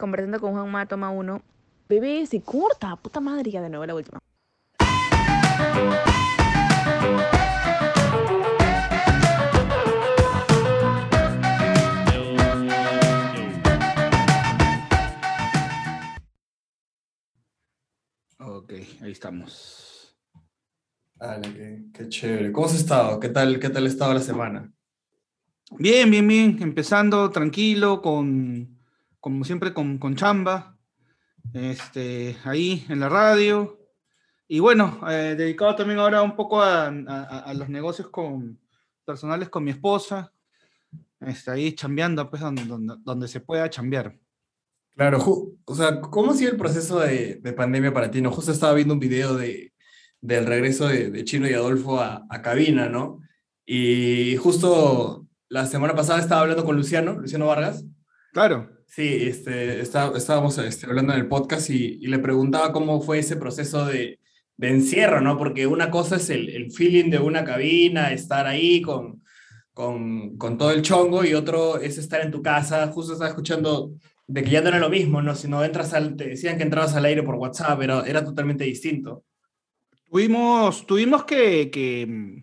conversando con Juanma, toma uno. Bebé, se corta, puta madre, ya de nuevo la última. Ok, ahí estamos. Dale, qué, qué chévere. ¿Cómo has estado? ¿Qué tal, qué tal ha estado la semana? Bien, bien, bien. Empezando tranquilo, con, como siempre, con, con chamba. Este, ahí en la radio. Y bueno, eh, dedicado también ahora un poco a, a- a los negocios con, personales con mi esposa. Este, ahí chambeando, pues, donde, donde, donde se pueda chambear. Claro, o sea, ¿cómo ha sido el proceso de, de pandemia para ti? ¿no? Justo estaba viendo un video de, del regreso de, de Chino y Adolfo a, a cabina, ¿no? Y justo la semana pasada estaba hablando con Luciano, Luciano Vargas. Claro. Sí, este, está- estábamos este, hablando en el podcast y, y le preguntaba cómo fue ese proceso de, de encierro, ¿no? Porque una cosa es el, el feeling de una cabina, estar ahí con, con, con todo el chongo, y otro es estar en tu casa. Justo estaba escuchando de que ya no era lo mismo, ¿no? Si no entras al, te decían que entrabas al aire por WhatsApp, pero era totalmente distinto. Tuvimos, tuvimos que, que,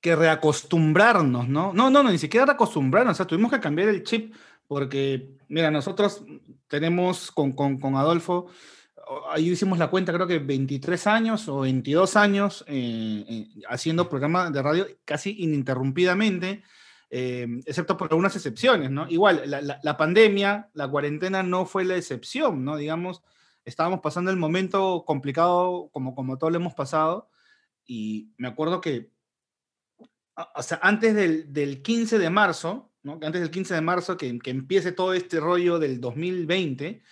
que reacostumbrarnos, ¿no? No, no, no, ni siquiera reacostumbrarnos, o sea, tuvimos que cambiar el chip porque, mira, nosotros tenemos con, con, con Adolfo, ahí hicimos la cuenta, creo que 23 años o 22 años eh, eh, haciendo programa de radio casi ininterrumpidamente, eh, excepto por algunas excepciones, ¿no? Igual, la, la- la pandemia, la cuarentena no fue la excepción, ¿no? Digamos, estábamos pasando el momento complicado como, como todos lo hemos pasado y me acuerdo que, o sea, antes del, del 15 de marzo, ¿no? Antes del 15 de marzo, que, que empiece todo este rollo del 2020,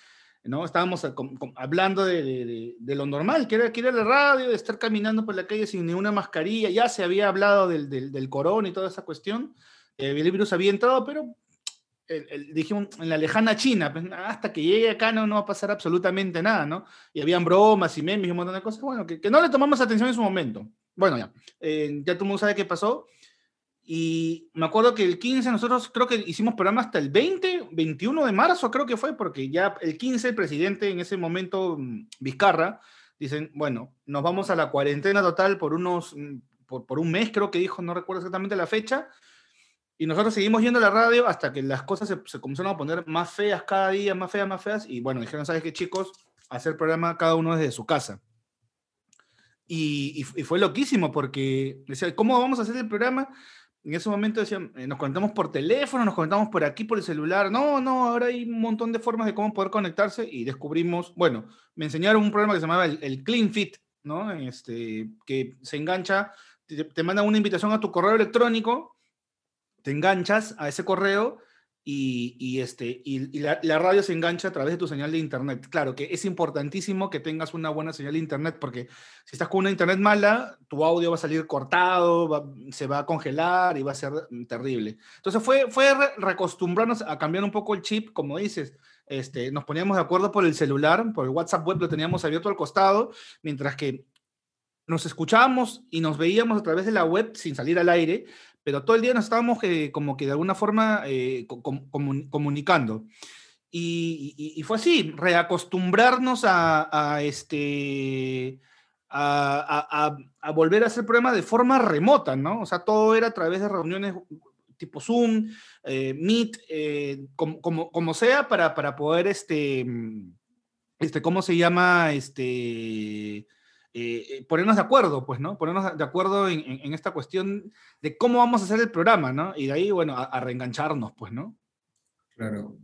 ¿no? Estábamos a- com- com- hablando de, de- de- de lo normal, que era, que era la radio, de estar caminando por la calle sin ninguna mascarilla, ya se había hablado del, del, del corona y toda esa cuestión, eh, el virus había entrado, pero el- el- dijimos, en la lejana China, pues, hasta que llegue acá no, no va a pasar absolutamente nada, ¿no? Y habían bromas y memes y un montón de cosas, bueno, que, que no le tomamos atención en su momento. Bueno, ya, eh, ya todo el mundo sabe qué pasó. Y me acuerdo que el 15 nosotros creo que hicimos programa hasta el 20, 21 de marzo creo que fue, porque ya el 15 el presidente en ese momento, mm, Vizcarra, dicen, bueno, nos vamos a la cuarentena total por unos, mm, por, por un mes creo que dijo, no recuerdo exactamente la fecha, y nosotros seguimos yendo a la radio hasta que las cosas se, se comenzaron a poner más feas cada día, más feas, más feas. Y bueno, dijeron, ¿sabes qué, chicos? Hacer programa cada uno desde su casa. Y, y- y fue loquísimo porque decía, ¿cómo vamos a hacer el programa? En ese momento decían, eh, nos conectamos por teléfono, nos conectamos por aquí, por el celular. No, no, ahora hay un montón de formas de cómo poder conectarse y descubrimos, bueno, me enseñaron un programa que se llamaba el, el Clean Fit, ¿no? Este, que se engancha, te, te mandan una invitación a tu correo electrónico te enganchas a ese correo y, este, y, la, radio se engancha a través de tu señal de internet. Claro que es importantísimo que tengas una buena señal de internet porque si estás con una internet mala, tu audio va a salir cortado, se va a congelar y va a ser terrible. Entonces fue, fue re- reacostumbrarnos a cambiar un poco el chip, como dices. Este, nos poníamos de acuerdo por el celular, por el WhatsApp web lo teníamos abierto al costado, mientras que nos escuchábamos y nos veíamos a través de la web sin salir al aire, pero todo el día nos estábamos eh, como que de alguna forma eh, co- com- comun- comunicando. Y, y- y fue así, reacostumbrarnos a, a, este, a, a- a- volver a hacer programas de forma remota, ¿no? O sea, todo era a través de reuniones tipo Zoom, eh, Meet, eh, como, como, como sea, para, para poder, este, este, ¿cómo se llama? Este, eh, eh, ponernos de acuerdo, pues, ¿no? Ponernos de acuerdo en, en- en esta cuestión de cómo vamos a hacer el programa, ¿no? Y de ahí, bueno, a, a reengancharnos, pues, ¿no? Claro.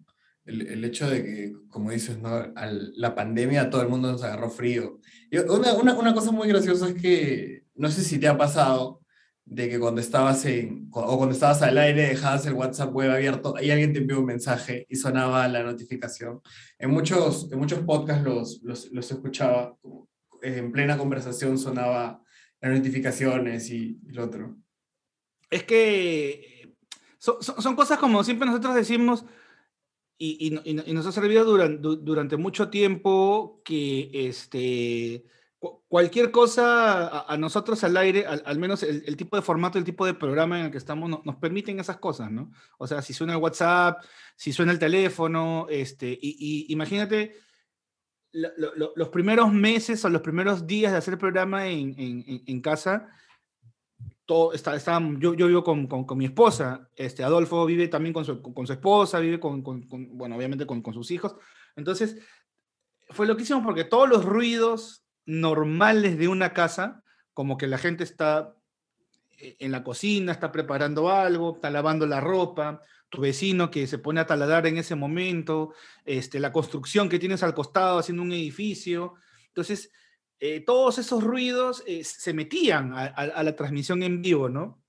El, el hecho de que, como dices, ¿no? Al- la pandemia todo el mundo nos agarró frío. Y una, una, una cosa muy graciosa es que, no sé si te ha pasado, de que cuando estabas en, o cuando estabas al aire dejabas el WhatsApp web abierto y alguien te envió un mensaje y sonaba la notificación. En muchos, en muchos podcasts los, los, los escuchaba, como en plena conversación sonaba las notificaciones y, y lo otro. Es que son, son- son cosas como siempre nosotros decimos, y, y y no- y nos ha servido durante, durante mucho tiempo que, este, cu- cualquier cosa a, a nosotros al aire, al, al menos el, el tipo de formato, el tipo de programa en el que estamos, no- nos permiten esas cosas, ¿no? O sea, si suena el WhatsApp, si suena el teléfono, este, y imagínate lo- lo- lo- los primeros meses o los primeros días de hacer el programa en, en- casa, todo está, está- yo, yo vivo con, con- mi esposa, este, Adolfo vive también con su, con su esposa, vive con, bueno, obviamente con, sus hijos. Entonces, fue loquísimo porque todos los ruidos normales de una casa, como que la gente está eh, en la cocina, está preparando algo, está lavando la ropa, tu vecino que se pone a taladrar en ese momento, este, la construcción que tienes al costado haciendo un edificio. Entonces, eh, todos esos ruidos eh, se metían a, la transmisión en vivo, ¿no?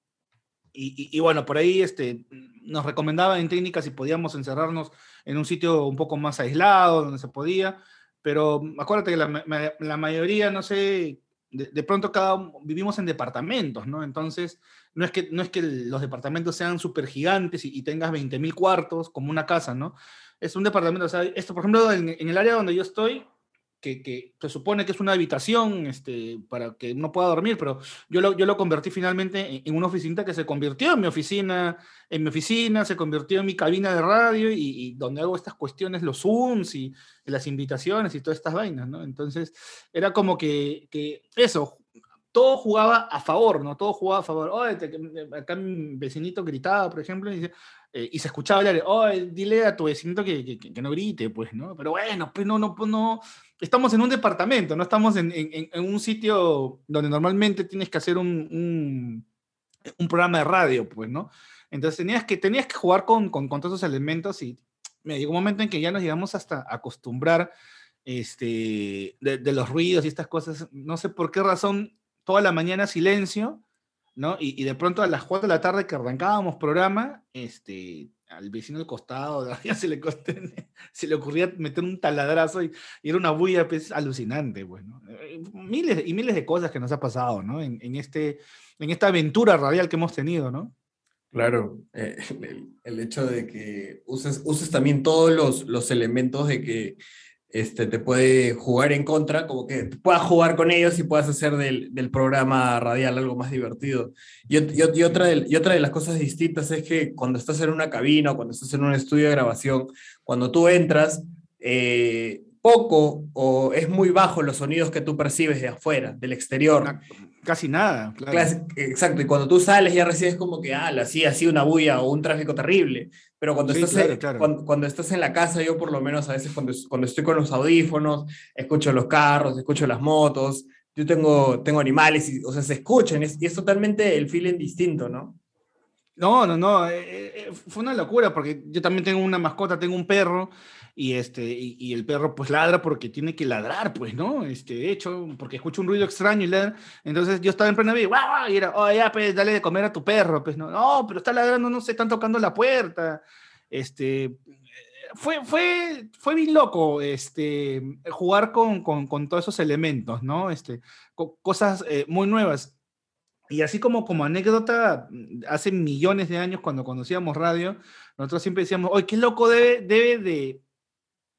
Y, bueno, por ahí este, nos recomendaban en técnicas si podíamos encerrarnos en un sitio un poco más aislado, donde se podía, pero acuérdate que la, la mayoría, no sé, de, de pronto cada vivimos en departamentos, ¿no? Entonces, no es que, no es que los departamentos sean súper gigantes y, y tengas 20.000 cuartos como una casa, ¿no? Es un departamento, o sea, esto, por ejemplo, en el área donde yo estoy, que, que se supone que es una habitación este, para que uno pueda dormir, pero yo lo, yo lo convertí finalmente en, en una oficina que se convirtió en mi oficina, en mi oficina, se convirtió en mi cabina de radio y, y donde hago estas cuestiones, los Zooms y, y las invitaciones y todas estas vainas, ¿no? Entonces, era como que, que eso, todo jugaba a favor, ¿no? Todo jugaba a favor. Oye, te- acá mi vecinito gritaba, por ejemplo, y, dice- eh, y se escuchaba hablar, oye, dile a tu vecinito que, que- que no grite, pues, ¿no? Pero bueno, pues no, no, pues no. Estamos en un departamento, no estamos en, en- en- un sitio donde normalmente tienes que hacer un, un, un programa de radio, pues, ¿no? Entonces tenías que, tenías que jugar con, con, con todos esos elementos y me llegó un momento en que ya nos llegamos hasta acostumbrar este, de, de los ruidos y estas cosas. No sé por qué razón, toda la mañana silencio, ¿no? Y, de pronto a las 4 de la tarde que arrancábamos programa, este, al vecino del costado, ya se le, se le ocurría meter un taladrazo y, era una bulla pues, alucinante, pues, ¿no? Eh, Miles y miles de cosas que nos ha pasado, ¿no? En, este, en esta aventura radial que hemos tenido, ¿no? Claro, eh, el, hecho de que uses, uses también todos los, los elementos de que este, te puede jugar en contra, como que puedas jugar con ellos y puedas hacer del, del programa radial algo más divertido. Y, y ot- y otra de, y otra de las cosas distintas es que cuando estás en una cabina o cuando estás en un estudio de grabación, cuando tú entras, eh, poco o es muy bajo los sonidos que tú percibes de afuera, del exterior. Casi nada, claro. Clas- Exacto, y cuando tú sales ya recibes como que, ah, así, así una bulla o un tráfico terrible. Pero cuando, Sí, estás, claro, en, claro. Cuando, cuando estás en la casa, yo por lo menos a veces cuando, cuando estoy con los audífonos, escucho los carros, escucho las motos, yo tengo, tengo animales, y, o sea, se escuchan, es- y es totalmente el feeling distinto, ¿no? No, no, no, eh, eh, fue una locura porque yo también tengo una mascota, tengo un perro y este y, y el perro pues ladra porque tiene que ladrar, pues, ¿no? Este, de hecho, porque escucha un ruido extraño y ladra. Entonces yo estaba en plena vida, guau, y era, oh, ya, pues, dale de comer a tu perro, pues, no, no, pero está ladrando, no se están tocando la puerta. Este, fue, fue, fue bien loco este, jugar con, con, con todos esos elementos, ¿no? Este, co- cosas eh, muy nuevas. Y así como, como anécdota, mm, hace millones de años cuando conocíamos radio, nosotros siempre decíamos, oye, qué loco debe, debe, de,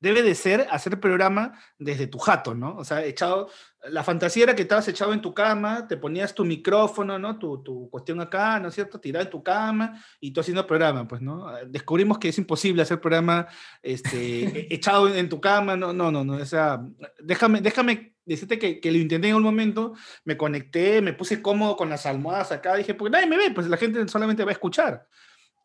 debe de ser hacer programa desde tu jato, ¿no? O sea, echado, la fantasía era que estabas echado en tu cama, te ponías tu micrófono, ¿no? Tu, tu cuestión acá, ¿no es cierto? Tirado en tu cama y tú haciendo programa, pues, ¿no? Descubrimos que es imposible hacer programa este, e- echado en tu cama, no, no, no, no, o sea, déjame, déjame decirte que, que lo intenté en un momento, me conecté, me puse cómodo con las almohadas acá, dije, porque nadie me ve, pues la gente solamente va a escuchar.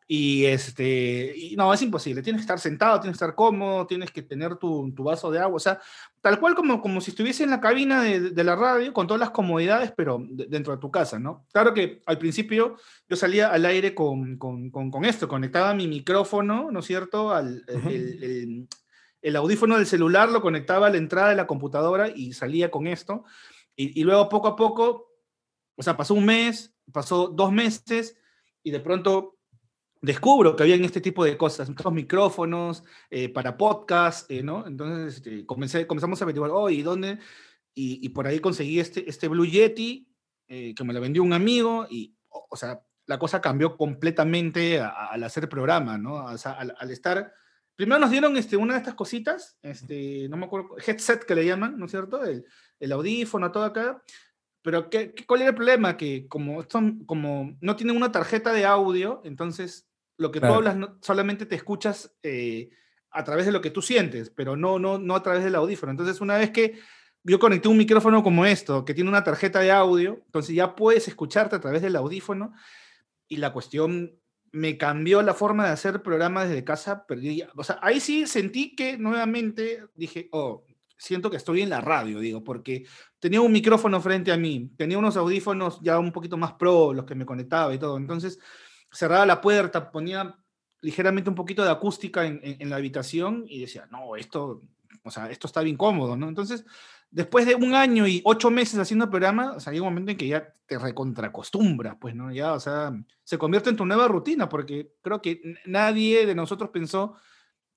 Y este, y no, es imposible, tienes que estar sentado, tienes que estar cómodo, tienes que tener tu, tu vaso de agua, o sea, tal cual como, como si estuviese en la cabina de, de la radio, con todas las comodidades, pero de- dentro de tu casa, ¿no? Claro que al principio yo salía al aire con, con, con, con esto, conectaba mi micrófono, ¿no es cierto? Al, el audífono del celular lo conectaba a la entrada de la computadora y salía con esto. Y, y luego poco a poco, o sea, pasó un mes, pasó dos meses y de pronto descubro que habían este tipo de cosas, estos micrófonos eh, para podcast, eh, ¿no? Entonces este, comencé, comenzamos a averiguar, oh, ¿y dónde? Y, y por ahí conseguí este, este Blue Yeti, eh, que me lo vendió un amigo, y, o, o sea, la cosa cambió completamente a- a- al hacer programa, ¿no? O sea, al, al estar primero nos dieron este, una de estas cositas, este, no me acuerdo, headset que le llaman, ¿no es cierto? El, el audífono, todo acá. Pero ¿qué, cuál era el problema? Que como, son, como no tienen una tarjeta de audio, entonces lo que Claro. tú hablas no- solamente te escuchas eh, a través de lo que tú sientes, pero no, no, no a través del audífono. Entonces una vez que yo conecté un micrófono como esto, que tiene una tarjeta de audio, entonces ya puedes escucharte a través del audífono y la cuestión me cambió la forma de hacer programas desde casa, pero ya- o sea, ahí sí sentí que nuevamente dije, oh, siento que estoy en la radio, digo, porque tenía un micrófono frente a mí, tenía unos audífonos ya un poquito más pro, los que me conectaba y todo, entonces cerraba la puerta, ponía ligeramente un poquito de acústica en, en- en la habitación y decía, no, esto, o sea, esto está bien cómodo, ¿no? Entonces, después de un año y ocho meses haciendo programa, o sea, hay un momento en que ya te recontracostumbras, pues, ¿no? Ya, o sea, se convierte en tu nueva rutina, porque creo que nadie de nosotros pensó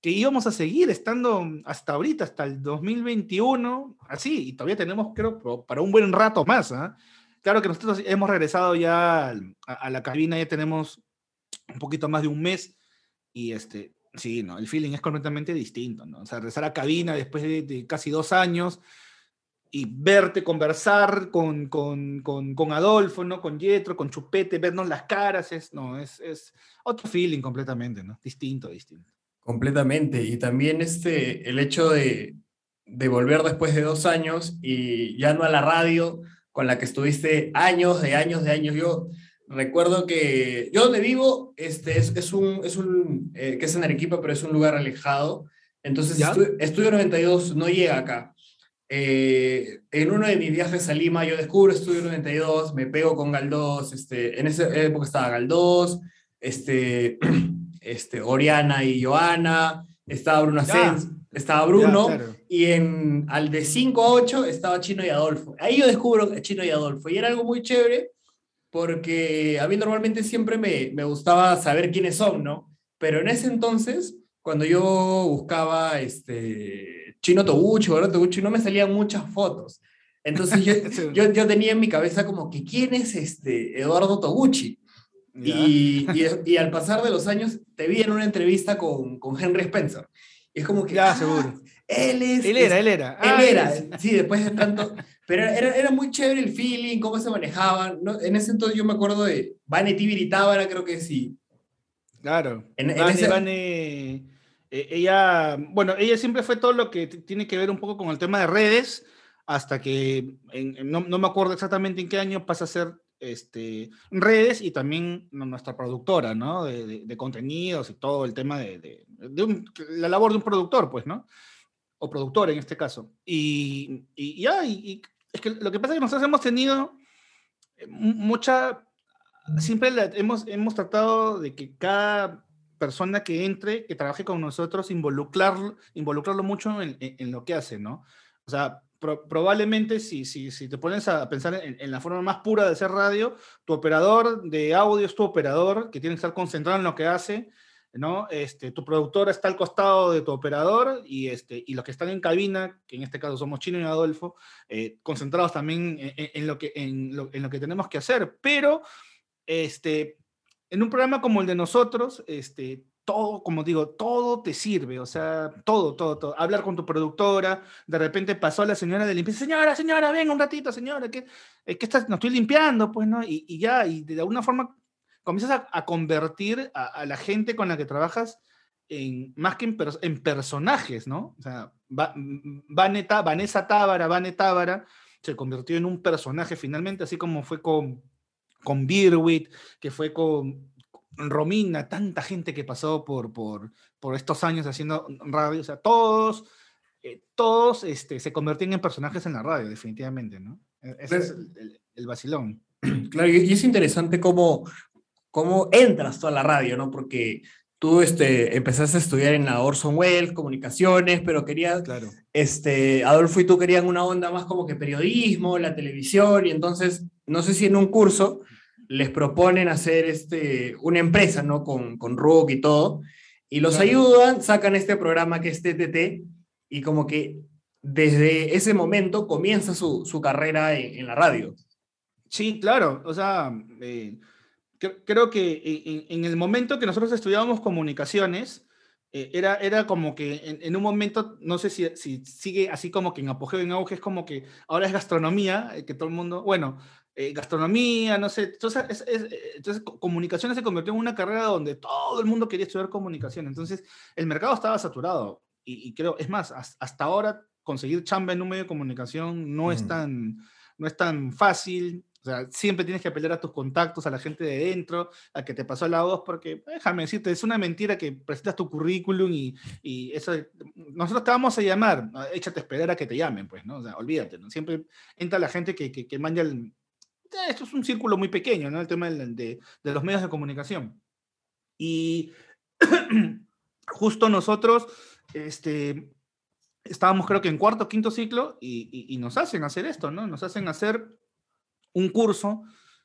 que íbamos a seguir estando hasta ahorita, hasta el 2021, así, y todavía tenemos, creo, para un buen rato más, ¿ah? Claro que nosotros hemos regresado ya a, a la cabina, ya tenemos un poquito más de un mes, y este, sí, ¿no? El feeling es completamente distinto, ¿no? O sea, regresar a cabina después de, de casi dos años y verte conversar con, con, con, con Adolfo, ¿no? Con Yetro, con Chupete, vernos las caras, es, no, es, es otro feeling completamente, ¿no? Distinto, distinto. Completamente. Y también este, el hecho de, de volver después de dos años y ya no a la radio con la que estuviste años, de años, de años. Yo recuerdo que yo donde vivo este, es, es un, es un eh, que es en Arequipa, pero es un lugar alejado. Entonces, estu- Estudio 92 no llega acá. Eh, en uno de mis viajes a Lima, yo descubro Estudio 92, me pego con Galdós, este, en esa época estaba Galdós, este, este, Oriana y Joana, estaba Bruno. Asens, estaba Bruno, Ya, claro. y en, al de 5 a 8 estaba Chino y Adolfo. Ahí yo descubro Chino y Adolfo, y era algo muy chévere, porque a mí normalmente siempre me, me gustaba saber quiénes son, ¿no? Pero en ese entonces, cuando yo buscaba este, Chino Toguchi, Eduardo Toguchi, no me salían muchas fotos. Entonces yo, Sí. yo, yo tenía en mi cabeza como que, ¿quién es este Eduardo Toguchi? Y, y, y al pasar de los años, te vi en una entrevista con, con Henry Spencer. Y es como que. Ya, ah, seguro. Él es. Él era, él era. él Ah, era, sí, después de tanto. Pero era, era muy chévere el feeling, cómo se manejaban. ¿no? En ese entonces yo me acuerdo de Vanity Viritábara, creo que sí. Claro. En- en Vane, ese- Vane, eh, ella, bueno, ella siempre fue todo lo que tiene que ver un poco con el tema de redes, hasta que en- en- no, no me acuerdo exactamente en qué año pasa a ser este, redes y también nuestra productora, ¿no? De, de- de contenidos y todo el tema de, de- de un- la labor de un productor, pues, ¿no? O productor en este caso. Y, y ya, y, y es que lo que pasa es que nosotros hemos tenido eh, mu- mucha siempre la- hemos, hemos tratado de que cada persona que entre, que trabaje con nosotros, involucrarlo, involucrarlo mucho en, en- en lo que hace, ¿no? O sea, pro- probablemente si, si, si te pones a pensar en, en la forma más pura de hacer radio, tu operador de audio es tu operador, que tiene que estar concentrado en lo que hace, ¿no? Este, tu productor está al costado de tu operador y, este, y los que están en cabina, que en este caso somos Chino y Adolfo, eh, concentrados también en, lo que, en, lo, en lo que tenemos que hacer, pero este, en un programa como el de nosotros, este, todo, como digo, todo te sirve, o sea, todo, todo, todo. Hablar con tu productora, de repente pasó la señora de limpieza, señora, señora, venga un ratito, señora, que, es que estás, no estoy limpiando, pues, ¿no? Y ya, y de alguna forma comienzas a, a convertir a, a la gente con la que trabajas en, más que en, pers- en personajes, ¿no? O sea, Va- Vane Ta- Vanessa Tábara, Vane Tábara, se convirtió en un personaje finalmente, así como fue con, con Birwit, que fue con Romina, tanta gente que pasó por, por, por estos años haciendo radio, o sea, todos, eh, todos este, se convertían en personajes en la radio, definitivamente, ¿no? E- Ese es el, el- el vacilón. Claro, y es interesante cómo, cómo entras tú a la radio, ¿no? Porque tú este, empezaste a estudiar en la Orson Welles, comunicaciones, pero querías, Claro. este, Adolfo y tú querían una onda más como que periodismo, la televisión, y entonces, no sé si en un curso les proponen hacer este, una empresa, ¿no? Con, con RUC y todo, y los Claro. ayudan, sacan este programa que es TTT, y como que desde ese momento comienza su, su carrera en, en la radio. Sí, claro. O sea, eh, cre- creo que en, en- el momento que nosotros estudiábamos comunicaciones, eh, era, era como que en, en un momento, no sé si, si sigue así como que en apogeo, en auge, es como que ahora es gastronomía, eh, que todo el mundo, bueno, eh, gastronomía, no sé, entonces, es- es- eh, entonces co- comunicaciones se convirtió en una carrera donde todo el mundo quería estudiar comunicación, entonces el mercado estaba saturado y, y creo, es más, has- hasta ahora conseguir chamba en un medio de comunicación no es Mm. tan, no es tan fácil. Siempre tienes que apelar a tus contactos, a la gente de dentro, a que te pasó la voz, porque déjame decirte, es una mentira que presentas tu currículum y, y eso, nosotros te vamos a llamar, échate a esperar a que te llamen, pues, ¿no? O sea, olvídate, ¿no? Siempre entra la gente que, que, que manja el... eh, Esto es un círculo muy pequeño, ¿no? El tema de, de los medios de comunicación. Y justo nosotros, este, estábamos creo que en cuarto o quinto ciclo y- y nos hacen hacer esto, ¿no? Nos hacen hacer un curso.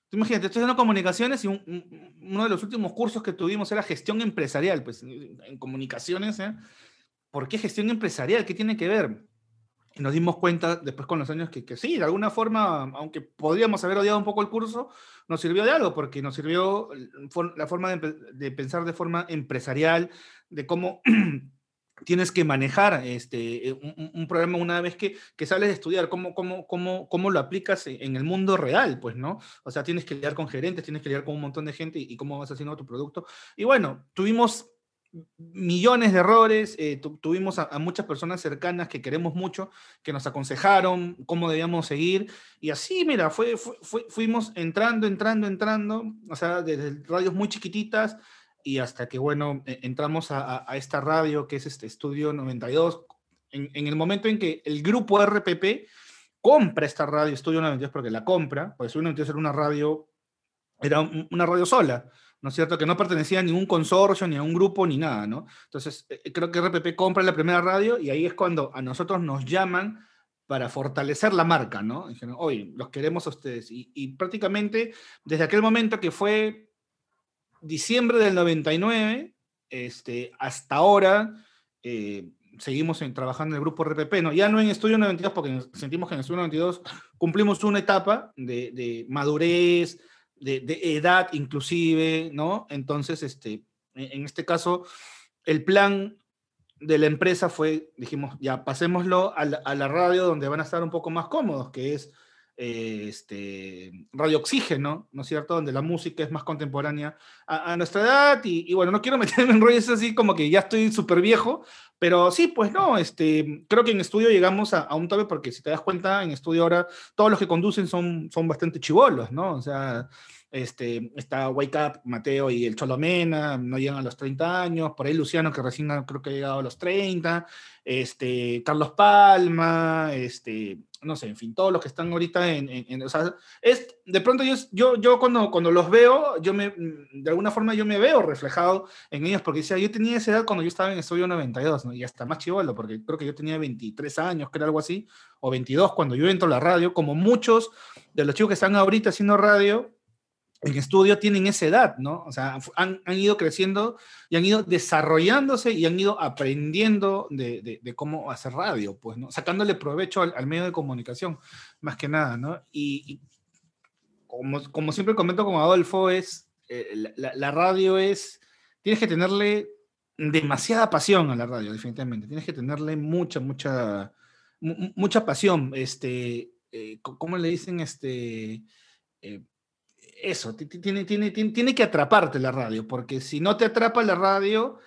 Tú imagínate, estoy haciendo comunicaciones y un- un- uno de los últimos cursos que tuvimos era gestión empresarial, pues en en comunicaciones, ¿eh? ¿Por qué gestión empresarial? ¿Qué tiene que ver? Y nos dimos cuenta después con los años que, sí, de alguna forma, aunque podríamos haber odiado un poco el curso, nos sirvió de algo, porque nos sirvió la forma de pensar de forma empresarial, de cómo tienes que manejar este, un, un- programa una vez que, que sales de estudiar, cómo, cómo, cómo, cómo lo aplicas en en el mundo real, pues, ¿no? O sea, tienes que lidiar con gerentes, tienes que lidiar con un montón de gente y, y cómo vas haciendo tu producto. Y bueno, tuvimos millones de errores, eh, tu- tuvimos a, a muchas personas cercanas que queremos mucho, que nos aconsejaron cómo debíamos seguir, y así, mira, fue, fue- fue- fuimos entrando, entrando, entrando, o sea, desde radios muy chiquititas y hasta que, bueno, e- entramos a, esta radio que es este Estudio 92, en, en el momento en que el grupo RPP compra esta radio, Estudio 92, porque la compra, pues Estudio 92 era una radio, era un- una radio sola, ¿no es cierto? Que no pertenecía a ningún consorcio, ni a un grupo, ni nada, ¿no? Entonces, eh, creo que RPP compra la primera radio y ahí es cuando a nosotros nos llaman para fortalecer la marca, ¿no? Dijeron, oye, los queremos a ustedes. Y, y prácticamente desde aquel momento que fue diciembre del 99, este, hasta ahora, eh, seguimos en- trabajando en el grupo RPP, ¿no? Ya no en Estudio 92, porque sentimos que en Estudio 92 cumplimos una etapa de, madurez, de, edad inclusive, ¿no? Entonces, este, en, este caso, el plan de la empresa fue, dijimos, ya pasémoslo a a la radio donde van a estar un poco más cómodos, que es eh, este, Radio Oxígeno, ¿no es cierto? Donde la música es más contemporánea a, nuestra edad y, bueno, no quiero meterme en rollos así como que ya estoy súper viejo, pero sí, pues no, este, creo que en estudio llegamos a, a un tope porque si te das cuenta, en estudio ahora todos los que conducen son, son bastante chivolos, ¿no? O sea, este, está Wake Up, Mateo y el Cholomena, no llegan a los 30 años, por ahí Luciano que recién creo que ha llegado a los 30, este, Carlos Palma, este, no sé, en fin, todos los que están ahorita en, en- en- o sea, es, de pronto yo, yo, yo cuando, cuando los veo, yo me, de alguna forma yo me veo reflejado en ellos, porque decía, yo tenía esa edad cuando yo estaba en Estudio 92, ¿no? y hasta más chivolo, porque creo que yo tenía 23 años, que era algo así, o 22 cuando yo entro a la radio, como muchos de los chicos que están ahorita haciendo radio, en estudio tienen esa edad, ¿no? O sea, han, ido creciendo y han ido desarrollándose y han ido aprendiendo de, cómo hacer radio, pues, ¿no? Sacándole provecho al, medio de comunicación, más que nada, ¿no? Y, como, siempre comento con Adolfo, es, eh, la, radio es, tienes que tenerle demasiada pasión a la radio, definitivamente. Tienes que tenerle mucha, mucha, mu- mu- mucha pasión. Este, eh, ¿cómo le dicen? Este, eh, eso, ti- ti- tiene, tiene, tiene, tiene que atraparte la radio, porque si no te atrapa la radio,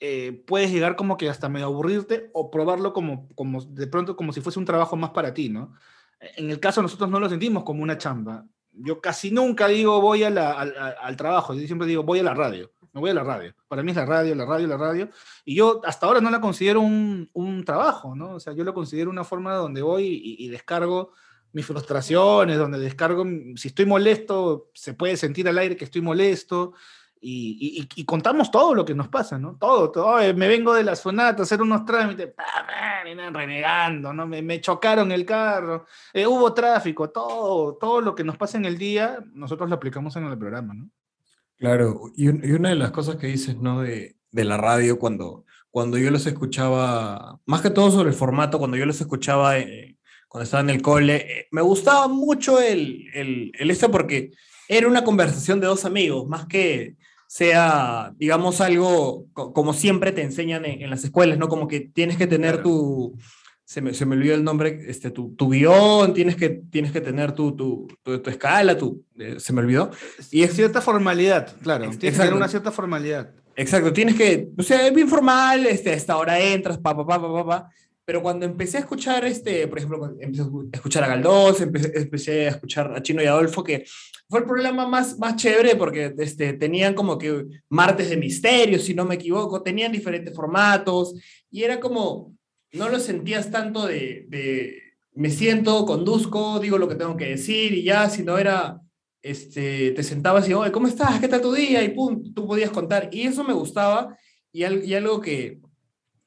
eh, puedes llegar como que hasta medio aburrirte o probarlo como, como de pronto como si fuese un trabajo más para ti, ¿no? En el caso nosotros no lo sentimos como una chamba. Yo casi nunca digo voy a la- al, al- trabajo, yo siempre digo voy a la radio, me voy a la radio. Para mí es la radio, la radio, la radio. Y yo hasta ahora no la considero un, un trabajo, ¿no? O sea, yo lo considero una forma donde voy y descargo mis frustraciones, donde descargo, si estoy molesto, se puede sentir al aire que estoy molesto. Y, contamos todo lo que nos pasa, ¿no? Todo, todo. "Oye, me vengo de la sonata a hacer unos trámites, renegando, ¿no? Me, me chocaron el carro, eh, hubo tráfico, todo, todo lo que nos pasa en el día, nosotros lo aplicamos en el programa, ¿no? Claro, y, un- y una de las cosas que dices, ¿no? De, de la radio, cuando, cuando yo los escuchaba, más que todo sobre el formato, cuando yo los escuchaba eh, cuando estaba en el cole, eh, me gustaba mucho el, el, el este porque era una conversación de dos amigos, más que sea, digamos, algo como siempre te enseñan en, las escuelas, ¿no? Como que tienes que tener tu, se me, se me, olvidó el nombre, este, tu, tu guion, tienes que, tienes que tener tu, tu, tu, escala, tu, eh, se me olvidó. Y es cierta formalidad, claro, tienes que tener una cierta formalidad. Exacto, tienes que, o sea, es bien formal, este, a esta hora entras, pa, pa, pa, pa, pa, pero cuando empecé a escuchar, este, por ejemplo, empecé a escuchar a Galdós, empecé, empecé, a escuchar a Chino y Adolfo, que fue el programa más, más chévere porque este, tenían como que martes de misterio, si no me equivoco, tenían diferentes formatos y era como, no lo sentías tanto de, de me siento, conduzco, digo lo que tengo que decir y ya, sino era, este, te sentabas y, oye, ¿cómo estás? ¿Qué tal tu día? Y pum, tú podías contar. Y eso me gustaba y, y algo que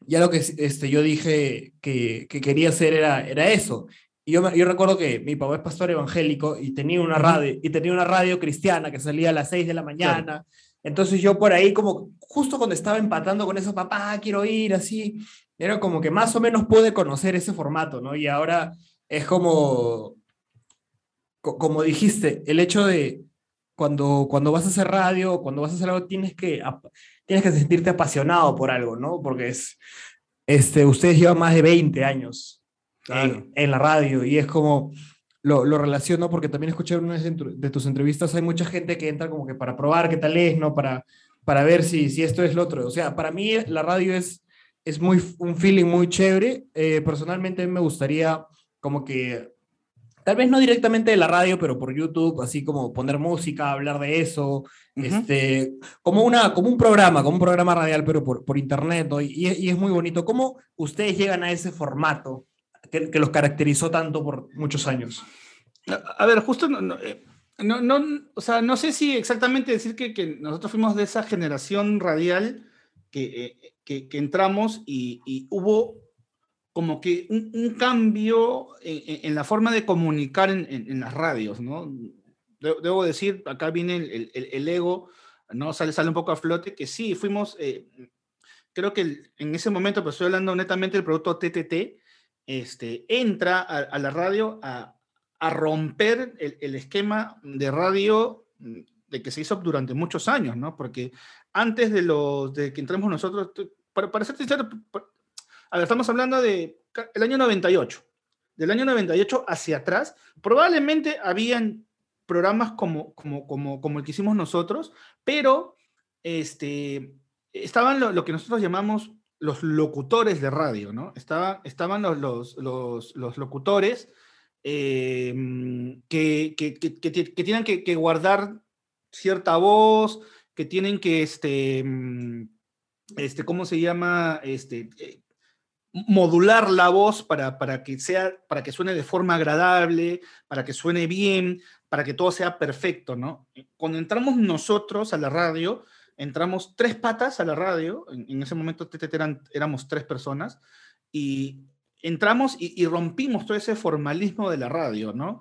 ya lo que este, yo dije que, que, quería hacer era, era eso. Y yo, yo recuerdo que mi papá es pastor evangélico y tenía una radio, y tenía una radio cristiana que salía a las 6 de la mañana. Entonces yo por ahí, como justo cuando estaba empatando con eso, papá, quiero ir, así, era como que más o menos pude conocer ese formato, ¿no? Y ahora es como, como dijiste, el hecho de cuando, cuando vas a hacer radio, cuando vas a hacer algo, tienes que tienes que sentirte apasionado por algo, ¿no? Porque es, este, ustedes llevan más de 20 años en, la radio y es como, lo, lo, relaciono porque también escuché en una de tus entrevistas, hay mucha gente que entra como que para probar qué tal es, ¿no? Para, para ver si, si esto es lo otro. O sea, para mí la radio es, es muy, un feeling muy chévere. Eh, personalmente me gustaría como que tal vez no directamente de la radio, pero por YouTube, así como poner música, hablar de eso, este, como, una, como un programa, como un programa radial, pero por, por internet, y, y, es muy bonito. ¿Cómo ustedes llegan a ese formato que, que los caracterizó tanto por muchos años? A, ver, justo no, eh, no, no, o sea, no sé si exactamente decir que, que nosotros fuimos de esa generación radial que, eh, que, que entramos y, y hubo como que un, cambio en, la forma de comunicar en, las radios, ¿no? Debo decir, acá viene el, ego, ¿no? Sale, sale un poco a flote, que sí, fuimos, eh, creo que en ese momento, pues estoy hablando netamente del producto TTT, este, entra a, la radio a, a romper el, esquema de radio mm, de que se hizo durante muchos años, ¿no? Porque antes de, los, de que entremos nosotros, para, para ser sincero, a ver, estamos hablando del el año 98. Del año 98 hacia atrás, probablemente habían programas como, como, como, como el que hicimos nosotros, pero este, estaban lo, que nosotros llamamos los locutores de radio, ¿no? estaban los, los, los, los locutores em, que, que, que, que, tienen que, guardar cierta voz, que tienen que, este, em, este, ¿cómo se llama? Este, eh, modular la voz para, para, que sea, para que suene de forma agradable, para que suene bien, para que todo sea perfecto, ¿no? Cuando entramos nosotros a la radio, entramos tres patas a la radio, en, ese momento eran, éramos tres personas, y entramos y, y, rompimos todo ese formalismo de la radio, ¿no?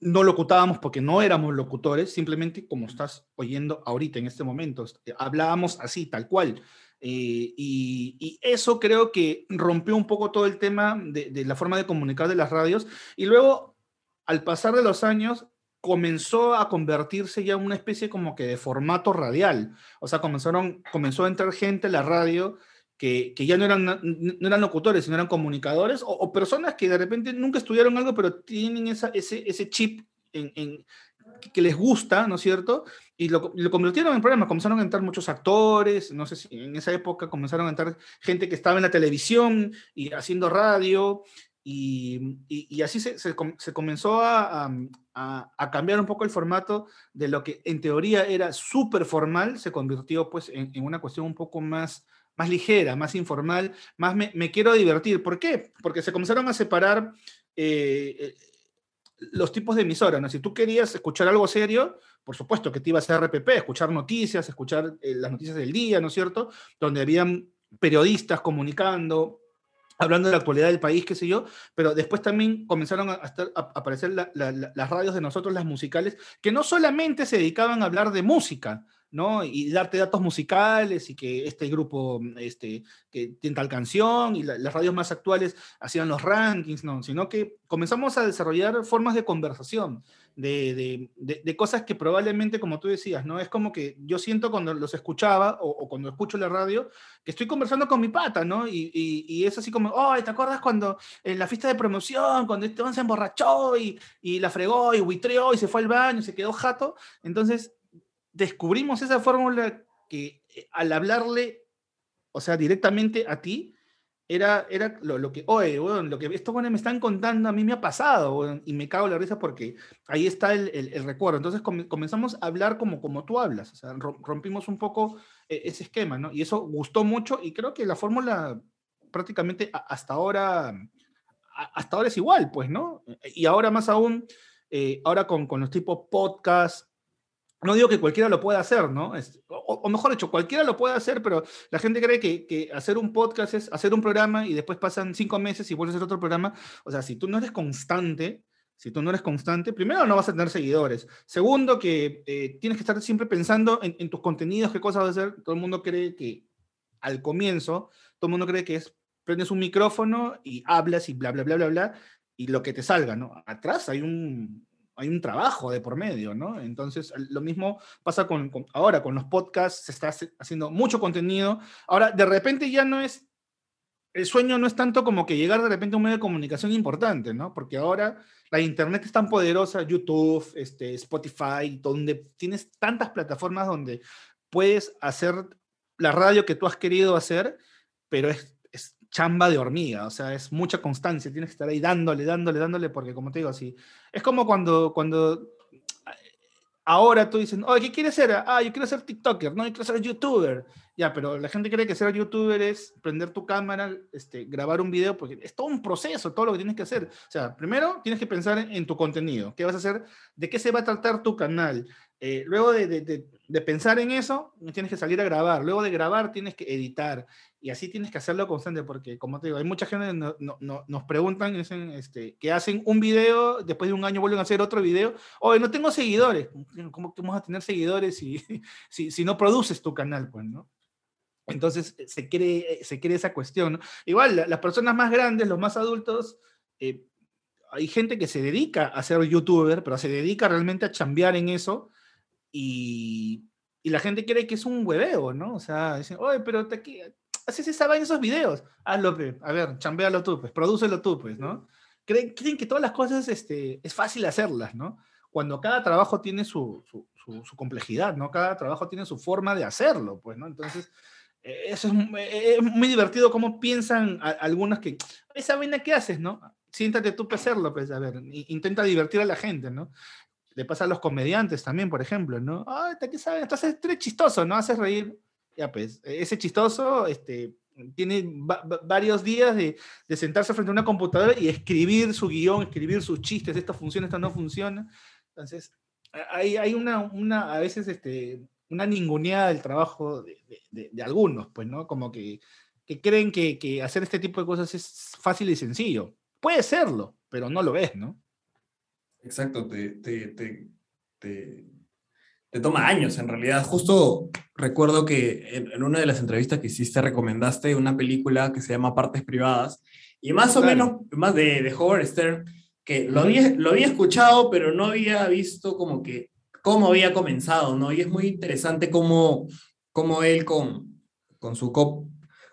No locutábamos porque no éramos locutores, simplemente como estás oyendo ahorita en este momento, hablábamos así, tal cual. Eh, y, eso creo que rompió un poco todo el tema de, la forma de comunicar de las radios. Y luego, al pasar de los años, comenzó a convertirse ya en una especie como que de formato radial. O sea, comenzaron, comenzó a entrar gente a la radio que, que ya no eran, no eran locutores, sino eran comunicadores o, personas que de repente nunca estudiaron algo, pero tienen esa, ese, ese chip que les gusta, ¿no es cierto? Y lo, lo, convirtieron en programa. Comenzaron a entrar muchos actores, no sé si en esa época comenzaron a entrar gente que estaba en la televisión y haciendo radio, y, y, así se, se, se comenzó a, a, a, cambiar un poco el formato de lo que en teoría era súper formal, se convirtió pues en, en, una cuestión un poco más, más ligera, más informal, más me, me quiero divertir. ¿Por qué? Porque se comenzaron a separar eh, los tipos de emisoras, ¿no? Si tú querías escuchar algo serio, por supuesto que te ibas a RPP, escuchar noticias, escuchar eh, las noticias del día, ¿no es cierto? Donde habían periodistas comunicando, hablando de la actualidad del país, qué sé yo, pero después también comenzaron a, aparecer las radios de nosotros, las musicales, que no solamente se dedicaban a hablar de música, ¿no? Y darte datos musicales y que este grupo este, que tiene tal canción y las radios más actuales hacían los rankings, ¿no? Sino que comenzamos a desarrollar formas de conversación, de, de, cosas que probablemente, como tú decías, ¿no? Es como que yo siento cuando los escuchaba o, cuando escucho la radio, que estoy conversando con mi pata, ¿no? Y, y, es así como, ay, ¿te acuerdas cuando en la fiesta de promoción, cuando este se emborrachó y, y la fregó y buitreó y se fue al baño y se quedó jato? Entonces, descubrimos esa fórmula que eh, al hablarle, o sea, directamente a ti, era, era lo, que, oye, lo que estos buenos me están contando a mí me ha pasado, y me cago en la risa porque ahí está el, el, recuerdo. Entonces comenzamos a hablar como, como tú hablas, o sea, rompimos un poco eh, ese esquema, ¿no? Y eso gustó mucho y creo que la fórmula prácticamente hasta ahora, hasta ahora es igual, pues, ¿no? Y ahora más aún, eh, ahora con, con los tipos podcast, no digo que cualquiera lo pueda hacer, ¿no? o, mejor dicho, cualquiera lo puede hacer, pero la gente cree que, hacer un podcast es hacer un programa y después pasan cinco meses y vuelves a hacer otro programa. O sea, si tú no eres constante, si tú no eres constante, primero no vas a tener seguidores. Segundo, que eh, tienes que estar siempre pensando en, tus contenidos, qué cosas vas a hacer. Todo el mundo cree que al comienzo, todo el mundo cree que es prendes un micrófono y hablas y bla, bla, bla, bla, bla, y lo que te salga, ¿no? Atrás hay un, hay un trabajo de por medio, ¿no? Entonces, lo mismo pasa con, ahora, con los podcasts, se está haciendo mucho contenido. Ahora, de repente ya no es, el sueño no es tanto como que llegar de repente a un medio de comunicación importante, ¿no? Porque ahora la internet es tan poderosa, YouTube, este, Spotify, donde tienes tantas plataformas donde puedes hacer la radio que tú has querido hacer, pero es chamba de hormiga, o sea, es mucha constancia, tienes que estar ahí dándole, dándole, dándole, porque como te digo, así, es como cuando, cuando ahora tú dices, oye, ¿qué quieres ser? Ah, yo quiero ser TikToker, no, yo quiero ser YouTuber. Ya, pero la gente cree que ser YouTuber es prender tu cámara, este, grabar un video, porque es todo un proceso, todo lo que tienes que hacer. O sea, primero tienes que pensar en, tu contenido, qué vas a hacer, de qué se va a tratar tu canal. Eh, luego de, de, de, pensar en eso, tienes que salir a grabar. Luego de grabar, tienes que editar y así tienes que hacerlo constante, porque como te digo, hay mucha gente que no, no, nos preguntan este, que hacen un video, después de un año vuelven a hacer otro video, oye, no tengo seguidores, ¿cómo que vamos a tener seguidores si, si, si no produces tu canal? Pues, ¿no? Entonces eh, se cree, eh, se cree esa cuestión. Igual, las personas más grandes, los más adultos, eh, hay gente que se dedica a ser youtuber, pero se dedica realmente a chambear en eso y, y la gente cree que es un hueveo, ¿no? O sea, dicen, oye, pero te, haces esa vaina esos videos. Hazlo, a ver, chambealo tú, pues, prodúcelo tú, pues, ¿no? Creen, creen, que todas las cosas este, es fácil hacerlas, ¿no? Cuando cada trabajo tiene su, su, su, complejidad, ¿no? Cada trabajo tiene su forma de hacerlo, pues, ¿no? Entonces, eh, eso es, eh, es muy divertido cómo piensan algunos que, esa vaina que haces, ¿no? Siéntate tú para hacerlo, pues, a ver, intenta divertir a la gente, ¿no? Le pasa a los comediantes también, por ejemplo, ¿no? Ay, ¿qué sabes? Entonces, eres chistoso, ¿no? Haces reír ya pues, ese chistoso este, tiene varios días de, de, sentarse frente a una computadora y escribir su guion, escribir sus chistes, esto funciona, esto no funciona. Entonces, hay, hay una, una, a veces, este, una ninguneada del trabajo de, de, de, algunos, pues, ¿no? Como que, que creen que, que, hacer este tipo de cosas es fácil y sencillo. Puede serlo, pero no lo es, ¿no? Exacto, te, te, te te toma años en realidad. Justo recuerdo que en, una de las entrevistas que hiciste recomendaste una película que se llama Partes Privadas y más o menos, más de, de Howard Stern, que lo había, lo había escuchado, pero no había visto como que cómo había comenzado, ¿no? Y es muy interesante cómo, cómo él con, con su co,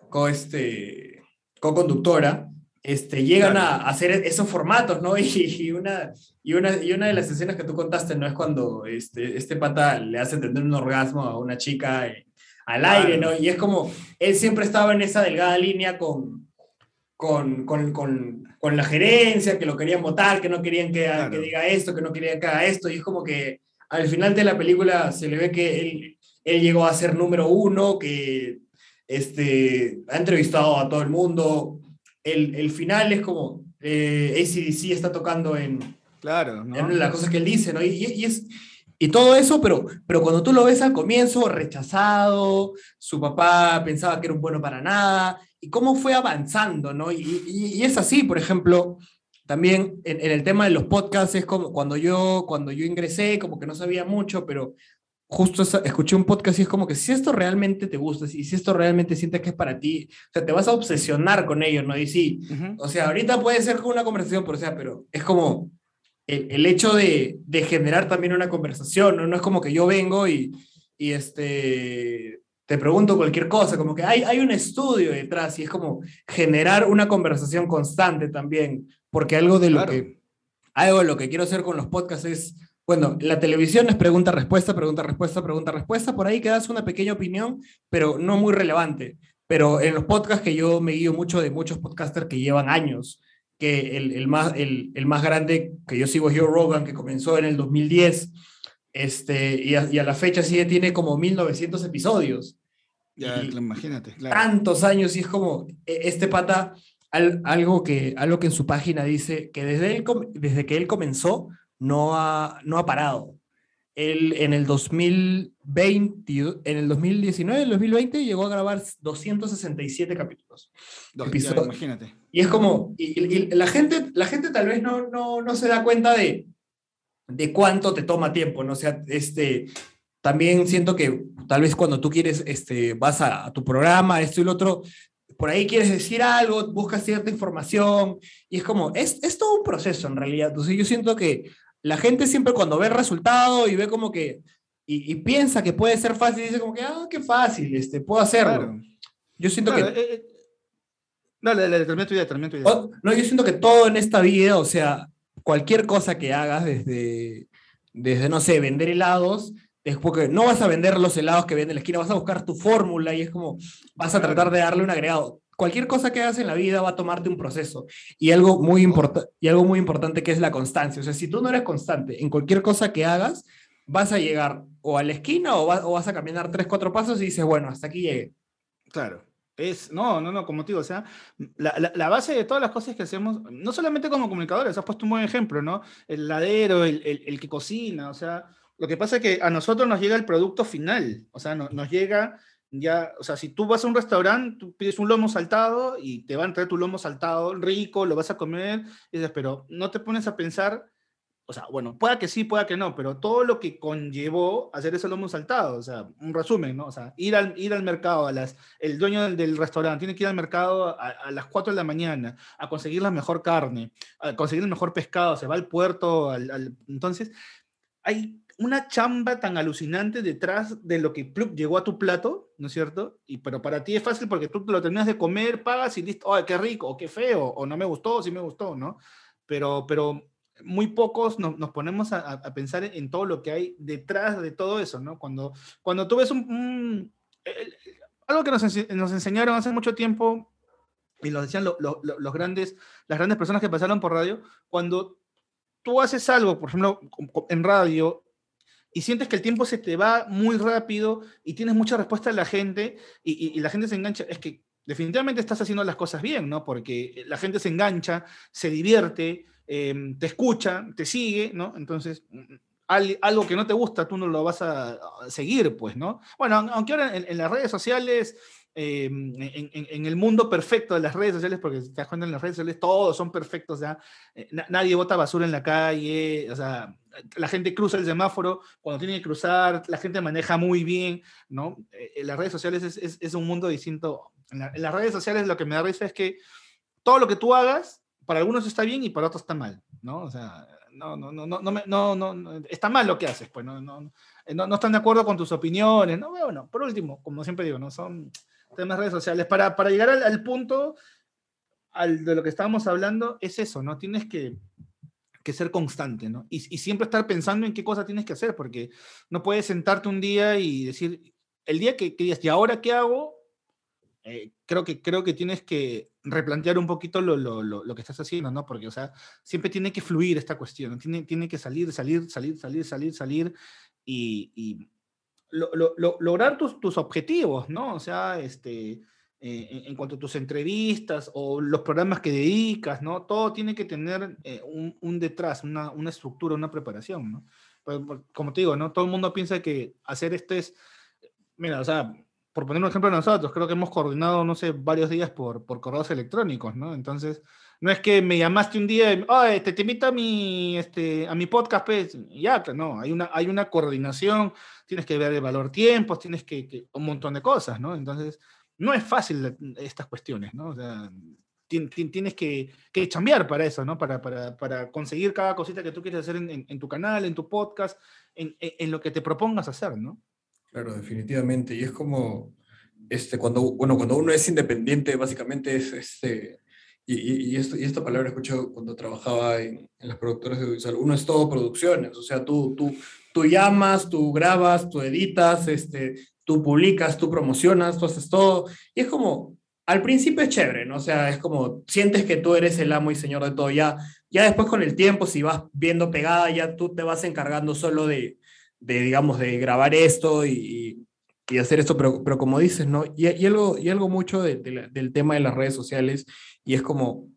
co este, co-conductora este, llegan a, hacer esos formatos, ¿no? Y, una, y, una, y una de las escenas que tú contaste, ¿no? Es cuando este, este pata le hace tener un orgasmo a una chica eh, al aire, ¿no? Y es como, él siempre estaba en esa delgada línea con, con, con, con, con la gerencia, que lo querían votar, que no querían que, que, diga esto, que no querían que haga esto, y es como que al final de la película se le ve que él, él llegó a ser número uno, que este, ha entrevistado a todo el mundo, el, el final es como eh, ACDC está tocando en, claro, en las cosas que él dice, ¿no? Y, y, es, y todo eso, pero, pero cuando tú lo ves al comienzo, rechazado, su papá pensaba que era un bueno para nada, y cómo fue avanzando, ¿no? Y, y es así, por ejemplo, también en, en, el tema de los podcasts, es como cuando yo, cuando yo ingresé, como que no sabía mucho, pero justo escuché un podcast y es como que si esto realmente te gusta, y si esto realmente sientes que es para ti, o sea, te vas a obsesionar con ello, ¿no? Y sí, Ujú. o sea, ahorita puede ser con una conversación, pero, o sea, pero es como el, el hecho de, de generar también una conversación, ¿no? No es como que yo vengo y, y este, te pregunto cualquier cosa, como que hay, hay un estudio detrás y es como generar una conversación constante también, porque algo de lo Claro. que, algo de lo que quiero hacer con los podcasts es, bueno, la televisión es pregunta-respuesta, pregunta-respuesta, pregunta-respuesta, por ahí que das una pequeña opinión, pero no muy relevante. Pero en los podcasts que yo me guío mucho de muchos podcasters que llevan años, que el, el más, el, el más grande que yo sigo es Joe Rogan, que comenzó en el 2010, este, y, a, y a la fecha sigue, tiene como 1900 episodios. Ya, Y- imagínate, claro. Tantos años, y es como, e- este pata, al- algo, que, algo que en su página dice, que desde, él desde que él comenzó, no ha, no ha parado. Él en el 2020, en el 2019, el 2020, llegó a grabar 267 capítulos. Dos- ya, episodio- imagínate. Y es como, y la, gente, la gente tal vez no, no, no se da cuenta de, de cuánto te toma tiempo, ¿no? O sea, este, también siento que tal vez cuando tú quieres, este, vas a, a tu programa, esto y lo otro, por ahí quieres decir algo, buscas cierta información, y es como, es, es todo un proceso en realidad. Entonces yo siento que la gente siempre cuando ve el resultado y ve como que, y, y piensa que puede ser fácil, dice como que, ah, qué fácil, este, puedo hacerlo. Claro. Yo siento Claro, que eh, eh, Dale, dale, termina tu idea, termina tu idea. Oh, no, yo siento que todo en esta vida, o sea, cualquier cosa que hagas desde, desde no sé, vender helados, es porque no vas a vender los helados que venden en la esquina, vas a buscar tu fórmula y es como, vas a tratar de darle un agregado. Cualquier cosa que hagas en la vida va a tomarte un proceso y algo muy, y algo muy importante que es la constancia. O sea, si tú no eres constante en cualquier cosa que hagas, vas a llegar o a la esquina o, va- o vas a caminar tres, cuatro pasos y dices, bueno, hasta aquí llegué. Claro. Es, no, no, no, como te digo, o sea, la, la- base de todas las cosas que hacemos, no solamente como comunicadores, has puesto un buen ejemplo, ¿no? El ladero, el, el- el que cocina, o sea, lo que pasa es que a nosotros nos llega el producto final, o sea, no- nos llega ya, o sea, si tú vas a un restaurante, tú pides un lomo saltado y te van a traer tu lomo saltado rico, lo vas a comer, y dices, pero no te pones a pensar, o sea, bueno, pueda que sí, pueda que no, pero todo lo que conllevó hacer ese lomo saltado, o sea, un resumen, ¿no? O sea, ir al, ir al mercado a las el dueño del, del restaurante tiene que ir al mercado a, a las 4 de la mañana a conseguir la mejor carne, a conseguir el mejor pescado, se va al puerto, al, al- entonces hay una chamba tan alucinante detrás de lo que plup, llegó a tu plato, ¿no es cierto? Y, pero para ti es fácil porque tú lo terminas de comer, pagas y listo, ¡ay, qué rico! o qué feo! o no me gustó, o sí me gustó, ¿no? Pero, pero muy pocos nos, nos ponemos a, a- pensar en todo lo que hay detrás de todo eso, ¿no? Cuando, cuando tú ves un, un- el- algo que nos, nos enseñaron hace mucho tiempo, y lo decían lo- lo- lo- los grandes, las grandes personas que pasaron por radio, cuando tú haces algo, por ejemplo, en radio, y sientes que el tiempo se te va muy rápido y tienes mucha respuesta de la gente y, la gente se engancha, es que definitivamente estás haciendo las cosas bien, ¿no? Porque la gente se engancha, se divierte, eh, te escucha, te sigue, ¿no? Entonces, mm, al- algo que no te gusta, tú no lo vas a, seguir, pues, ¿no? Bueno, aun- aunque ahora en las redes sociales, eh, en, en- en el mundo perfecto de las redes sociales, porque si te das cuenta en las redes sociales todos son perfectos, ya eh, na- nadie bota basura en la calle, o sea, la gente cruza el semáforo cuando tiene que cruzar, la gente maneja muy bien, ¿no? Eh, en las redes sociales es, es- es un mundo distinto. En, la- en las redes sociales lo que me da risa es que todo lo que tú hagas, para algunos está bien y para otros está mal, ¿no? O sea, no, no, no, no, no, me- no, no, está mal lo que haces, pues, no, no, no, no están de acuerdo con tus opiniones, ¿no? Bueno, por último, como siempre digo, ¿no? Son temas de redes sociales. Para, para llegar al, al punto al, de lo que estábamos hablando, es eso, ¿no? Tienes que, que ser constante, ¿no? Y, y siempre estar pensando en qué cosa tienes que hacer, porque no puedes sentarte un día y decir, el día que, que digas, ¿y ahora qué hago? Eh, creo, que, creo que tienes que replantear un poquito lo, lo, lo, lo que estás haciendo, ¿no? Porque, o sea, siempre tiene que fluir esta cuestión, ¿no? tiene, tiene que salir, salir, salir, salir, salir, salir y, y lo- lo- lo- lograr tus, tus objetivos, ¿no? O sea, este, eh, en, cuanto a tus entrevistas o los programas que dedicas, ¿no? Todo tiene que tener eh, un, un detrás, una, una estructura, una preparación, ¿no? Pero, como te digo, ¿no? Todo el mundo piensa que hacer esto es, mira, o sea, por poner un ejemplo nosotros, creo que hemos coordinado, no sé, varios días por, por correos electrónicos, ¿no? Entonces, no es que me llamaste un día y, te invito a mi, este, a mi podcast, pues, ya, no, hay una, hay una coordinación, tienes que ver el valor tiempos, tienes que, que, un montón de cosas, ¿no? Entonces, no es fácil estas cuestiones, ¿no? O sea, tienes que, que chambear para eso, ¿no? Para, para, para, conseguir cada cosita que tú quieres hacer en, en, tu canal, en tu podcast, en, en, lo que te propongas hacer, ¿no? Claro, definitivamente. Y es como, este, cuando, bueno, cuando uno es independiente, básicamente es, este, y, y, esto, esta palabra escucho cuando trabajaba en, las productoras de audiovisual, uno es todo producciones, o sea, tú, tú, tú llamas, tú grabas, tú editas, este, tú publicas, tú promocionas, tú haces todo, y es como, al principio es chévere, ¿no? O sea, es como sientes que tú eres el amo y señor de todo. Ya, ya después con el tiempo, si vas viendo pegada, ya tú te vas encargando solo de, de digamos, de grabar esto y, y hacer esto, pero, pero como dices, ¿no? Y, y algo, y algo mucho de, de del tema de las redes sociales, y es como,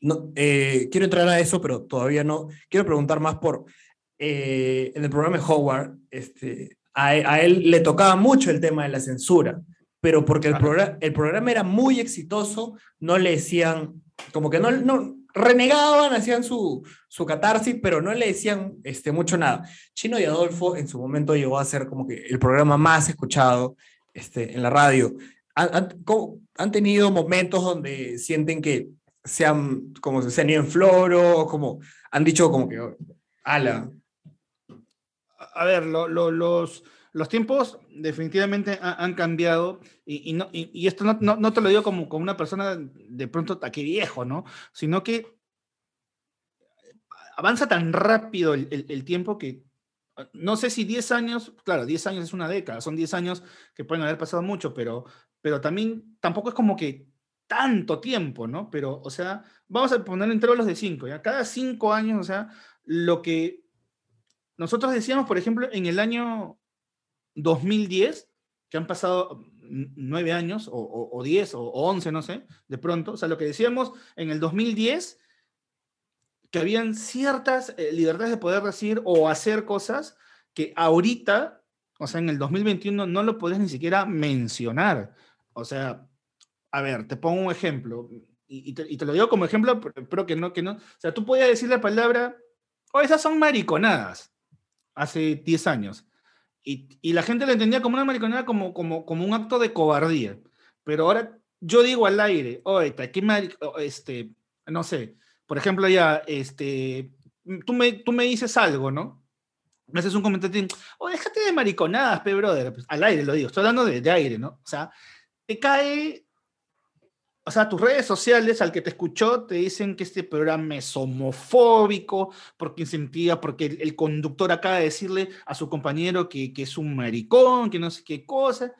no, eh, quiero entrar a eso, pero todavía no. Quiero preguntar más por, eh, en el programa de Howard, este, a, a él le tocaba mucho el tema de la censura pero porque el, programa, el programa era muy exitoso, no le decían, como que no, no renegaban, hacían su, su catarsis, pero no le decían este, mucho nada. Chino y Adolfo en su momento llegó a ser como que el programa más escuchado este, en la radio. Han, han, tenido momentos donde sienten que se han, como se han ido en floro, como han dicho como que, ala. A ver, lo, lo, los los tiempos definitivamente ha, han cambiado y, y, no, y, y esto no, no, no, te lo digo como, como una persona de pronto aquí viejo, ¿no? Sino que avanza tan rápido el, el, el, tiempo que no sé si 10 años, claro, 10 años es una década, son 10 años que pueden haber pasado mucho, pero, pero también tampoco es como que tanto tiempo, ¿no? Pero, o sea, vamos a poner intervalos de 5, ¿ya? Cada 5 años, o sea, lo que nosotros decíamos, por ejemplo, en el año 2010, que han pasado nueve años, o, diez, o, o, once, no sé, de pronto. O sea, lo que decíamos en el 2010, que habían ciertas eh, libertades de poder decir o hacer cosas que ahorita, o sea, en el 2021 no lo podés ni siquiera mencionar. O sea, a ver, te pongo un ejemplo, y, y, te, y te, lo digo como ejemplo, pero que no, que no. O sea, tú podías decir la palabra, o oh, esas son mariconadas, hace 10 años. Y, y, la gente lo entendía como una mariconada, como, como, como un acto de cobardía. Pero ahora yo digo al aire, oye, ¿qué maric este, no sé, por ejemplo, ya, este, tú me, tú me dices algo, ¿no? Me haces un comentario, oh, déjate de mariconadas, pe, brother. Pues, al aire lo digo, estoy hablando de, de aire, ¿no? O sea, te cae o sea, tus redes sociales, al que te escuchó, te dicen que este programa es homofóbico, porque incentiva, porque el, conductor acaba de decirle a su compañero que, que, es un maricón, que no sé qué cosa.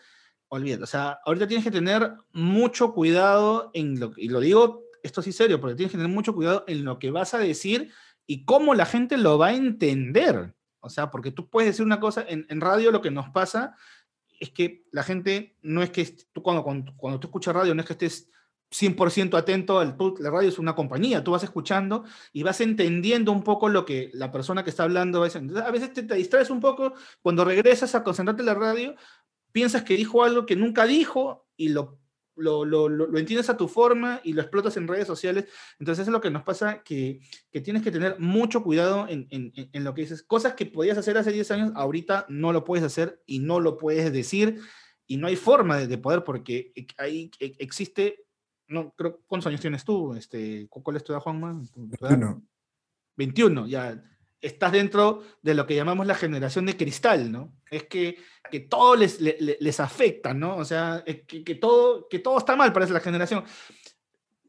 Olvídate, o sea, ahorita tienes que tener mucho cuidado en lo y lo digo, esto sí serio, porque tienes que tener mucho cuidado en lo que vas a decir y cómo la gente lo va a entender. O sea, porque tú puedes decir una cosa, en, en radio lo que nos pasa es que la gente no es que tú cuando, cuando, tú escuchas radio no es que estés 100% atento, el, la radio es una compañía, tú vas escuchando y vas entendiendo un poco lo que la persona que está hablando va diciendo. A veces te, te, distraes un poco, cuando regresas a concentrarte en la radio, piensas que dijo algo que nunca dijo y lo, lo, lo, lo, entiendes a tu forma y lo explotas en redes sociales. Entonces es lo que nos pasa, que, que tienes que tener mucho cuidado en, en, en lo que dices. Cosas que podías hacer hace 10 años, ahorita no lo puedes hacer y no lo puedes decir y no hay forma de, de poder porque ahí existe no, creo, ¿cuántos años tienes tú? Este, ¿Cuál es tu edad, Juanma? 21. 21, ya. Estás dentro de lo que llamamos la generación de cristal, ¿no? Es que, que todo les, les, les afecta, ¿no? O sea, que, que, todo, que todo está mal para esa generación.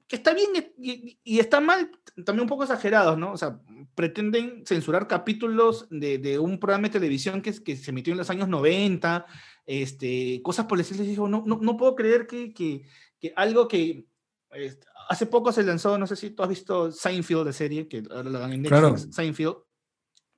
Que está bien y, y, está mal, también un poco exagerados, ¿no? O sea, pretenden censurar capítulos de, de un programa de televisión que, que, se emitió en los años 90, este, cosas por decirles, digo, no, no, no puedo creer que, que, que algo que este, hace poco se lanzó, no sé si tú has visto Seinfeld de serie, que ahora la dan en Netflix, claro. Seinfeld.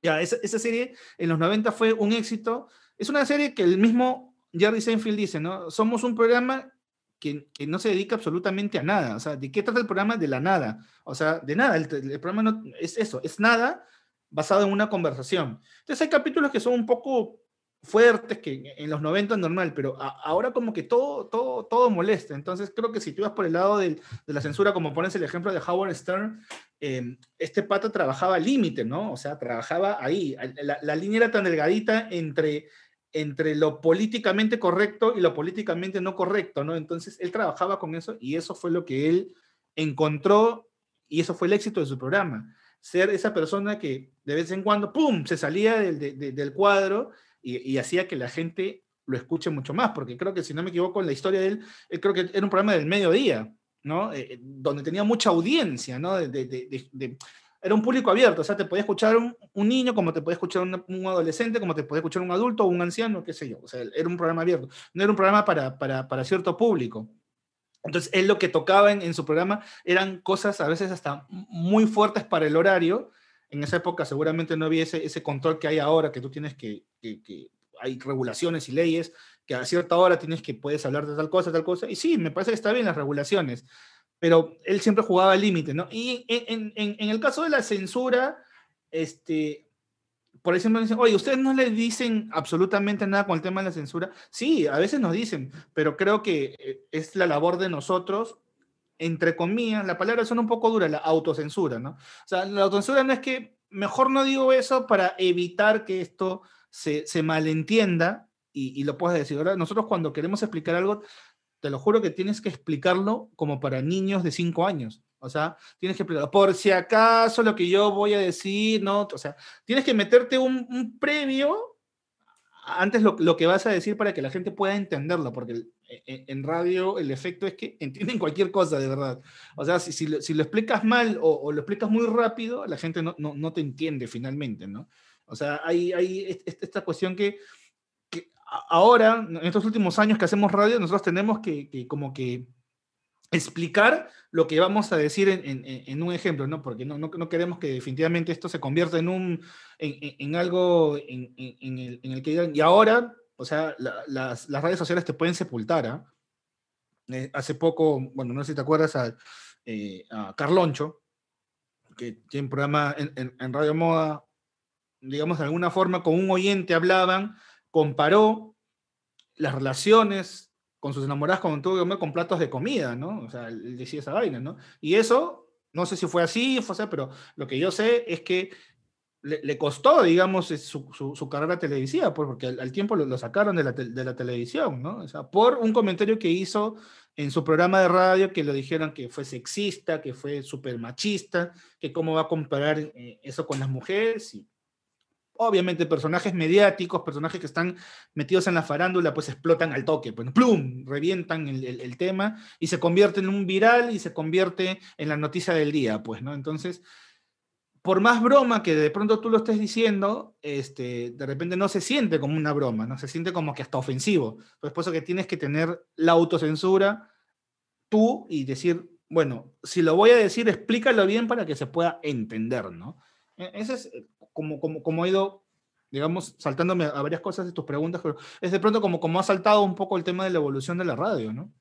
Ya, esa, esa, serie en los 90 fue un éxito. Es una serie que el mismo Jerry Seinfeld dice, ¿no? Somos un programa que, que, no se dedica absolutamente a nada. O sea, ¿de qué trata el programa? De la nada. O sea, de nada. El, programa es eso, es nada basado en una conversación. Entonces hay capítulos que son un poco fuertes que en los 90 normal, pero ahora como que todo, todo, todo molesta. Entonces creo que si tú vas por el lado de la censura, como pones el ejemplo de Howard Stern, em, este pato trabajaba al límite, ¿no? O sea, trabajaba ahí. La, la, línea era tan delgadita entre, entre lo políticamente correcto y lo políticamente no correcto, ¿no? Entonces él trabajaba con eso y eso fue lo que él encontró y eso fue el éxito de su programa. Ser esa persona que de vez en cuando, ¡pum!, se salía del, del cuadro y, hacía que la gente lo escuche mucho más, porque creo que si no me equivoco en la historia de él, creo que era un programa del mediodía, ¿no? Eh, eh, donde tenía mucha audiencia, ¿no? Era un público abierto, o sea, te podía escuchar un, niño, como te podía escuchar un, adolescente, como te podía escuchar un adulto o un anciano, qué sé yo, o sea, era un programa abierto, no era un programa para, para, para cierto público. Entonces, él lo que tocaba en, en, su programa eran cosas a veces hasta muy fuertes para el horario, en esa época seguramente no había ese, control que hay ahora, que tú tienes que, que, hay regulaciones y leyes, que a cierta hora tienes que puedes hablar de tal cosa, tal cosa, y sí, me parece que está bien las regulaciones, pero él siempre jugaba al límite, ¿no? Y en, en, el caso de la censura, este, por ejemplo, dicen, oye, ¿ustedes no le dicen absolutamente nada con el tema de la censura? Sí, a veces nos dicen, pero creo que eh, es la labor de nosotros entre comillas, la palabra suena un poco dura, la autocensura, ¿no? O sea, la autocensura no es que, mejor no digo eso para evitar que esto se, se malentienda y, y, lo puedas decir. Ahora, nosotros cuando queremos explicar algo, te lo juro que tienes que explicarlo como para niños de 5 años. O sea, tienes que explicarlo. Por si acaso lo que yo voy a decir, ¿no? O sea, tienes que meterte un, un previo antes lo, lo, que vas a decir para que la gente pueda entenderlo, porque e, e, en radio el efecto es que entienden cualquier cosa de verdad. O sea, si, si, lo, si lo, explicas mal o, o, lo explicas muy rápido, la gente no, no, no, te entiende finalmente, ¿no? O sea, hay, hay esta cuestión que ahora, en estos últimos años que hacemos radio, nosotros tenemos que, como que explicar lo que vamos a decir en, un ejemplo, ¿no? Porque no, no, queremos que definitivamente esto se convierta en, un, en, algo en, el, que digan, y ahora, o sea, la, las, redes sociales te pueden sepultar, ¿ah? eh, hace poco, bueno, no sé si te acuerdas, a, eh, a Carloncho, que tiene un programa en, Radio Moda, digamos, de alguna forma, con un oyente hablaban, comparó las relaciones con sus enamoradas con comer con platos de comida, ¿no? O sea, él decía esa vaina, ¿no? Y eso, no sé si fue así, fue así, pero lo que yo sé es que le, costó, digamos, su, carrera televisiva, pues, porque al, tiempo lo, lo, sacaron de la, de la televisión, ¿no? O sea, por un comentario que hizo en su programa de radio que lo dijeron que fue sexista, que fue súper machista, que cómo va a comparar eh, eso con las mujeres, y obviamente personajes mediáticos, personajes que están metidos en la farándula, pues explotan al toque, pues plum, revientan el, tema y se convierte en un viral y se convierte en la noticia del día, pues, ¿no? Entonces, por más broma que de pronto tú lo estés diciendo, este, de repente no se siente como una broma, no se siente como que hasta ofensivo. Pues por eso que tienes que tener la autocensura tú y decir, bueno, si lo voy a decir, explícalo bien para que se pueda entender, ¿no? E, ese es como, como, como he ido, digamos, saltándome a varias cosas de tus preguntas, pero es de pronto como, como ha saltado un poco el tema de la evolución de la radio, ¿no?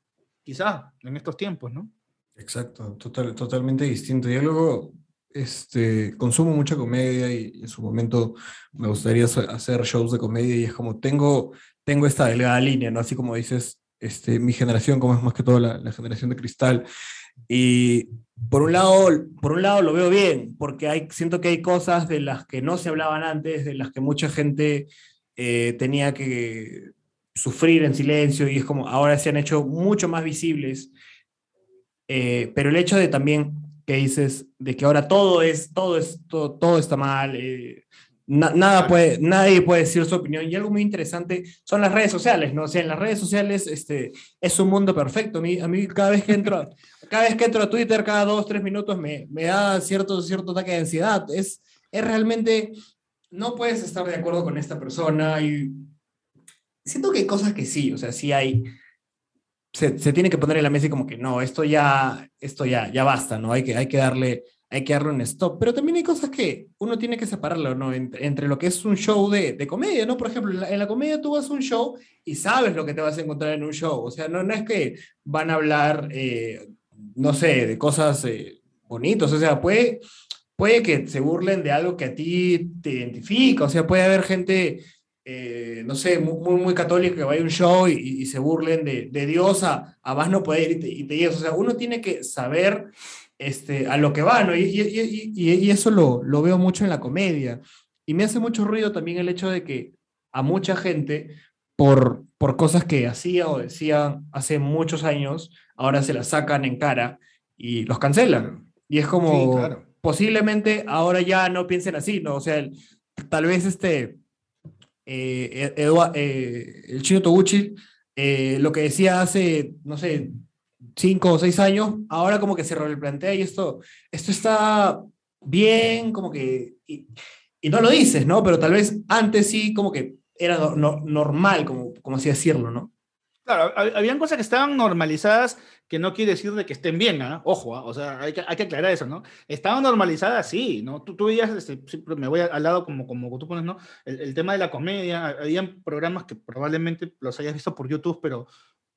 Quizá en estos tiempos, ¿no? Exacto, total, totalmente distinto. Y luego, este, consumo mucha comedia y en su momento me gustaría hacer shows de comedia y es como tengo, tengo esta delgada línea, ¿no? Así como dices, este, mi generación, como es más que todo la generación de cristal. Y por un lado, por un lado lo veo bien, porque hay, siento que hay cosas de las que no se hablaban antes, de las que mucha gente eh, tenía que sufrir en silencio y es como ahora se han hecho mucho más visibles. Eh, pero el hecho de también que dices de que ahora todo es todo es todo, todo está mal, eh, na, nada puede, nadie puede decir su opinión. Y algo muy interesante son las redes sociales, ¿no? O sea, en las redes sociales este, es un mundo perfecto. A mí, a mí cada vez que entro, cada vez que entro a Twitter, cada dos, tres minutos, me, me da cierto, cierto ataque de ansiedad. Es, es realmente, no puedes estar de acuerdo con esta persona y siento que hay cosas que sí, o sea, sí hay, se, se tiene que poner en la mesa y como que no, esto ya, esto ya, ya basta, ¿no? Hay que, hay que darle hay que darle un stop. Pero también hay cosas que uno tiene que separarlo, ¿no? Entre, entre lo que es un show de, de comedia, ¿no? Por ejemplo, en la, en la, comedia tú vas a un show y sabes lo que te vas a encontrar en un show. O sea, no, no es que van a hablar, eh, no sé, de cosas eh, bonitas. O sea, puede, puede que se burlen de algo que a ti te identifica. O sea, puede haber gente eh, no sé, muy, muy católico que vaya a un show y, se burlen de, de Dios a, más no poder y te, y te. O sea, uno tiene que saber este, a lo que va, ¿no? Y, y eso lo, lo veo mucho en la comedia. Y me hace mucho ruido también el hecho de que a mucha gente, por, por cosas que hacía o decía hace muchos años, ahora se las sacan en cara y los cancelan. Y es como, Sí, claro. posiblemente ahora ya no piensen así, ¿no? O sea, el- tal vez este, eh, Edua- eh, el chino Toguchi, eh, lo que decía hace, no sé, cinco o seis años, ahora como que se replantea y esto, esto está bien, como que, y, y no lo dices, ¿no? Pero tal vez antes sí como que era no- no- normal, como, como así decirlo, ¿no? Claro, hab- habían cosas que estaban normalizadas que no quiere decir de que estén bien. Ojo, ¿ah? o sea, hay que, hay que aclarar eso, ¿no? Estaban normalizadas, sí, ¿no? Tú, tú veías, este, me voy al lado como, como tú pones, ¿no? El, el tema de la comedia, habían programas que probablemente los hayas visto por YouTube, pero,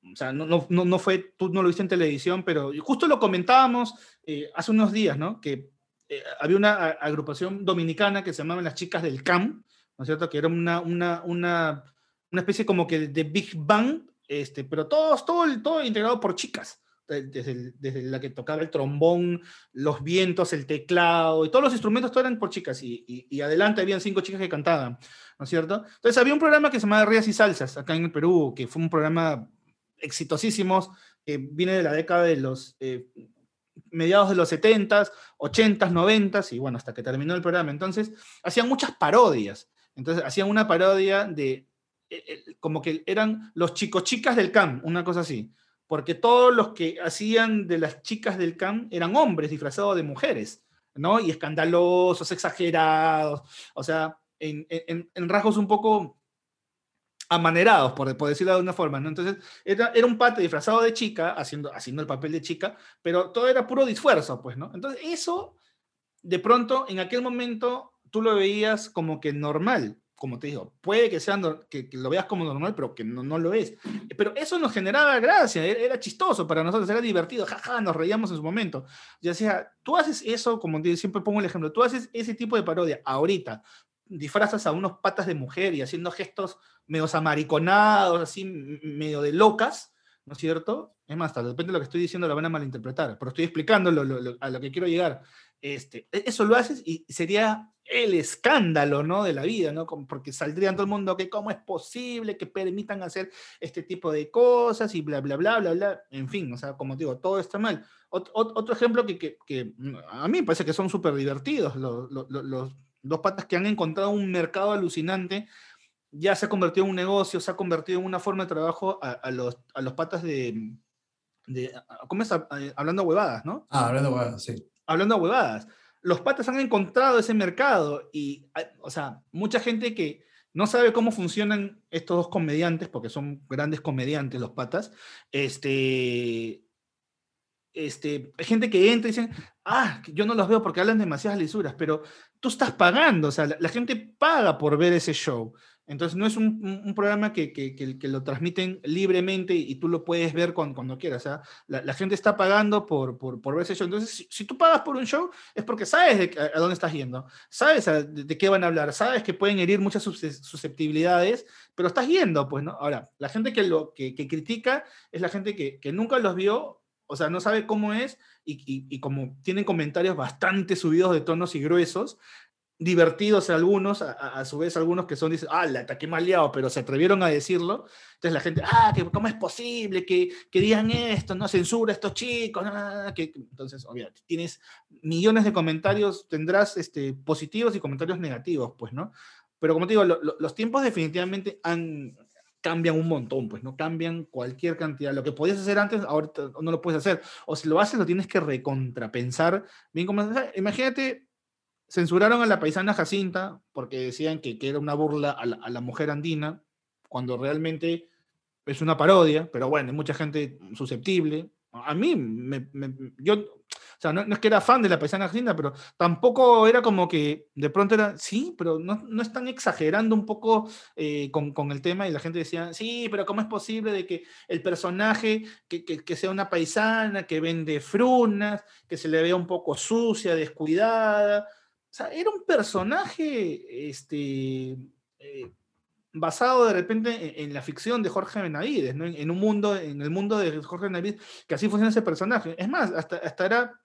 o sea, no, no, no, fue, tú no lo viste en televisión, pero justo lo comentábamos eh, hace unos días, ¿no? Que eh, había una agrupación dominicana que se llamaban las chicas del CAM, ¿no es cierto? Que era una, una, una, una especie como que de Big Bang, este, pero todos, todo, todo integrado por chicas, de- desde, desde la que tocaba el trombón, los vientos, el teclado, y todos los instrumentos, todo eran por chicas, y, adelante habían cinco chicas que cantaban, ¿no es cierto? Entonces había un programa que se llamaba Rías y Salsas, acá en el Perú, que fue un programa exitosísimo, que viene de la década de los... eh, mediados de los 70s, 80s, 90s, y bueno, hasta que terminó el programa. Entonces, hacían muchas parodias. Entonces, hacían una parodia de, como que eran los chicos chicas del CAM, una cosa así. Porque todos los que hacían de las chicas del CAM eran hombres disfrazados de mujeres, ¿no? Y escandalosos, exagerados, o sea, en, en- en rasgos un poco amanerados, por, por decirlo de una forma, ¿no? Entonces, era, era un pata disfrazado de chica, haciendo, haciendo el papel de chica, pero todo era puro disfuerzo, pues, ¿no? Entonces, eso, de pronto, en aquel momento, tú lo veías como que normal, como te digo, puede que, sea, nor- que, que lo veas como normal, pero que no, no lo es. Pero eso nos generaba gracia, era, era chistoso para nosotros, era divertido, jaja, nos reíamos en su momento. Ya sea, tú haces eso, como te- siempre pongo el ejemplo, tú haces ese tipo de parodia ahorita, disfrazas a unos patas de mujer y haciendo gestos medio amariconados, así, medio de locas, ¿no es cierto? Es más, de lo que estoy diciendo, lo van a malinterpretar, pero estoy explicando lo- lo- lo- a lo que quiero llegar. Este, e- eso lo haces y sería el escándalo, ¿no? De la vida, ¿no? Porque saldrían todo el mundo que cómo es posible que permitan hacer este tipo de cosas y bla, bla, bla, bla, bla. En fin, o sea, como digo, todo está mal. Ot- ot- otro ejemplo que, que- que, a mí me parece que son súper divertidos, los, los- los- dos patas que han encontrado un mercado alucinante ya se ha convertido en un negocio, se ha convertido en una forma de trabajo a, a los, a los patas de, de ¿cómo es? Hablando huevadas, ¿no? Ah, hablando, bueno, sí. Hablando huevadas. Los patas han encontrado ese mercado y, hay- o sea, mucha gente que no sabe cómo funcionan estos dos comediantes, porque son grandes comediantes los patas, este, este, hay gente que entra y dicen, ah, yo no los veo porque hablan demasiadas lisuras, pero tú estás pagando, o sea, la gente paga por ver ese show. Entonces no es un, programa que, lo transmiten libremente y tú lo puedes ver cuando, quieras. Sea, la, gente está pagando por, por, ver ese. Entonces, si, tú pagas por un show, es porque sabes de, a, dónde estás yendo, sabes a- de, de qué van a hablar, sabes que pueden herir muchas sus- susceptibilidades, pero estás yendo, pues. Ahora, la gente que, lo, que, critica es la gente que, que nunca los vio, o sea, no sabe cómo es y, y, y como tienen comentarios bastante subidos de tonos y gruesos, divertidos algunos, a, a- su vez algunos que son, dicen, ah, la ataqué mal liado, pero se atrevieron a decirlo. Entonces la gente, ah, que ¿cómo es posible que, que digan esto? No censura a estos chicos. no", que, entonces, obviamente, tienes millones de comentarios, tendrás este, positivos y comentarios negativos, pues, ¿no? Pero como te digo, lo- lo- los tiempos definitivamente han, cambian un montón, pues, ¿no? Cambian cualquier cantidad. Lo que podías hacer antes, ahorita no lo puedes hacer. O si lo haces, lo tienes que recontrapensar. Bien, imagínate censuraron a la paisana Jacinta porque decían que, que era una burla a la, a la mujer andina, cuando realmente es una parodia, pero bueno, hay mucha gente susceptible. A mí, me, me- yo, o sea, no, no es que era fan de la paisana Jacinta, pero tampoco era como que de pronto era, sí, pero no, no están exagerando un poco eh, con, con el tema y la gente decía, sí, pero ¿cómo es posible de que el personaje, que, que- que sea una paisana, que vende frunas, que se le vea un poco sucia, descuidada? O sea, era un personaje, este, eh, basado de repente en, la ficción de Jorge Benavides, ¿no? En, un mundo, en el mundo de Jorge Benavides, que así funciona ese personaje. Es más, hasta, hasta era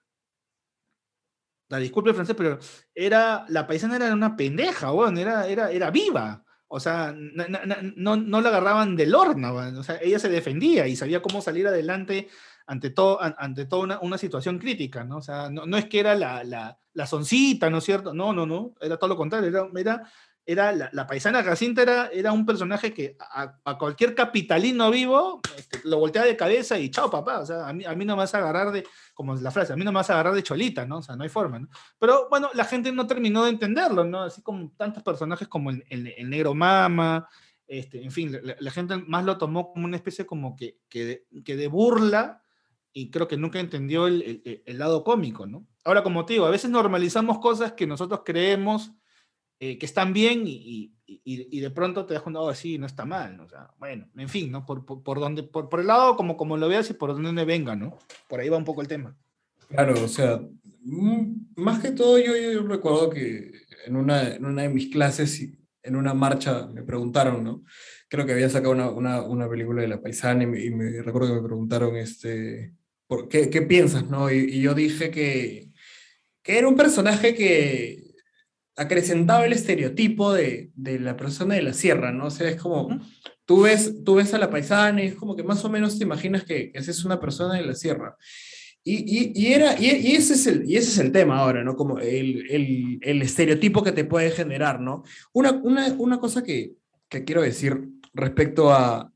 la disculpe francés, pero era, la paisana era una pendeja, weón, era, era, era viva. O sea, no, no, la agarraban del horno, o sea, ella se defendía y sabía cómo salir adelante ante, todo, ante toda una, una situación crítica, ¿no? O sea, no, no es que era la, la, la soncita, ¿no es cierto? No, no, no, era todo lo contrario, era, era era la, paisana Jacinta era, era un personaje que a, cualquier capitalino vivo este, lo voltea de cabeza y chao papá, o sea, a mí, a mí no me vas a agarrar de, como es la frase, a mí no me vas a agarrar de cholita, ¿no? O sea, no hay forma, ¿no? Pero bueno, la gente no terminó de entenderlo, ¿no? Así como tantos personajes como el, el, negro mama, este, en fin, la, gente más lo tomó como una especie como que, que, que de burla y creo que nunca entendió el, el, lado cómico, ¿no? Ahora, como te digo, a veces normalizamos cosas que nosotros creemos eh, que están bien y, y, y, de pronto te das cuenta, oh, sí, no está mal. O sea, bueno, en fin, ¿no? Por, por, por, donde, por, por el lado como, como lo veas y por donde venga, ¿no? Por ahí va un poco el tema. Claro, o sea, más que todo yo, yo recuerdo que en una, en una de mis clases, en una marcha, me preguntaron, ¿no? Creo que había sacado una, una, una película de La Paisana y me, y me, recuerdo que me preguntaron, este, ¿por qué, qué piensas, no? Y, y yo dije que, que era un personaje que acrecentaba el estereotipo de, de, la persona de la sierra, ¿no? O sea, es como, tú ves, tú ves a la paisana y es como que más o menos te imaginas que, que es una persona de la sierra. Y, y, y era, y, ese es el, y ese es el tema ahora, ¿no? Como el, el, el estereotipo que te puede generar, ¿no? Una, una, una cosa que, que quiero decir respecto a,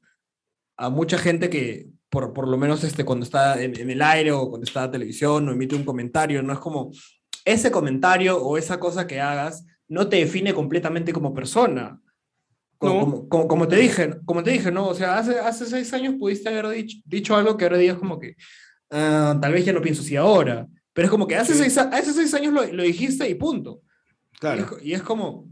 a mucha gente que, por, por lo menos este, cuando está en, en el aire o cuando está en televisión o emite un comentario, ¿no? Es como, ese comentario o esa cosa que hagas no te define completamente como persona. Como, no. como, como, como, te dije, como te dije, ¿no? O sea, hace, hace seis años pudiste haber dicho, dicho algo que ahora digas como que uh, tal vez ya no pienso así ahora. Pero es como que hace, sí. seis, hace seis años lo, lo, dijiste y punto. Claro. Y es, y es, como,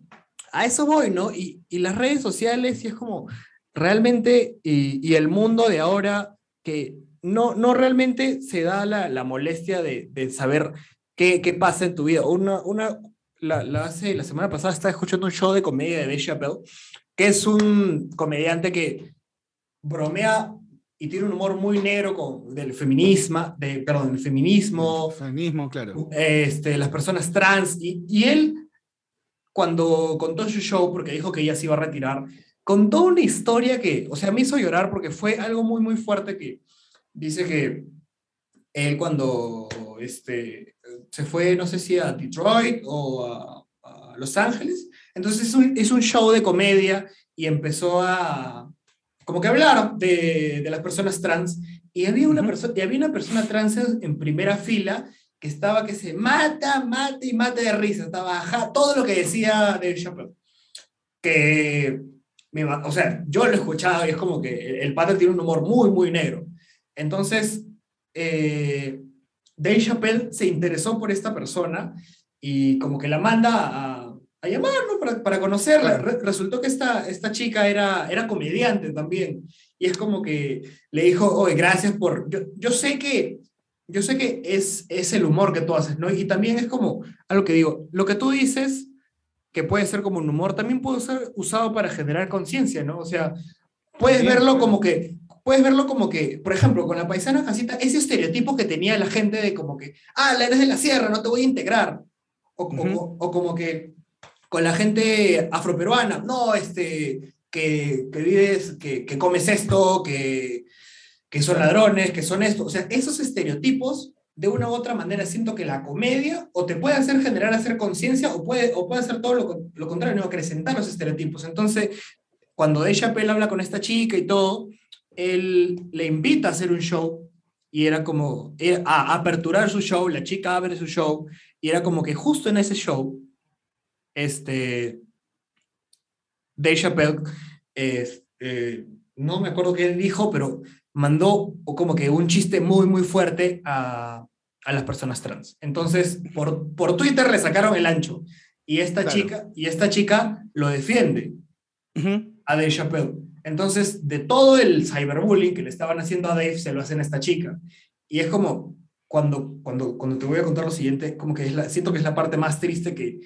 a eso voy, ¿no? Y, y las redes sociales, y es como, realmente, y, y el mundo de ahora, que no, no realmente se da la, la molestia de, de saber qué, qué pasa en tu vida. Una, una, la, la, hace, la semana pasada estaba escuchando un show de comedia de Dave Chappelle, que es un comediante que bromea y tiene un humor muy negro con, del feminismo, de, perdón, el feminismo. feminismo, claro. Este, las personas trans. Y, y él, cuando contó su show, porque dijo que ella se iba a retirar, contó una historia que, o sea, me hizo llorar porque fue algo muy, muy fuerte que dice que él cuando este, se fue, no sé si a Detroit o a, a Los Ángeles. Entonces es un, es un, show de comedia y empezó a como que hablar de, de las personas trans. Y había, una -huh. y había una persona trans en primera fila que estaba que se mata, mata y mata de risa. Estaba ajá, todo lo que decía de Chappelle. Que, o sea, yo lo he escuchado y es como que el, el pata tiene un humor muy, muy negro. Entonces, eh, Dave Chappelle se interesó por esta persona y como que la manda a, a llamar, ¿no? Para, para conocerla. Re, resultó que esta, esta chica era, era comediante también. Y es como que le dijo, oye, gracias por... Yo, yo sé que, yo sé que es, es el humor que tú haces, ¿no? Y también es como, algo que digo, lo que tú dices, que puede ser como un humor, también puede ser usado para generar conciencia, ¿no? O sea, puedes verlo como que puedes verlo como que, por ejemplo, con la paisana casita, ese estereotipo que tenía la gente de como que, ah, la eres de la sierra, no te voy a integrar. O, uh -huh. o, o como que con la gente afroperuana, no, este, que, que vives, que, que, comes esto, que, que son ladrones, que son esto. O sea, esos estereotipos, de una u otra manera, siento que la comedia o te puede hacer generar, hacer conciencia, o puede, o puede hacer todo lo, contrario, no, acrecentar los estereotipos. Entonces, cuando De Chappelle habla con esta chica y todo, él le invita a hacer un show y era como era a aperturar su show, la chica abre su show y era como que justo en ese show, este, Dave Chappelle, eh, eh, no me acuerdo qué dijo, pero mandó como que un chiste muy, muy fuerte a, a las personas trans. Entonces, por, por Twitter le sacaron el ancho y esta, claro. chica, y esta chica lo defiende uh -huh. a Dave Chappelle. Entonces, de todo el cyberbullying que le estaban haciendo a Dave, se lo hacen a esta chica. Y es como, cuando, cuando, cuando te voy a contar lo siguiente, como que es la, siento que es la parte más triste que,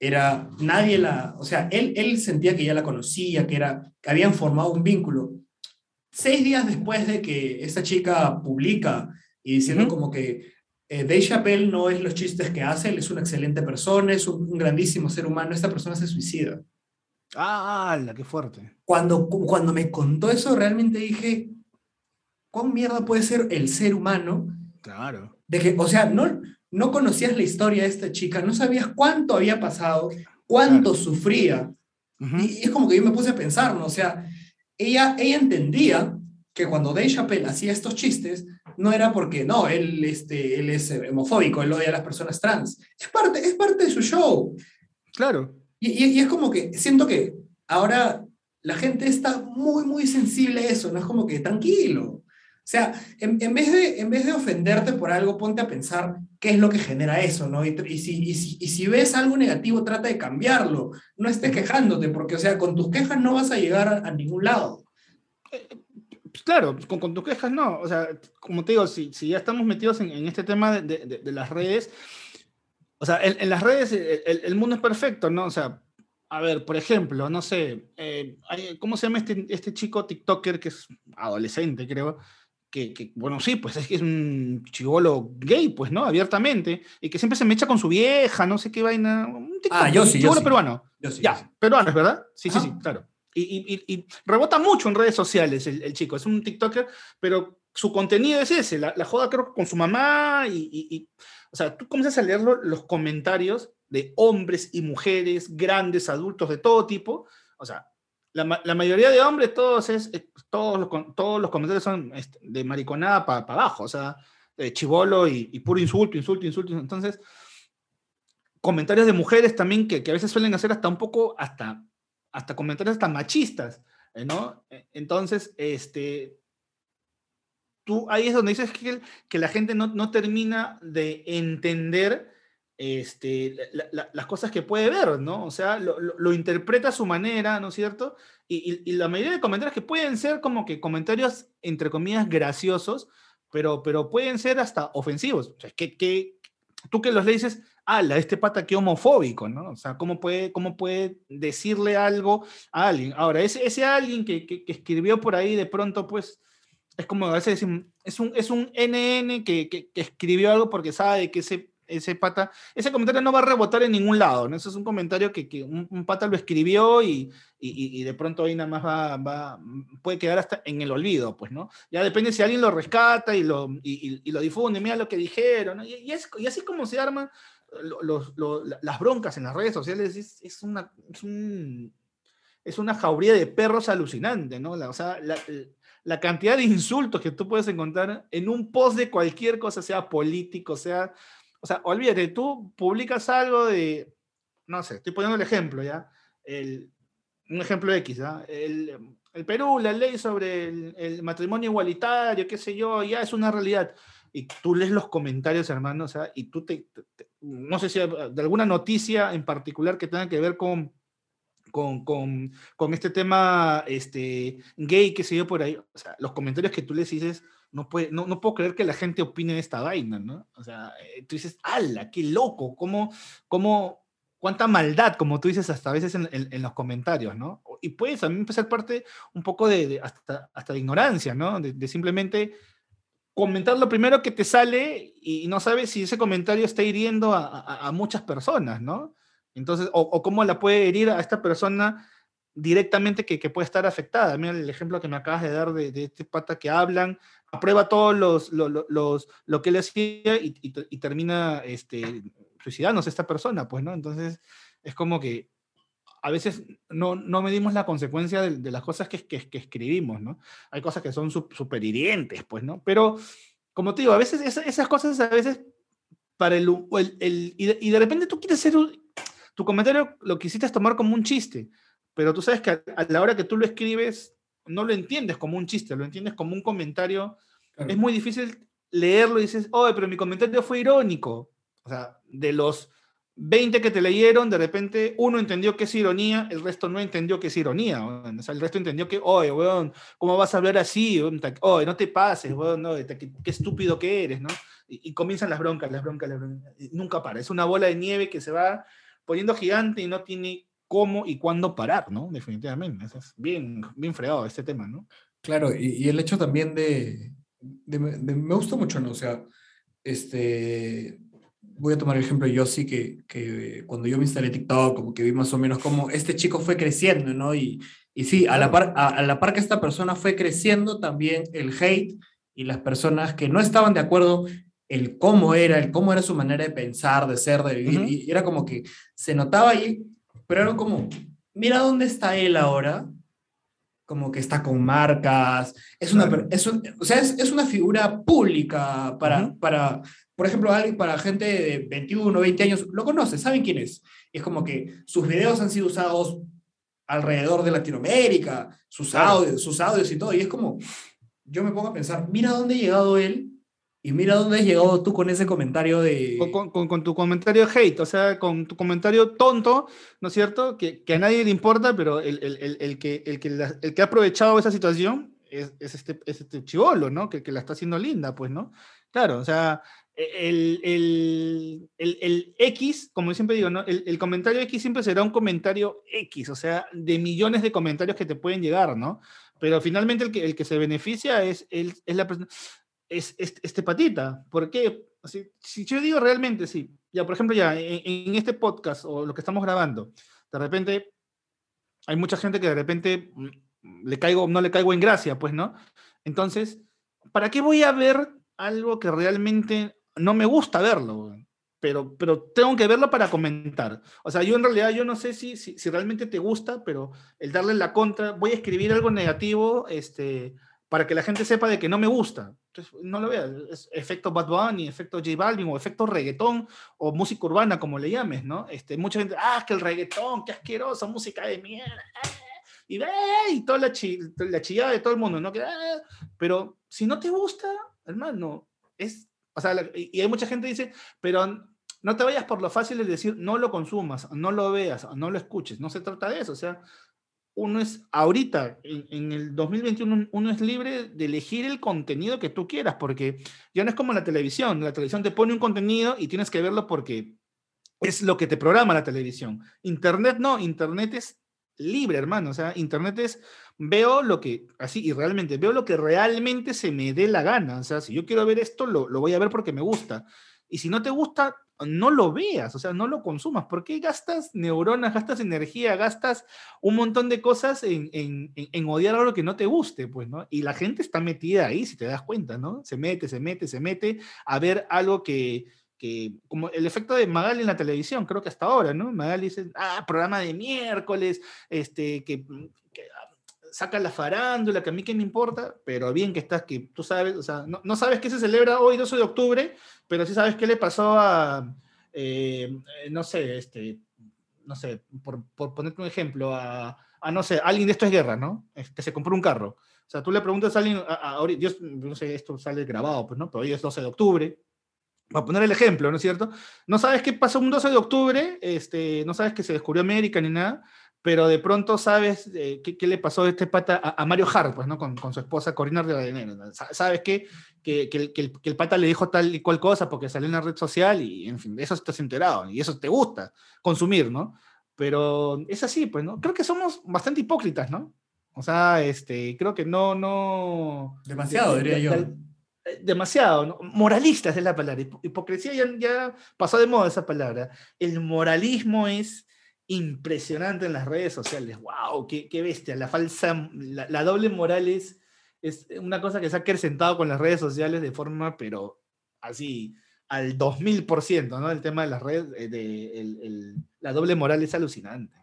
era, nadie la, o sea, él, él sentía que ya la conocía, que, era, que habían formado un vínculo. Seis días después de que esta chica publica y diciendo Ujú. como que eh, Dave Chappelle no es los chistes que hace, él es una excelente persona, es un, un grandísimo ser humano, esta persona se suicida. Ah, ala, qué fuerte. Cuando, cu- cuando me contó eso, realmente dije, ¿cuán mierda puede ser el ser humano? Claro. De que, o sea, no, no conocías la historia de esta chica, no sabías cuánto había pasado, cuánto sufría. Y, y es como que yo me puse a pensar, ¿no? O sea, ella, ella entendía que cuando Dave Chappelle hacía estos chistes, no era porque, no, él, este, él es homofóbico, él odia a las personas trans. Es parte, es parte de su show. Claro. Y, y- y es como que siento que ahora la gente está muy, muy sensible a eso, ¿no? Es como que tranquilo. O sea, en, en vez de, en vez de ofenderte por algo, ponte a pensar qué es lo que genera eso, ¿no? Y, si, y, si, y si ves algo negativo, trata de cambiarlo. No estés quejándote, porque, o sea, con tus quejas no vas a llegar a, ningún lado. Pues claro, con, con tus quejas no. O sea, como te digo, si, si ya estamos metidos en, este tema de, de- las redes, o sea, en, las redes el, mundo es perfecto, ¿no? O sea, a ver, por ejemplo, no sé, eh, ¿cómo se llama este, este chico TikToker que es adolescente, creo? Que, que, bueno, sí, pues es que es un chivolo gay, pues, ¿no? Abiertamente, y que siempre se me echa con su vieja, no sé qué vaina. Un Ah, TikToker, yo un sí, yo chibolo sí. peruano. Yo sí, Ya, yo peruano, ¿es verdad? Sí, sí, sí, claro. Y, y- y- rebota mucho en redes sociales el, el chico. Es un TikToker, pero su contenido es ese. La, la joda creo que con su mamá y, y- o sea, tú comienzas a leer lo- los comentarios de hombres y mujeres, grandes, adultos, de todo tipo. O sea, la, la mayoría de hombres, todos, es, eh, todos, los, todos los comentarios son este, de mariconada para abajo. O sea, chivolo y, y puro insulto, insulto, insulto. Entonces, comentarios de mujeres también que, que a veces suelen hacer hasta un poco, hasta, hasta comentarios hasta machistas, eh, ¿no? Eh, Entonces, este, tú ahí es donde dices que, que la gente no, no termina de entender este, la- la- las cosas que puede ver, ¿no? O sea, lo, lo- interpreta a su manera, ¿no es cierto? Y, y- y la mayoría de comentarios que pueden ser como que comentarios, entre comillas, graciosos, pero, pero pueden ser hasta ofensivos. O sea, que, que tú que los le dices, ala, este pata qué homofóbico, ¿no? O sea, ¿cómo puede, cómo puede decirle algo a alguien? Ahora, ese, ese alguien que, que- que escribió por ahí de pronto, pues, es como a veces es un, es un NN que, que- que escribió algo porque sabe que ese, ese pata, ese comentario no va a rebotar en ningún lado, ¿no? Ese es un comentario que, que un, pata lo escribió y, y- y- de pronto ahí nada más va, va- puede quedar hasta en el olvido, pues, ¿no? Ya depende si alguien lo rescata y lo, y, lo difunde, mira lo que dijeron, ¿no? Y, es- y así como se arman lo- los- lo- la- las broncas en las redes sociales, es, es una, es, un- es una jauría de perros alucinante, ¿no? O sea, la, la cantidad de insultos que tú puedes encontrar en un post de cualquier cosa, sea político, sea... O sea, olvídate, tú publicas algo de, no sé, estoy poniendo el ejemplo, ¿ya? El, un ejemplo X, ¿ya? El, el Perú, la ley sobre el, el matrimonio igualitario, qué sé yo, ya es una realidad. Y tú lees los comentarios, hermano, o sea, y tú te, te- no sé si de alguna noticia en particular que tenga que ver con, con, con, con este tema este, gay que se dio por ahí, o sea, los comentarios que tú les dices, no, puede, no, no puedo creer que la gente opine de esta vaina, ¿no? O sea, eh, tú dices, ¡ala, qué loco! ¿Cómo, cómo, cuánta maldad, como tú dices, hasta a veces en, los comentarios, ¿no? Y puede también ser parte un poco de, hasta, hasta de ignorancia, ¿no? De, simplemente comentar lo primero que te sale y no sabes si ese comentario está hiriendo a, a- a muchas personas, ¿no? Entonces, o, o cómo la puede herir a esta persona directamente que, que puede estar afectada. Mira el ejemplo que me acabas de dar de, de este pata que hablan, aprueba todos los, lo, lo- los- lo que él hacía y, y y termina este, suicidándose esta persona, pues, ¿no? Entonces, es como que a veces no, no medimos la consecuencia de, de las cosas que, que- que escribimos, ¿no? Hay cosas que son súper hirientes, pues, ¿no? Pero, como te digo, a veces esa- esas cosas, a veces, para el, el- el- y, de, y de repente tú quieres hacer, tu comentario lo quisiste tomar como un chiste, pero tú sabes que a, a la hora que tú lo escribes, no lo entiendes como un chiste, lo entiendes como un comentario. Claro. Es muy difícil leerlo y dices, oye, pero mi comentario fue irónico. O sea, de los 20 que te leyeron, de repente uno entendió que es ironía, el resto no entendió que es ironía. O sea, el resto entendió que, oye, weón, ¿cómo vas a hablar así? Oye, no te pases, weón, no, qué, qué estúpido que eres, ¿no? Y, y comienzan las broncas, las broncas, las broncas. y nunca para. Es una bola de nieve que se va poniendo gigante y no tiene cómo y cuándo parar, ¿no? Definitivamente. Es bien, bien fregado este tema, ¿no? Claro, y, y el hecho también de, de- de- me gusta mucho, ¿no? O sea, este, voy a tomar el ejemplo de Yossi, que, que cuando yo me instalé TikTok, como que vi más o menos cómo este chico fue creciendo, ¿no? Y, y sí, a la, par, a, a la par que esta persona fue creciendo, también el hate y las personas que no estaban de acuerdo, el cómo era, el cómo era su manera de pensar, de ser, de vivir, Ujú. y era como que se notaba ahí, pero era como, mira dónde está él ahora, como que está con marcas, es una, Claro. es un- o sea, es, es una figura pública para, Ujú. para, por ejemplo, alguien, para gente de 21, 20 años, lo conoce, saben quién es. Es como que sus videos han sido usados alrededor de Latinoamérica, sus Claro. audios, sus audios y todo, y es como, yo me pongo a pensar, mira dónde ha llegado él y mira dónde has llegado tú con ese comentario de... Con, con- con- tu comentario hate, o sea, con tu comentario tonto, ¿no es cierto? Que, que a nadie le importa, pero el, el- el- el que, el, que la- el que ha aprovechado esa situación es, es este, es este chivolo, ¿no? Que, que la está haciendo linda, pues, ¿no? Claro, o sea, el, el, el- el X, como siempre digo, ¿no? El, comentario X siempre será un comentario X, o sea, de millones de comentarios que te pueden llegar, ¿no? Pero finalmente el que, el que se beneficia es, es la persona es, es- este patita. ¿Por qué? Si yo digo realmente, sí. Ya, por ejemplo, ya en, este podcast o lo que estamos grabando, de repente hay mucha gente que de repente mm, le caigo, no le caigo en gracia, pues, ¿no? Entonces, ¿para qué voy a ver algo que realmente no me gusta verlo? Pero, pero tengo que verlo para comentar. O sea, yo en realidad yo no sé si, si, si realmente te gusta, pero el darle la contra, voy a escribir algo negativo, este, para que la gente sepa de que no me gusta. Entonces, no lo veas. Es efecto Bad Bunny, efecto J Balvin o efecto reggaetón o música urbana, como le llames, ¿no? Este, mucha gente, ah, que el reggaetón, qué asqueroso, música de mierda. ah", Y, y toda la, chi- la chillada de todo el mundo, ¿no? Que, "Ah", pero si no te gusta, hermano, es, o sea, la- y hay mucha gente que dice, pero no te vayas por lo fácil de decir, no lo consumas, no lo veas, no lo escuches. No se trata de eso. O sea, uno es, ahorita, en, en el 2021, uno es libre de elegir el contenido que tú quieras, porque ya no es como la televisión. La televisión te pone un contenido y tienes que verlo porque es lo que te programa la televisión. Internet no, Internet es libre, hermano. O sea, Internet es, veo lo que, así, y realmente, veo lo que realmente se me dé la gana. O sea, si yo quiero ver esto, lo, lo voy a ver porque me gusta. Y si no te gusta, no lo veas, o sea, no lo consumas. ¿Por qué gastas neuronas, gastas energía, gastas un montón de cosas en, en, en- odiar algo que no te guste, pues, ¿no? Y la gente está metida ahí, si te das cuenta, ¿no? Se mete, se mete, se mete a ver algo que, que como el efecto de Magali en la televisión, creo que hasta ahora, ¿no? Magali dice, ah, programa de miércoles, este, que, saca la farándula, que a mí qué me importa, pero bien que estás, que tú sabes, o sea, no, no sabes qué se celebra hoy, 12 de octubre, pero sí sabes qué le pasó a, eh, no sé, este, no sé, por, por ponerte un ejemplo, a, a, no sé, alguien de esto es guerra, ¿no? Que se compró un carro. O sea, tú le preguntas a alguien, a, yo no sé, esto sale grabado, pues, ¿no? Pero hoy es 12 de octubre. Para poner el ejemplo, ¿no es cierto? No sabes qué pasó un 12 de octubre, este, no sabes que se descubrió América ni nada, pero de pronto sabes eh, qué, qué le pasó a este pata a, a Mario Hart, pues, ¿no? Con, con su esposa Corina Rivadeneira. Sabes que, que, que el, que, el, que el pata le dijo tal y cual cosa porque salió en la red social y, en fin, de eso estás enterado y eso te gusta consumir, ¿no? Pero es así, pues, ¿no? Creo que somos bastante hipócritas, ¿no? O sea, este, creo que no, no... Demasiado, de- diría de- yo. de- eh, demasiado, ¿no? Moralistas es la palabra. Hipo- Hipocresía ya, ya pasó de moda esa palabra. El moralismo es impresionante en las redes sociales. ¡Wow! ¡Qué, bestia! La falsa, la, doble moral es, una cosa que se ha acrecentado con las redes sociales de forma, pero así, al 2000%, ¿no? El tema de las redes, eh, de, la doble moral es alucinante.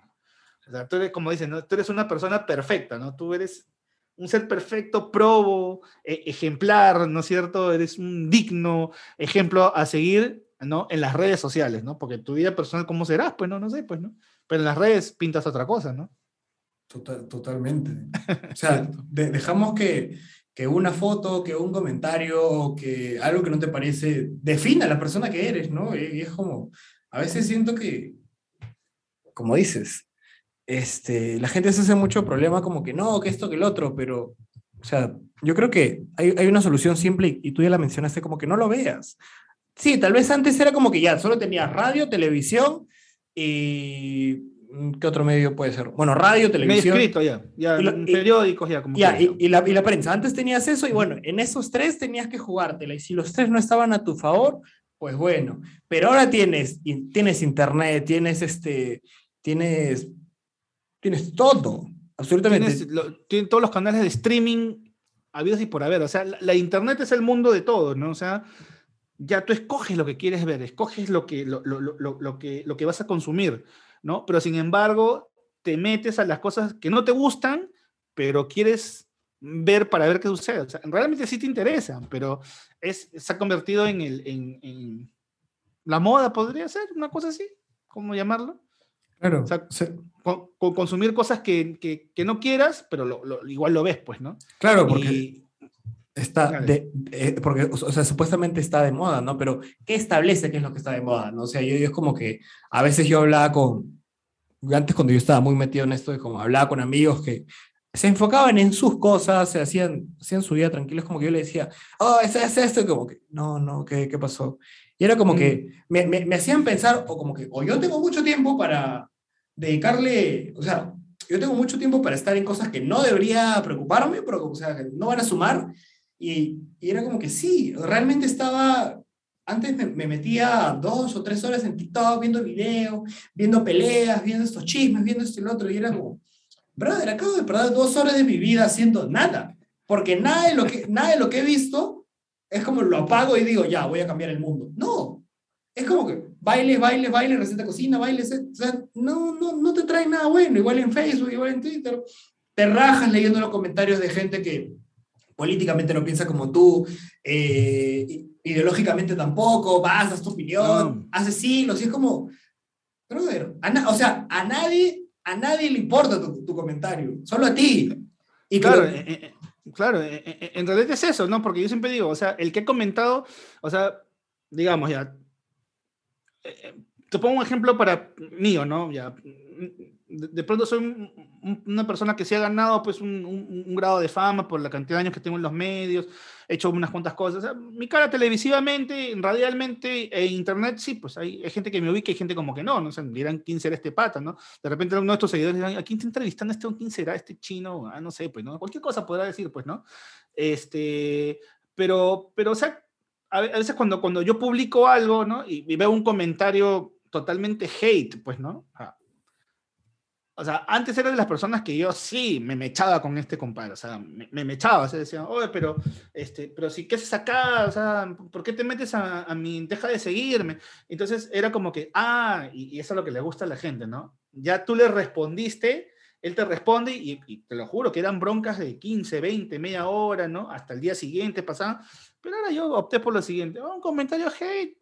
O sea, tú eres, como dicen, tú eres una persona perfecta, ¿no? Tú eres un ser perfecto, probo, e- ejemplar, ¿no es cierto? Eres un digno ejemplo a seguir, ¿no? En las redes sociales, ¿no? Porque tu vida personal, ¿cómo serás? Pues no, no sé, pues, ¿no? Pero en las redes pintas otra cosa, ¿no? Total- totalmente. O sea, de- dejamos que, que una foto, que un comentario, que algo que no te parece, defina a la persona que eres, ¿no? Y, es como, a veces siento que, como dices, este, la gente se hace mucho problema como que no, que esto, que el otro, pero, o sea, yo creo que hay, hay una solución simple y, y tú ya la mencionaste, como que no lo veas. Sí, tal vez antes era como que ya solo tenías radio, televisión y mm, ¿qué otro medio puede ser? Bueno, radio, Medio televisión. escrito ya, ya Y lo- y- periódicos ya, como Ya, y, y la, y la prensa. Antes tenías eso y bueno, en esos tres tenías que jugártela. Y si los tres no estaban a tu favor, pues bueno. Pero ahora tienes, tienes internet, tienes este, tienes, tienes todo, absolutamente. Tienes lo- todos los canales de streaming habidos y por haber. O sea, la, la internet es el mundo de todo, ¿no? O sea, ya tú escoges lo que quieres ver, escoges lo que, lo, lo- lo- lo que, lo que vas a consumir, ¿no? Pero sin embargo, te metes a las cosas que no te gustan, pero quieres ver para ver qué sucede. O sea, realmente sí te interesan, pero es, se ha convertido en, el, en, en la moda, podría ser, una cosa así, ¿cómo llamarlo? Claro. O sea, Con- con consumir cosas que, que- que no quieras, pero lo- lo- igual lo ves, pues, ¿no? claro, porque Y- está de, de- porque, o sea, supuestamente está de moda, ¿no? Pero, ¿qué establece qué es lo que está de moda? ¿no? O sea, yo, yo es como que a veces yo hablaba con, antes cuando yo estaba muy metido en esto, de como hablaba con amigos que se enfocaban en sus cosas, se hacían, hacían su vida tranquilos, como que yo le decía, oh, es, es esto, y como que, no, no, ¿qué, qué pasó? Y era como Mm. que me, me, me hacían pensar, o como que, o yo tengo mucho tiempo para dedicarle, o sea, yo tengo mucho tiempo para estar en cosas que no debería preocuparme, pero o sea, que no van a sumar. Y, y era como que sí, realmente estaba, antes me, me metía dos o tres horas en TikTok viendo videos, viendo peleas, viendo estos chismes, viendo esto y lo otro, y era como, brother, acabo de perder dos horas de mi vida haciendo nada, porque nada de lo que, nada de lo que he visto es como lo apago y digo, ya, voy a cambiar el mundo. No, es como que bailes, bailes, bailes, receta cocina, bailes, o sea, no, no, no te trae nada bueno, igual en Facebook, igual en Twitter, te rajas leyendo los comentarios de gente que políticamente no piensa como tú, eh, ideológicamente tampoco, vas, das tu opinión, No. haces siglos, y es como, brother, o sea, a nadie, a nadie le importa tu, tu comentario, solo a ti. Y Claro, eh, eh, eh, claro, eh, eh, en realidad es eso, ¿no? Porque yo siempre digo, o sea, el que he comentado, o sea, digamos ya, te pongo un ejemplo para mío, ¿no? Ya, de, de pronto soy un- una persona que se ha ganado pues un, un- un grado de fama por la cantidad de años que tengo en los medios, he hecho unas cuantas cosas. O sea, mi cara televisivamente, radialmente e internet, sí, pues hay, hay gente que me ubica y gente como que no, no sé, dirán quién será este pata, ¿no? De repente uno de estos seguidores dirán, ¿a quién está entrevistando este? ¿Quién será este chino? Ah, no sé, pues, ¿no? Cualquier cosa podrá decir, pues, ¿no? Este, pero, pero, o sea, a veces cuando, cuando yo publico algo, ¿no? Y, y veo un comentario totalmente hate, pues, ¿no? Ah. O sea, antes era de las personas que yo sí me mechaba con este compadre, o sea, me, me mechaba, o sea, decían, oye, pero, este, pero si, ¿qué haces acá? O sea, ¿por qué te metes a, a mi, deja de seguirme? Entonces era como que, ah, y, y eso es lo que le gusta a la gente, ¿no? Ya tú le respondiste, él te responde y, y te lo juro que eran broncas de 15, 20, media hora, ¿no? Hasta el día siguiente pasaban, pero ahora yo opté por lo siguiente, oh, un comentario hate,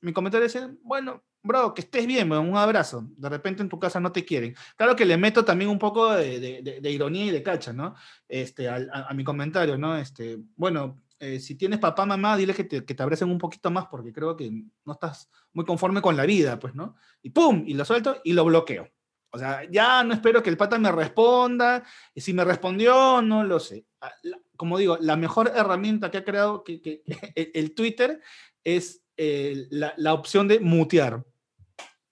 mi comentario es, bueno, bro, que estés bien, un abrazo. De repente en tu casa no te quieren. Claro que le meto también un poco de, ironía y de cacha, ¿no? Este, a, mi comentario, ¿no? Este, bueno, eh, si tienes papá, mamá, dile que te, que abracen un poquito más porque creo que no estás muy conforme con la vida, pues, ¿no? Y pum, y lo suelto y lo bloqueo. O sea, ya no espero que el pata me responda. Y si me respondió, no lo sé. Ah, Como digo, la mejor herramienta que ha creado que, el Twitter es eh, la, la opción de mutear.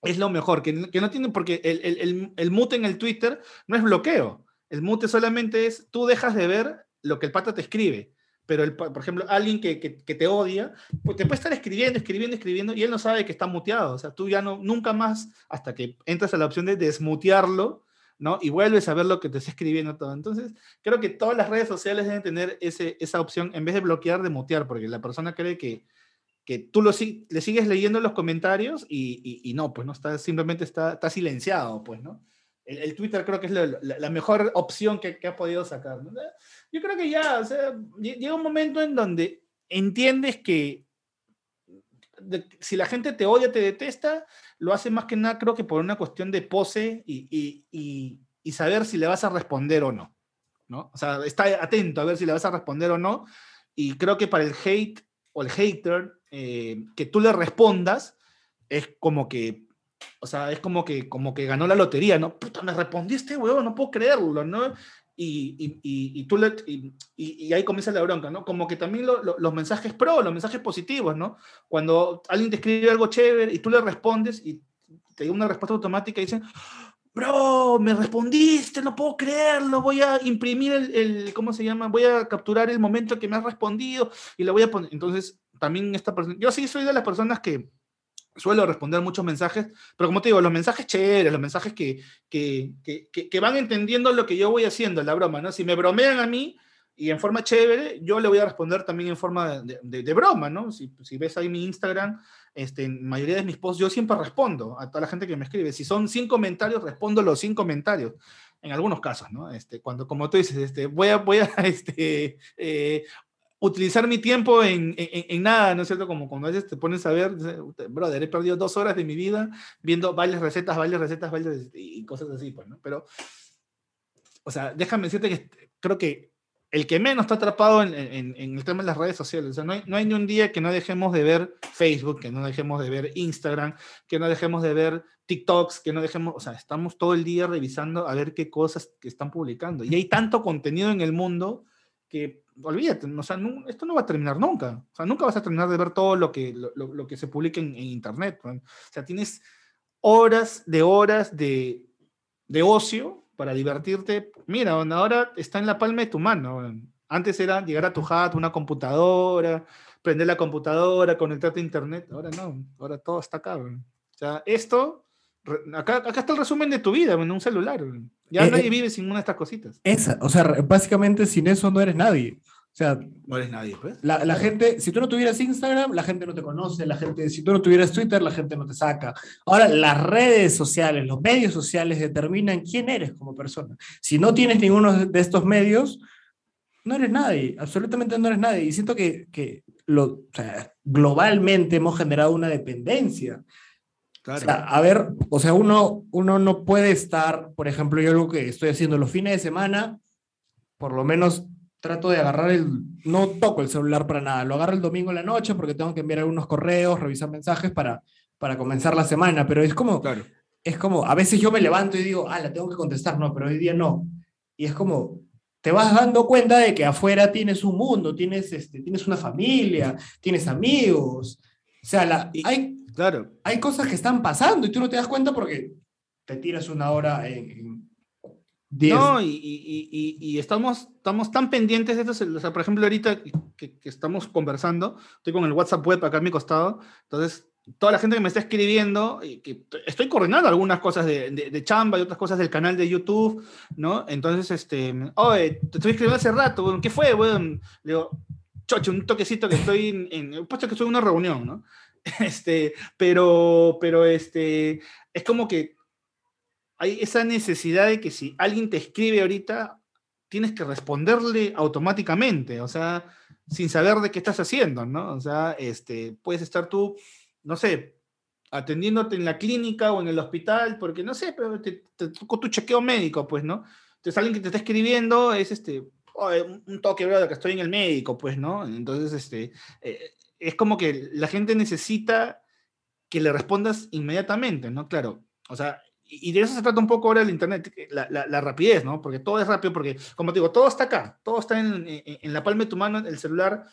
Es lo mejor, que, que no tienen, porque el, el, el, mute en el Twitter no es bloqueo. El mute solamente es, tú dejas de ver lo que el pata te escribe. Pero, el, por ejemplo, alguien que, que, que te odia, pues te puede estar escribiendo, escribiendo, escribiendo, y él no sabe que está muteado. O sea, tú ya no, nunca más, hasta que entras a la opción de desmutearlo, ¿no? Y vuelves a ver lo que te está escribiendo todo. Entonces, creo que todas las redes sociales deben tener ese, esa opción, en vez de bloquear, de mutear, porque la persona cree que, que tú lo, le sigues leyendo los comentarios y, y- y no, pues no está, simplemente está, está silenciado, pues, ¿no? El, el Twitter creo que es la, la- la mejor opción que, que ha podido sacar. ¿no? Yo creo que ya, o sea, lle- llega un momento en donde entiendes que de- si la gente te odia, te detesta, lo hace más que nada, creo que por una cuestión de pose y- y- y saber si le vas a responder o no. ¿no? O sea, está atento a ver si le vas a responder o no. Y creo que para el hate o el hater, eh, que tú le respondas, es como que, o sea, es como que, como que ganó la lotería, ¿no? Puta, me respondiste, huevón, no puedo creerlo, ¿no? Y, y, y, y tú le, y, ahí comienza la bronca, ¿no? Como que también lo- lo- los mensajes pro, los mensajes positivos, ¿no? Cuando alguien te escribe algo chévere y tú le respondes y te llega una respuesta automática y dicen, bro, me respondiste, no puedo creerlo, voy a imprimir el, el, ¿cómo se llama? Voy a capturar el momento que me has respondido y lo voy a poner. Entonces, también esta persona, yo sí soy de las personas que suelo responder muchos mensajes, pero como te digo, los mensajes chéveres, los mensajes que, que, que, que, van entendiendo lo que yo voy haciendo, la broma, ¿no? Si me bromean a mí y en forma chévere, yo le voy a responder también en forma de, de, de broma, ¿no? Si, si, ves ahí mi Instagram, este, en mayoría de mis posts yo siempre respondo a toda la gente que me escribe. Si son 100 comentarios, respondo los 100 comentarios. En algunos casos, ¿no? Este, cuando, como tú dices, este, voy a, voy a este, eh, utilizar mi tiempo en, en, en, nada, ¿no es cierto? Como cuando a veces te pones a ver, brother, he perdido dos horas de mi vida viendo varias recetas, varias recetas, varias y cosas así, pues, ¿no? Pero, o sea, déjame decirte que creo que el que menos está atrapado en, en, en, el tema de las redes sociales. O sea, no hay, no hay, ni un día que no dejemos de ver Facebook, que no dejemos de ver Instagram, que no dejemos de ver TikToks, que no dejemos, o sea, estamos todo el día revisando a ver qué cosas que están publicando. Y hay tanto contenido en el mundo que, olvídate, o sea, no, esto no va a terminar nunca. O sea, nunca vas a terminar de ver todo lo que, lo, lo que se publica en, en Internet. O sea, tienes horas de horas de, de ocio para divertirte, mira, ahora está en la palma de tu mano. Antes era llegar a tu hat, una computadora, prender la computadora, conectarte a internet. Ahora no, ahora todo está acá. O sea, esto, acá, acá está el resumen de tu vida en un celular. Ya eh, nadie vive sin una de estas cositas. Esa, o sea, básicamente sin eso no eres nadie. O sea, no eres nadie, pues. La, la, gente, si tú no tuvieras Instagram, la gente no te conoce, la gente, si tú no tuvieras Twitter, la gente no te saca. Ahora, las redes sociales, los medios sociales determinan quién eres como persona. Si no tienes ninguno de estos medios, no eres nadie, absolutamente no eres nadie. Y siento que, que lo, o sea, globalmente hemos generado una dependencia. Claro. O sea, a ver, o sea, uno, uno no puede estar, por ejemplo, yo lo que estoy haciendo los fines de semana, por lo menos trato de agarrar el, no toco el celular para nada, lo agarro el domingo en la noche porque tengo que enviar algunos correos, revisar mensajes para, para comenzar la semana, pero es como, claro. es como, a veces yo me levanto y digo, ah, la tengo que contestar, no, pero hoy día no. Y es como, te vas dando cuenta de que afuera tienes un mundo, tienes, este, tienes una familia, tienes amigos, o sea, la, hay, claro. hay cosas que están pasando y tú no te das cuenta porque te tiras una hora en, en Diez. No, y, y, y, estamos, estamos tan pendientes de esto. O sea, por ejemplo, ahorita que, que, estamos conversando, estoy con el WhatsApp web acá a mi costado, entonces toda la gente que me está escribiendo, y que estoy coordinando algunas cosas de, de, chamba y otras cosas del canal de YouTube, ¿no? Entonces, este, oye, te estoy escribiendo hace rato, ¿qué fue, weón? Le digo, chocho, un toquecito que estoy en, en puesto que estoy una reunión, ¿no? Este, pero, pero, este, es como que hay esa necesidad de que si alguien te escribe ahorita, tienes que responderle automáticamente, o sea, sin saber de qué estás haciendo, ¿no? O sea, este, puedes estar tú, no sé, atendiéndote en la clínica o en el hospital, porque no sé, pero te, te tocó tu chequeo médico, pues, ¿no? Entonces alguien que te está escribiendo es este, un toque, bro, que estoy en el médico, pues, ¿no? Entonces, este, eh, es como que la gente necesita que le respondas inmediatamente, ¿no? Claro, o sea, y de eso se trata un poco ahora el Internet, la, la, rapidez, ¿no? Porque todo es rápido, porque, como te digo, todo está acá, todo está en, en, en, la palma de tu mano, el celular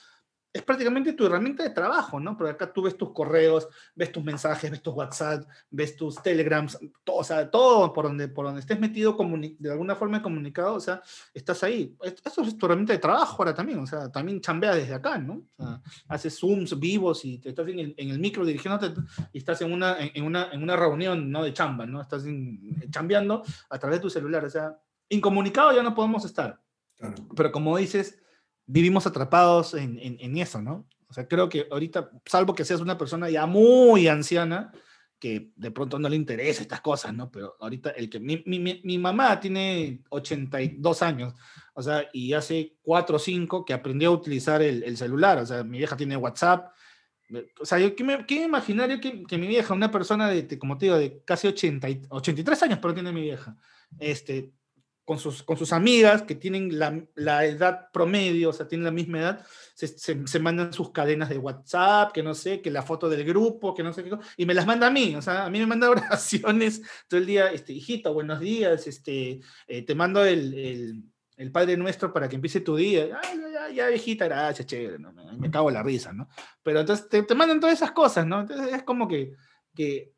es prácticamente tu herramienta de trabajo, ¿no? Porque acá tú ves tus correos, ves tus mensajes, ves tus WhatsApp, ves tus Telegrams, todo, o sea, todo por donde, por donde estés metido de alguna forma comunicado, o sea, estás ahí. Eso es tu herramienta de trabajo ahora también, o sea, también chambeas desde acá, ¿no? O sea, haces Zooms vivos y te estás en el, en el micro dirigiéndote y estás en una, en, una, en una reunión, ¿no? De chamba, ¿no? Estás en, chambeando a través de tu celular, o sea, incomunicado ya no podemos estar. Claro. Pero como dices, vivimos atrapados en, en, en, eso, ¿no? O sea, creo que ahorita, salvo que seas una persona ya muy anciana, que de pronto no le interesa estas cosas, ¿no? Pero ahorita el que mi, mi, mi mamá tiene 82 años, o sea, y hace 4 o 5 que aprendió a utilizar el, el, celular, o sea, mi vieja tiene WhatsApp, o sea, yo me, imaginar que, que, mi vieja, una persona de, como te digo, de casi 80, 83 años, pero tiene mi vieja, este, con sus, con sus amigas que tienen la, la, edad promedio, o sea, tienen la misma edad, se, se, mandan sus cadenas de WhatsApp, que no sé, que la foto del grupo, que no sé qué, y me las manda a mí, o sea, a mí me manda oraciones todo el día, este, hijito, buenos días, este, eh, te mando el, el, el, Padre Nuestro para que empiece tu día, Ay, ya, ya, viejita, gracias, chévere, me, cago en la risa, ¿no? Pero entonces te, te, mandan todas esas cosas, ¿no? Entonces es como que, que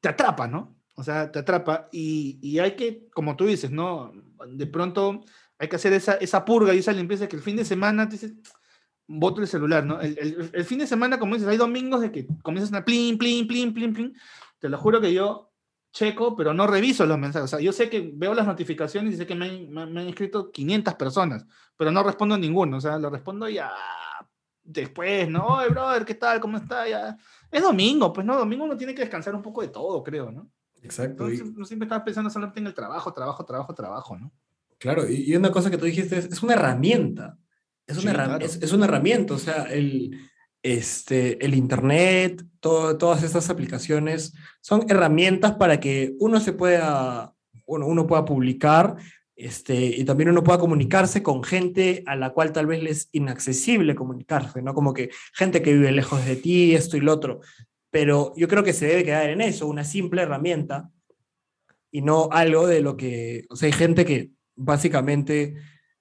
te atrapa, ¿no? O sea, te atrapa y, y hay que, como tú dices, ¿no? De pronto hay que hacer esa, esa purga y esa limpieza que el fin de semana te dices, voto el celular, ¿no? El, fin de semana, como dices, hay domingos de que comienzas a plin, plin, plin, plin, plin. Te lo juro que yo checo, pero no reviso los mensajes. O sea, yo sé que veo las notificaciones y sé que me, me han escrito 500 personas, pero no respondo a ninguno. O sea, lo respondo ya después, ¿no? Oye, brother, ¿qué tal? ¿Cómo está? Ya. Es domingo, pues no, domingo uno tiene que descansar un poco de todo, creo, ¿no? Exacto. y- Entonces, no siempre estás pensando solamente en el trabajo, trabajo, trabajo, trabajo, ¿no? Claro, y, y una cosa que tú dijiste es, es una herramienta. Es una, Sí, herra- claro. es, es una herramienta, o sea, el, este, el Internet, todo- todas estas aplicaciones son herramientas para que uno se pueda, uno, uno pueda publicar este, y también uno pueda comunicarse con gente a la cual tal vez le es inaccesible comunicarse, ¿no? Como que gente que vive lejos de ti, esto y lo otro. Pero yo creo que se debe quedar en eso, una simple herramienta y no algo de lo que, o sea, hay gente que básicamente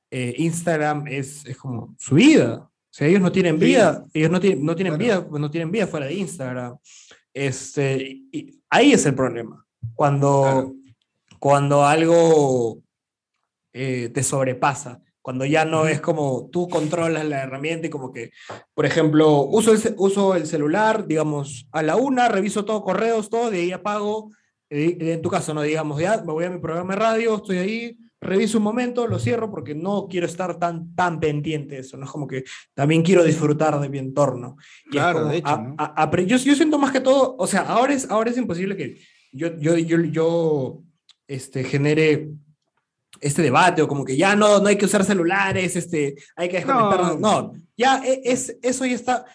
eh, Instagram es, es como su vida. O sea, ellos no tienen Sí. vida, ellos no tienen, no tienen Claro. vida, no tienen vida fuera de Instagram. Este, y ahí es el problema. Cuando, Claro. cuando algo eh, te sobrepasa, cuando ya no es como tú controlas la herramienta y como que, por ejemplo, uso el, uso el celular, digamos, a la una, reviso todo, correos, todo, de ahí apago, eh, en tu caso, no digamos, ya me voy a mi programa de radio, estoy ahí, reviso un momento, lo cierro porque no quiero estar tan, tan pendiente de eso, ¿no? Es como que también quiero disfrutar de mi entorno. Y Claro, como de hecho, a- ¿no? a- apre- yo, yo siento más que todo, o sea, ahora es, ahora es imposible que yo, yo, yo, yo este, genere este debate o como que ya no, no hay que usar celulares, este, hay que desconectarnos. No, ya e- es, eso ya está.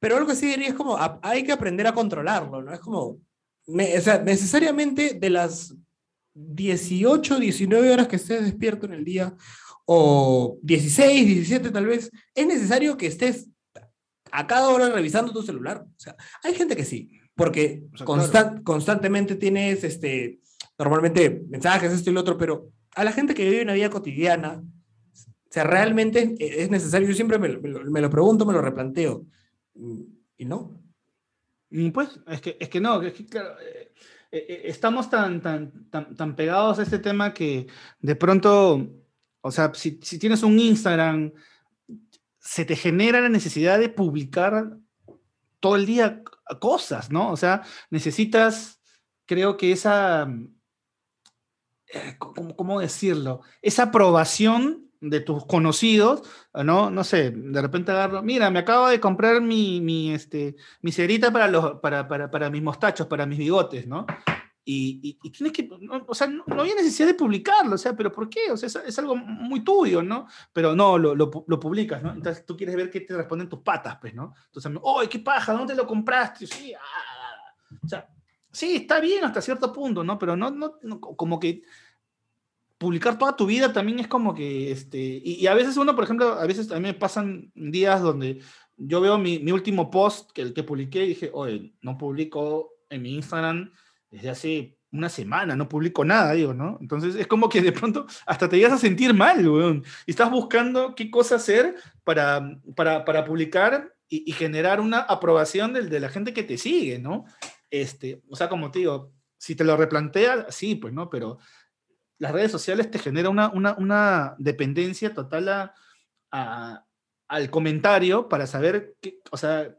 Pero algo que sí diría es como, a- hay que aprender a controlarlo, ¿no? Es como, ne- o sea, necesariamente de las 18, 19 horas que estés despierto en el día, o 16, 17 tal vez, es necesario que estés a cada hora revisando tu celular. O sea, hay gente que sí, porque O sea, constan- constantemente tienes, este, normalmente mensajes, esto y lo otro, pero a la gente que vive una vida cotidiana, o sea, realmente es necesario, yo siempre me, lo- pregunto, me lo replanteo, y no. Pues es que, es que no, es que claro, eh, eh, eh, estamos tan, tan, tan, tan pegados a este tema que de pronto, o sea, si, si tienes un Instagram, se te genera la necesidad de publicar todo el día cosas, ¿no? O sea, necesitas, creo que esa, ¿cómo, cómo decirlo? Esa aprobación de tus conocidos, ¿no? No sé, de repente agarro, mira, me acabo de comprar mi, mi, este, mi cerita para, los, para, para, para mis mostachos, para mis bigotes, ¿no? Y, y, y tienes que, no, o sea, no, no había necesidad de publicarlo, o sea, pero ¿por qué? O sea, es, es algo muy tuyo, ¿no? Pero no, lo, lo, lo publicas, ¿no? Entonces tú quieres ver qué te responden tus patas, pues, ¿no? Entonces, ¡ay, qué paja! ¿Dónde lo compraste? Sí, ah. O sea, sí, está bien hasta cierto punto, ¿no? Pero no, no, no, como que publicar toda tu vida también es como que, este, y, y a veces uno, por ejemplo, a veces a mí me pasan días donde yo veo mi, mi último post, que el que publiqué, y dije, oye, no publico en mi Instagram desde hace una semana, no publico nada, digo, ¿no? Entonces es como que de pronto hasta te llegas a sentir mal, weón, y estás buscando qué cosa hacer para, para, para publicar y, y generar una aprobación del, de la gente que te sigue, ¿no? Este, o sea, como te digo, si te lo replanteas, sí, pues, ¿no? Pero las redes sociales te generan una, una, dependencia total a, al comentario para saber, qué, o sea,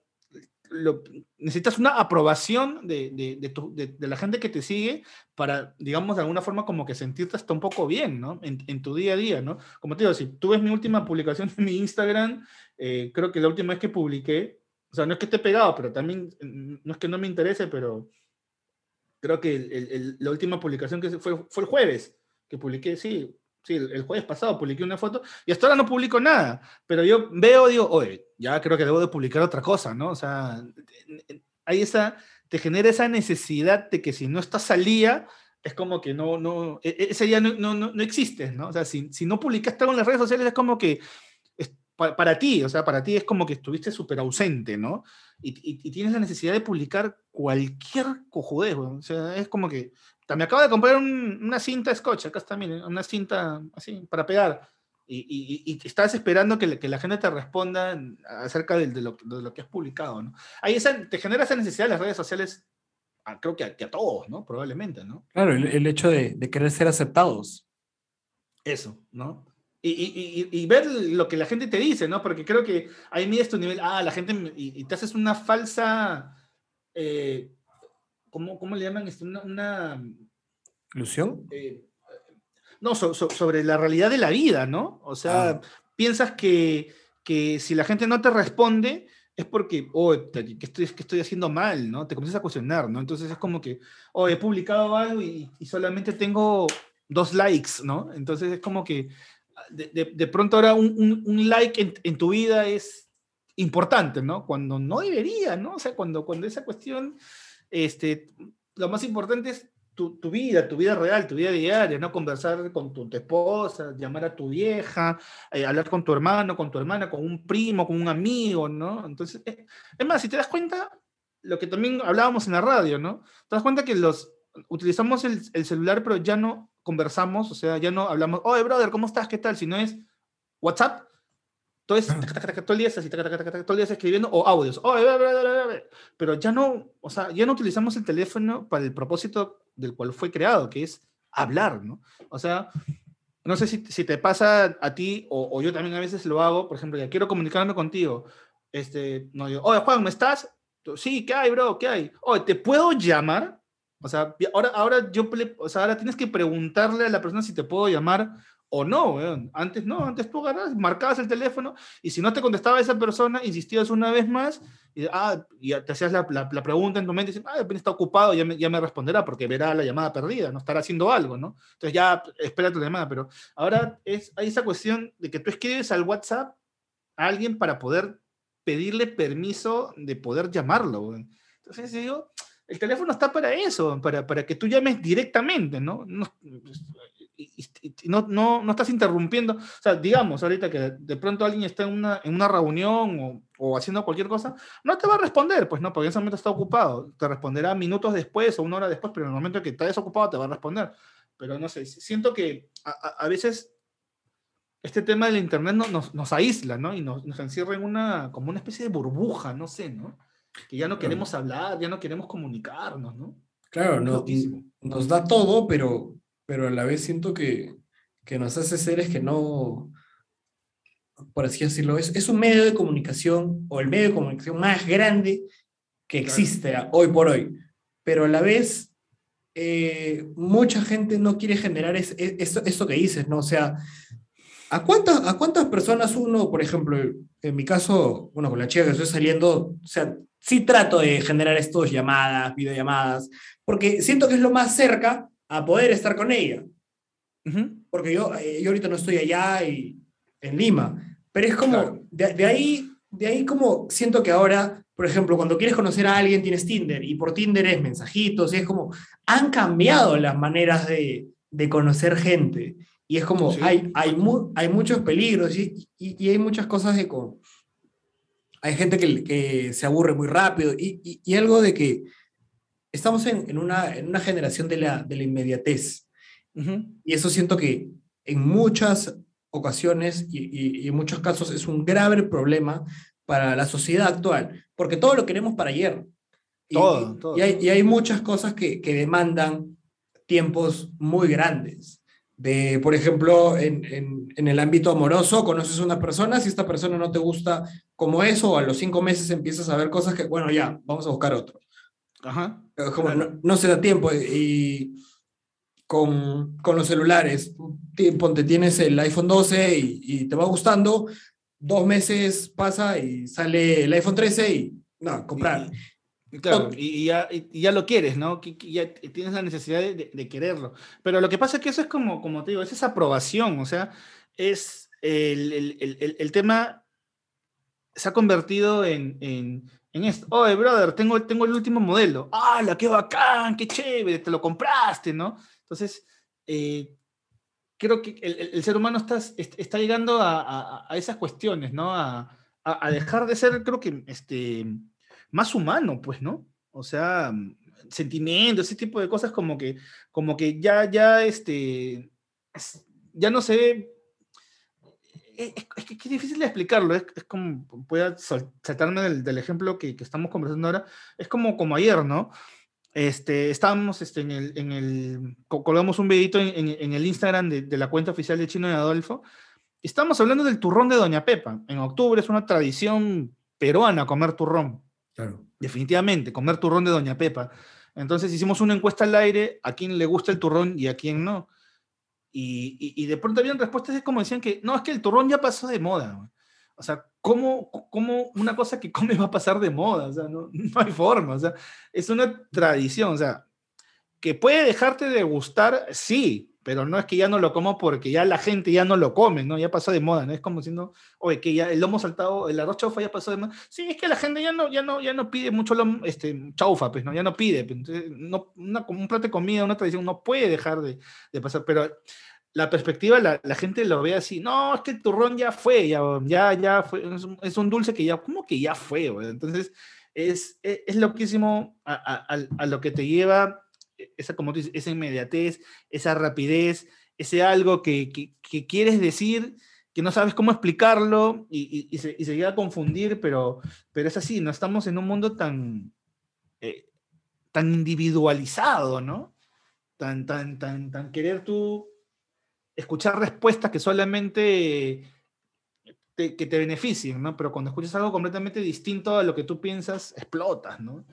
lo- necesitas una aprobación de, de- de la gente que te sigue para, digamos, de alguna forma como que sentirte hasta un poco bien, ¿no? En, en tu día a día, ¿no? Como te digo, si tú ves mi última publicación en mi Instagram, eh, creo que la última vez que publiqué, o sea, no es que esté pegado, pero también, mm, no es que no me interese, pero creo que el- el- la última publicación que fue, fue el jueves, que publiqué, sí, sí, el, jueves pasado publiqué una foto y hasta ahora no publico nada, pero yo veo, digo, oye, ya creo que debo de publicar otra cosa, ¿no? O sea, hay esa, te genera esa necesidad de que si no estás al día, es como que no, no, e- e- ese día no, no, no, no existes, ¿no? O sea, si, si no publicaste algo en las redes sociales es como que es pa- para ti, o sea, para ti es como que estuviste súper ausente, ¿no? Y, y- y tienes la necesidad de publicar cualquier cojudez, o sea, es como que, me acabo de comprar un- una cinta scotch, acá está, miren, una cinta así, para pegar, y, y- y- estás esperando que, que la gente te responda acerca de, de lo, de lo que has publicado, ¿no? Ahí esa, te genera esa necesidad de las redes sociales a- creo que a, que a todos, ¿no? Probablemente, ¿no? Claro, el, el hecho de, de querer ser aceptados. Eso, ¿no? Y, y- y- y ver lo que la gente te dice, ¿no? Porque creo que ahí mides tu nivel, ah, la gente, y, te haces una falsa, eh, ¿cómo, cómo le llaman? esto? Una, una, ¿Ilusión? eh, no, so- so- sobre la realidad de la vida, ¿no? O sea, Ah. piensas que, que si la gente no te responde es porque, oh, ¿qué estoy, qué estoy haciendo mal, ¿no? Te comienzas a cuestionar, ¿no? Entonces es como que, oh, he publicado algo y, y solamente tengo dos likes, ¿no? Entonces es como que de, de- de pronto ahora un, un- un like en, en tu vida es importante, ¿no? Cuando no debería, ¿no? O sea, cuando, cuando esa cuestión, este, lo más importante es tu, tu vida, tu vida real, tu vida diaria, ¿no? Conversar con tu, tu esposa, llamar a tu vieja, eh, hablar con tu hermano, con tu hermana, con un primo, con un amigo, ¿no? Entonces, eh, es más, si te das cuenta, lo que también hablábamos en la radio, ¿no? Te das cuenta que los utilizamos el, el celular, pero ya no conversamos, o sea, ya no hablamos, oye, brother, ¿cómo estás? ¿Qué tal? Si no es WhatsApp, todo, es, Ah. todo el día así, todo el día es escribiendo, o audios, oye, pero ya no, o sea, ya no utilizamos el teléfono para el propósito del cual fue creado, que es hablar, ¿no? O sea, no sé si, si te pasa a ti, o, o yo también a veces lo hago, por ejemplo, ya quiero comunicarme contigo, este, no digo, oye, Juan, ¿me estás? Sí, ¿qué hay, bro? ¿Qué hay? Oye, ¿te puedo llamar? O sea, ahora, ahora yo, o sea, ahora tienes que preguntarle a la persona si te puedo llamar o no, weón. Antes no, antes tú agarras, marcabas el teléfono y si no te contestaba esa persona, insistías una vez más y, ah, y te hacías la, la- la pregunta en tu mente y dices, ah, está ocupado, ya me, ya me responderá porque verá la llamada perdida, no estará haciendo algo, ¿no? Entonces ya espera tu llamada, pero ahora es, hay esa cuestión de que tú escribes al WhatsApp a alguien para poder pedirle permiso de poder llamarlo, weón. Entonces digo, el teléfono está para eso, para, para que tú llames directamente, ¿no? No, no, no, estás interrumpiendo. O sea, digamos ahorita que de pronto alguien está en una, en una reunión o, o haciendo cualquier cosa, no te va a responder, pues no, porque en ese momento está ocupado. Te responderá minutos después o una hora después, pero en el momento que está desocupado te va a responder. Pero no sé, siento que a, a- veces este tema del internet no- nos, nos aísla, ¿no? Y nos, nos encierra en una, como una especie de burbuja, no sé, ¿no? Que ya no Claro. queremos hablar, ya no queremos comunicarnos, ¿no? Claro, Es no, loquísimo. nos da todo, pero, pero a la vez siento que, que nos hace seres que no, por así decirlo, es, es un medio de comunicación o el medio de comunicación más grande que Claro. existe a- hoy por hoy, pero a la vez eh, mucha gente no quiere generar es, es- esto, esto que dices, ¿no? O sea, ¿a cuántas, ¿a cuántas personas uno, por ejemplo, en mi caso, bueno, con la chica que estoy saliendo, o sea, sí trato de generar estos llamadas, videollamadas, porque siento que es lo más cerca a poder estar con ella. Ujú. Porque yo, eh, yo ahorita no estoy allá y, en Lima, pero es como, Claro. de, de ahí, de ahí como siento que ahora, por ejemplo, cuando quieres conocer a alguien tienes Tinder y por Tinder es mensajitos y es como, han cambiado las maneras de, de conocer gente y es como, Sí. hay, hay, mu- hay muchos peligros y, y, y hay muchas cosas de como, hay gente que, que se aburre muy rápido y, y, y algo de que estamos en, en, una, en una generación de la, de la inmediatez. Y eso siento que en muchas ocasiones y, en muchos casos es un grave problema para la sociedad actual, porque todo lo queremos para ayer. Y, Todo, todo. Y hay, y hay muchas cosas que, que demandan tiempos muy grandes. De, por ejemplo, en, en- en el ámbito amoroso, conoces a una persona, si esta persona no te gusta como eso, a los cinco meses empiezas a ver cosas que, bueno, ya, vamos a buscar otro. Ajá. Es como no, no se da tiempo y con, con los celulares, ponte, tienes el iPhone 12 y, y te va gustando, dos meses pasa y sale el iPhone 13 y no, comprar. Claro, y, y ya, y- y ya lo quieres, ¿no? Que ya tienes la necesidad de, quererlo. Pero lo que pasa es que eso es como, como te digo, es esa aprobación, o sea, es el, el- el- el- tema se ha convertido en, en, en esto. Oye, brother, tengo, tengo el último modelo. ¡Hala, qué bacán, qué chévere! Te lo compraste, ¿no? Entonces, eh, creo que el, ser humano está, est- está llegando a, a- a esas cuestiones, ¿no? A, a- a dejar de ser, creo que, este, más humano, pues, ¿no? O sea, mm, sentimientos, ese tipo de cosas como que, como que ya, ya, este, es- ya no se ve. Es, es- que es difícil de explicarlo, es, es como, voy a sal- saltarme del, del ejemplo que, que estamos conversando ahora, es como, como ayer, ¿no? este, estábamos este, en el, en el, co- colgamos un videito en, en- en el Instagram de, de la cuenta oficial de Chino y Adolfo. Estábamos hablando del turrón de Doña Pepa. En octubre es una tradición peruana comer turrón. Claro. Definitivamente, comer turrón de Doña Pepa. Entonces hicimos una encuesta al aire a quién le gusta el turrón y a quién no. Y, y- de pronto habían respuestas de como decían que no, es que el turrón ya pasó de moda. güey". O sea, ¿cómo, ¿cómo una cosa que comes va a pasar de moda? O sea, no, no hay forma. O sea, es una tradición. O sea, que puede dejarte de gustar, sí, pero no es que ya no lo como porque ya la gente ya no lo come, ¿no? Ya pasó de moda, ¿no? Es como diciendo, oye, que ya el lomo saltado, el arroz chaufa ya pasó de moda. Sí, es que la gente ya no, ya no, ya no pide mucho lomo, este, chaufa, pues, ¿no? Ya no pide. pues, entonces, no, una, un plato de comida, una tradición, no puede dejar de, de pasar, pero la perspectiva, la, la gente lo ve así, no, es que el turrón ya fue, ya, ya, ya fue, es un, es un dulce que ya, ¿cómo que ya fue? güey? Entonces, es, es, es loquísimo a, a- a- a lo que te lleva esa, como tú dices, esa inmediatez, esa rapidez, ese algo que, que- que quieres decir, que no sabes cómo explicarlo y, y- y se, y se llega a confundir, pero, pero es así, no estamos en un mundo tan, eh, tan individualizado, ¿no? Tan, tan, tan, tan querer tú escuchar respuestas que solamente te, que te beneficien, ¿no? Pero cuando escuchas algo completamente distinto a lo que tú piensas, explotas, ¿no?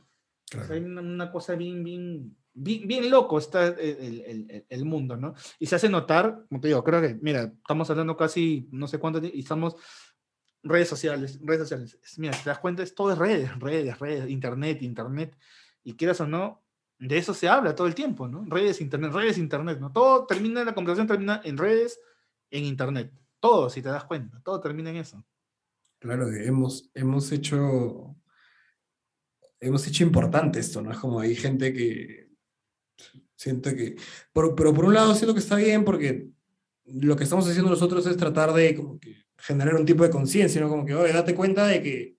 O sea, hay una, una cosa bien, bien, bien, bien loco está el, el- el- el mundo, ¿no? Y se hace notar, como te digo, creo que, mira, estamos hablando casi no sé cuánto, y estamos redes sociales, redes sociales. Es- Mira, te das cuenta, es todo es redes, redes, redes, internet, internet, y quieras o no, de eso se habla todo el tiempo, ¿no? Redes, internet, redes, internet, ¿no? Todo termina, la conversación termina en redes, en internet. Todo, si te das cuenta, todo termina en eso. Claro, hemos, hemos hecho. Hemos hecho importante esto, ¿no? Es como hay gente que. Siento que. Pero, pero por un lado, siento que está bien porque lo que estamos haciendo nosotros es tratar de como que generar un tipo de conciencia, ¿no? Como que, oye, date cuenta de que,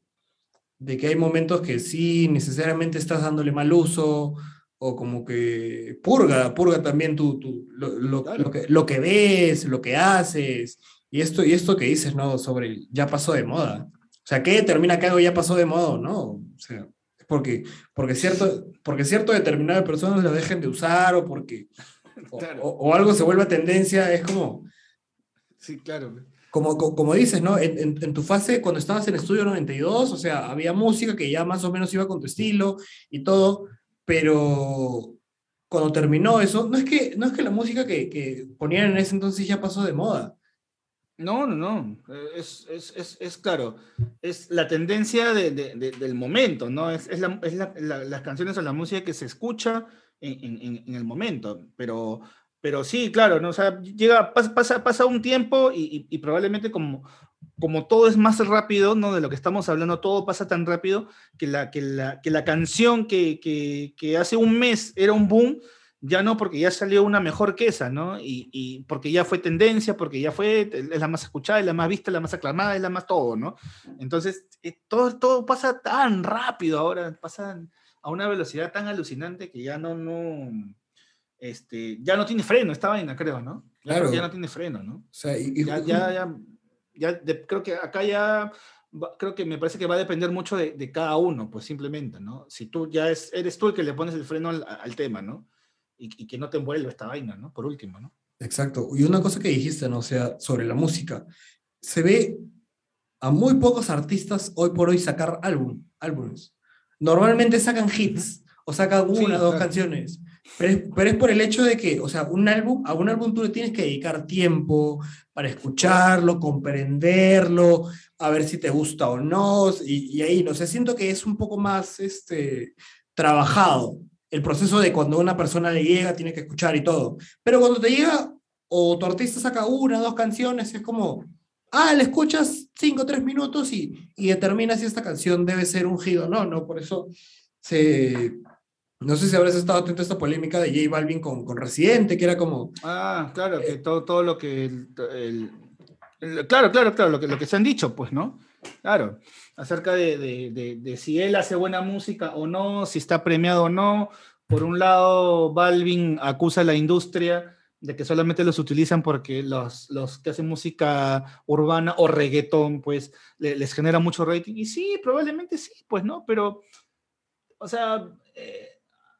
de que hay momentos que sí necesariamente estás dándole mal uso, o como que purga, purga también tu, tu- lo, lo- Claro. lo que, lo que ves, lo que haces, y esto, y esto que dices, ¿no? Sobre el ya pasó de moda. O sea, ¿qué determina que algo ya pasó de moda no? O sea, porque, porque, cierto, porque cierto determinado de personas lo dejen de usar o porque o, Claro. o- o algo se vuelva tendencia, es como, Sí, claro. como, co- como dices, ¿no? En, en- en tu fase, cuando estabas en Estudio 92, o sea, había música que ya más o menos iba con tu estilo y todo, pero cuando terminó eso, no es que, no es que la música que, que ponían en ese entonces ya pasó de moda. No, no, no. eh, Es, es, es, es claro. Es la tendencia de- de- de- del momento, ¿no? Es, la- la- la- las canciones o la música que se escucha en, en- en- el momento. Pero, pero sí, claro, ¿no? O sea, llega, pasa, pasa un tiempo y, y- y probablemente como, como todo es más rápido, ¿no? De lo que estamos hablando, todo pasa tan rápido que la, que la, que la canción que, que, que hace un mes era un boom, ya no, porque ya salió una mejor que esa, ¿no? Y, y porque ya fue tendencia, porque ya fue, es la más escuchada, es la más vista, es la más aclamada, es la más todo, ¿no? Entonces, eh, todo, todo pasa tan rápido ahora, pasa a una velocidad tan alucinante que ya no, no, este, ya no tiene freno esta vaina, creo, ¿no? Claro. Ya no tiene freno, ¿no? O sea, y, Ya, ya, ya, ya de- creo que acá ya, creo que me parece que va a depender mucho de, de cada uno, pues simplemente, ¿no? Si tú ya es, eres tú el que le pones el freno al, al tema, ¿no? Y, y que no te envuelva esta vaina, ¿no? Por último, ¿no? Exacto. Y una cosa que dijiste, ¿no? O sea, sobre la música. Se ve a muy pocos artistas hoy por hoy sacar álbum, álbumes. Normalmente sacan hits o sacan una, Sí, dos claro. canciones. Pero es, pero es por el hecho de que, o sea, un álbum, a un álbum tú le tienes que dedicar tiempo para escucharlo, comprenderlo, a ver si te gusta o no. Y, y ahí, no sé, siento que es un poco más este, trabajado el proceso de cuando una persona le llega, tiene que escuchar y todo. Pero cuando te llega o tu artista saca una, dos canciones, es como, ah, le escuchas cinco o tres minutos y, y determinas si esta canción debe ser un hit o no, ¿no? Por eso se... No sé si habrás estado atento a esta polémica de J Balvin con, con Residente, que era como, Ah, claro, que todo, todo lo que. el- el- el- claro, claro, claro, lo que, lo que se han dicho, pues, ¿no? Claro, acerca de, de- de- si él hace buena música o no, si está premiado o no. Por un lado, Balvin acusa a la industria de que solamente los utilizan porque los, los que hacen música urbana o reggaetón, pues, le- les genera mucho rating. Y sí, probablemente sí, pues, ¿no? Pero, o sea, eh,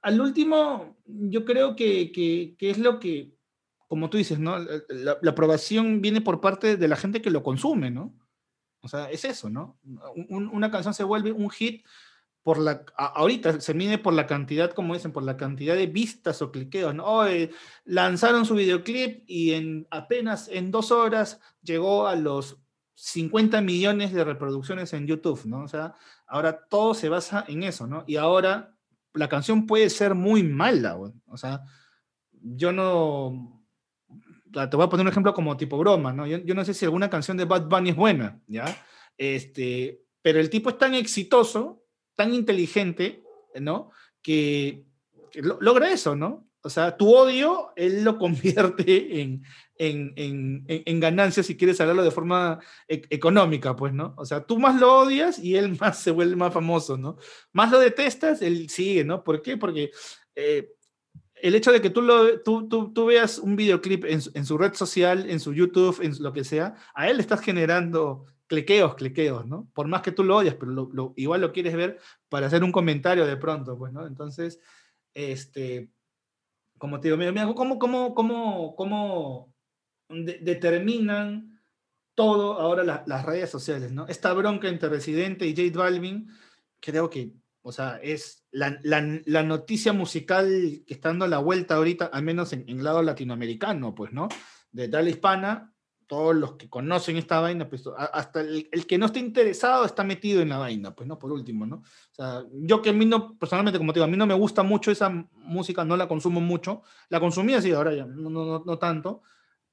al último, yo creo que, que, es lo que, como tú dices, ¿no? La aprobación viene por parte de la gente que lo consume, ¿no? O sea, es eso, ¿no? Un- una canción se vuelve un hit por la, ahorita se mide por la cantidad, como dicen, por la cantidad de vistas o cliqueos, ¿no? Lanzaron su videoclip y en apenas en dos horas llegó a los 50 millones de reproducciones en YouTube, ¿no? O sea, ahora todo se basa en eso, ¿no? Y ahora la canción puede ser muy mala, o sea, yo no, te voy a poner un ejemplo como tipo broma, ¿no? Yo, yo no sé si alguna canción de Bad Bunny es buena, ¿ya? Este, pero el tipo es tan exitoso, tan inteligente, ¿no? Que, que lo- logra eso, ¿no? O sea, tu odio, él lo convierte en, en, en- en ganancias, si quieres hablarlo de forma e- económica, pues, ¿no? O sea, tú más lo odias y él más se vuelve más famoso, ¿no? Más lo detestas, él sigue, ¿no? ¿Por qué? Porque eh, el hecho de que tú, lo, tú, tú, tú veas un videoclip en, en su red social, en su YouTube, en lo que sea, a él le estás generando cliqueos, cliqueos, ¿no? Por más que tú lo odias, pero lo- igual lo quieres ver para hacer un comentario de pronto, pues, ¿no? Entonces, este, como te digo, mira, mira, ¿cómo, cómo, cómo, cómo de- determinan todo ahora la- las redes sociales, ¿no? Esta bronca entre Residente y J Balvin, creo que, o sea, es la, la- noticia musical que está dando la vuelta ahorita, al menos en, en lado latinoamericano, pues, ¿no? De tal hispana, todos los que conocen esta vaina, pues, hasta el, el que no esté interesado está metido en la vaina, pues, ¿no? Por último, ¿no? O sea, yo que a mí no, personalmente, como te digo, a mí no me gusta mucho esa música, no la consumo mucho, la consumía sí, ahora ya, no, no- no tanto,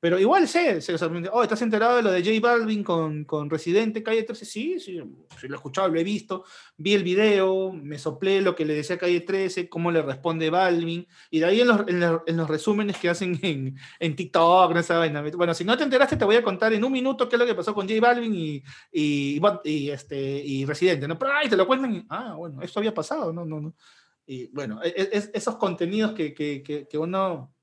pero igual sé, sé, o oh, ¿estás enterado de lo de J Balvin con, con Residente, Calle 13? Sí, sí, sí, lo he escuchado, lo he visto, vi el video, me soplé lo que le decía Calle 13, cómo le responde Balvin, y de ahí en los, en los, en los resúmenes que hacen en, en TikTok, en esa vaina. Bueno, si no te enteraste, te voy a contar en un minuto qué es lo que pasó con J Balvin y, y, este, y Residente, ¿no? Pero ay, te lo cuentan, y, ah, bueno, esto había pasado, no, no, no. Y bueno, es, es- esos contenidos que, que, que uno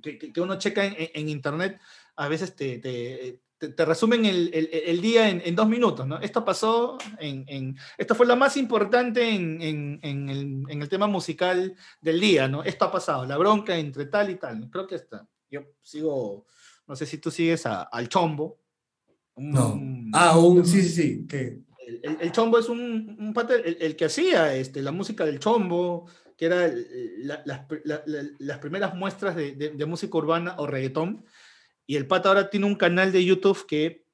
que, que- uno checa en, en- internet, a veces te, te, te- te resumen el, el- el día en, en dos minutos, ¿no? Esto pasó en, en- esto fue lo más importante en, en- en el, en el tema musical del día, ¿no? Esto ha pasado, la bronca entre tal y tal, ¿no? Creo que está. Yo sigo, no sé si tú sigues a- al Chombo. No. un- Ah, un, sí, sí, sí. el, el- el chombo es un, un el, el que hacía este, la música del chombo, que era el- la- la- la- las primeras muestras de, de- de música urbana o reggaetón. Y el pata ahora tiene un canal de YouTube que,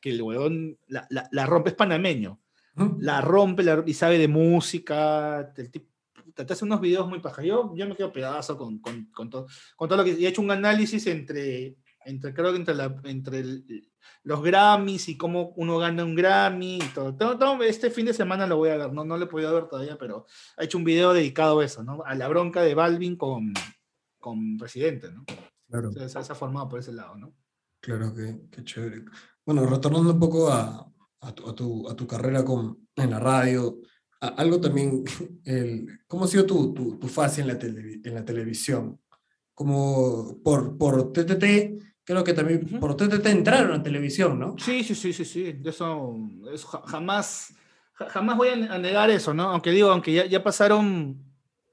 que el huevón la, rompe, es panameño. La rompe y sabe de música. El tipo te hace unos videos muy paja. Yo, yo me quedo pedazo con, con, con todo, con todo lo que. Y he hecho un análisis entre, entre creo que entre, la, entre el- los Grammys y cómo uno gana un Grammy y todo. Todo- todo este fin de semana lo voy a ver, no, no lo he podido ver todavía, pero ha hecho un video dedicado a eso, ¿no? A la bronca de Balvin con, con Residente, ¿no? Claro, O sea, se, se ha formado por ese lado, ¿no? claro, que, qué chévere. Bueno, retornando un poco a, a tu, a tu- a tu carrera con, en la radio, algo también, el, ¿cómo ha sido tu, tu, tu fase en la, televi- en la televisión? Como por, por TTT, creo que también Ujú. por TTT entraron a televisión, ¿no? Sí, sí, sí, sí, sí. Eso, eso ja- jamás, ja- jamás voy a ne- a negar eso, ¿no? Aunque digo, aunque ya, ya pasaron,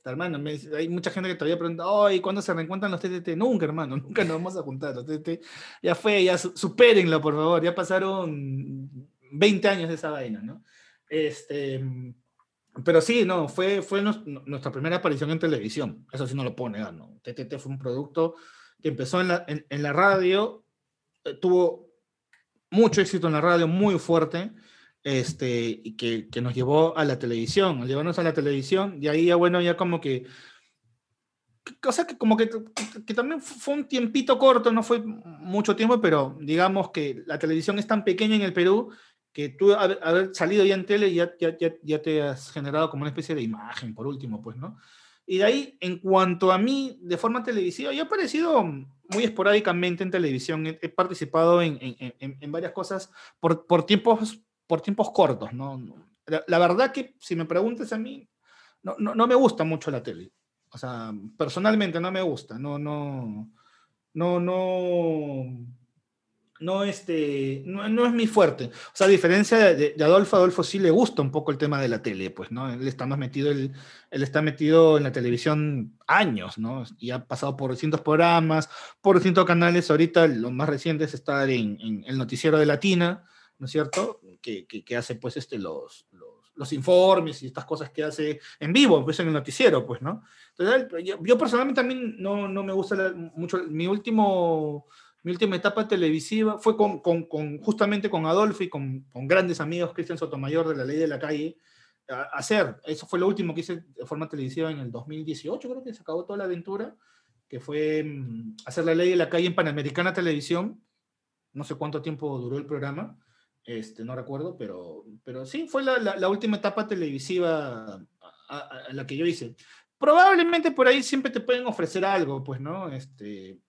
hermano, me hay mucha gente que todavía pregunta, ay, ¿cuándo se reencuentran los TTT? Nunca, hermano, nunca nos vamos a juntar. Los TTT ya fue, ya su- supérenlo, por favor. Ya pasaron 20 años de esa vaina, ¿no? Este, pero sí, no, fue, fue nos- nuestra primera aparición en televisión. Eso sí no lo puedo negar, ¿no? TTT fue un producto empezó en la, en, en la radio, eh, tuvo mucho éxito en la radio, muy fuerte, este, y que, que nos llevó a la televisión, al llevarnos a la televisión, y ahí ya, bueno, ya como que, cosa que como que, que- que también fu- fue un tiempito corto, no fue mucho tiempo, pero digamos que la televisión es tan pequeña en el Perú que tú haber, haber salido ya en tele ya, ya, ya, ya te has generado como una especie de imagen, por último, pues, ¿no? Y de ahí, en cuanto a mí, de forma televisiva, yo he aparecido muy esporádicamente en televisión, he, participado en, en- en- en varias cosas por, por, tiempos, por tiempos cortos, ¿no? La, la verdad que, si me preguntas a mí, no, no, no me gusta mucho la tele. O sea, personalmente no me gusta, no, no, no, no, no, este, no, no es mi fuerte. O sea, a diferencia de, de Adolfo, Adolfo sí le gusta un poco el tema de la tele, pues, ¿no? Él está más metido, él, él está metido en la televisión años, ¿no? Y ha pasado por distintos programas, por distintos canales. Ahorita lo más reciente es estar en, en el noticiero de Latina, ¿no es cierto? Que, que, que hace, pues, este, los, los, los, informes y estas cosas que hace en vivo, pues, en el noticiero, pues, ¿no? Entonces, yo, yo personalmente también no, no me gusta la, mucho. Mi último mi última etapa televisiva fue con, con, con justamente con Adolfo y con, con, grandes amigos, Cristian Sotomayor de La Ley de la Calle, a, hacer. Eso fue lo último que hice de forma televisiva en el 2018, creo que se acabó toda la aventura, que fue um, hacer La Ley de la Calle en Panamericana Televisión. No sé cuánto tiempo duró el programa, este, no recuerdo, pero, pero sí, fue la, la, la última etapa televisiva a, a, a, la que yo hice. Probablemente por ahí siempre te pueden ofrecer algo, pues, ¿no? Este,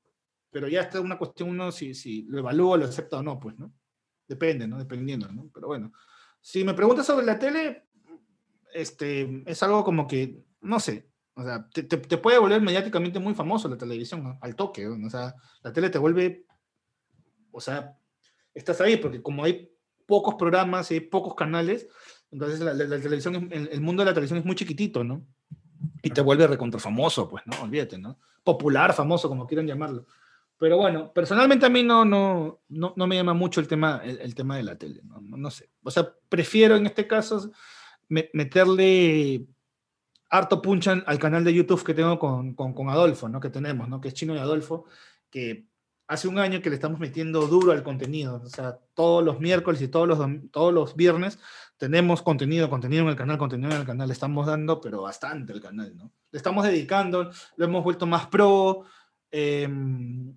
pero ya está una cuestión uno si, si lo evalúa, lo acepta o no, pues, ¿no? Depende, ¿no? Dependiendo, ¿no? Pero bueno, si me preguntas sobre la tele, este, es algo como que, no sé, o sea, te, te, te puede volver mediáticamente muy famoso la televisión, ¿no? al toque, ¿no? o sea, la tele te vuelve, o sea, estás ahí, porque como hay pocos programas y hay pocos canales, entonces la, la, la televisión, el, el, mundo de la televisión es muy chiquitito, ¿no? Y te vuelve recontra famoso, pues, ¿no? Olvídate, ¿no? Popular, famoso, como quieran llamarlo. Pero bueno, personalmente a mí no, no, no, no me llama mucho el tema, el, el tema de la tele, ¿no? No, sé. O sea, prefiero en este caso me, meterle harto punchan al canal de YouTube que tengo con, con, con, Adolfo, ¿no? Que tenemos, ¿no? Que es Chino y Adolfo, que hace un año que le estamos metiendo duro al contenido. O sea, todos los miércoles y todos los, todos los viernes tenemos contenido, contenido en el canal, contenido en el canal. Le estamos dando, pero bastante al canal, ¿no? Le estamos dedicando, lo hemos vuelto más pro, eh,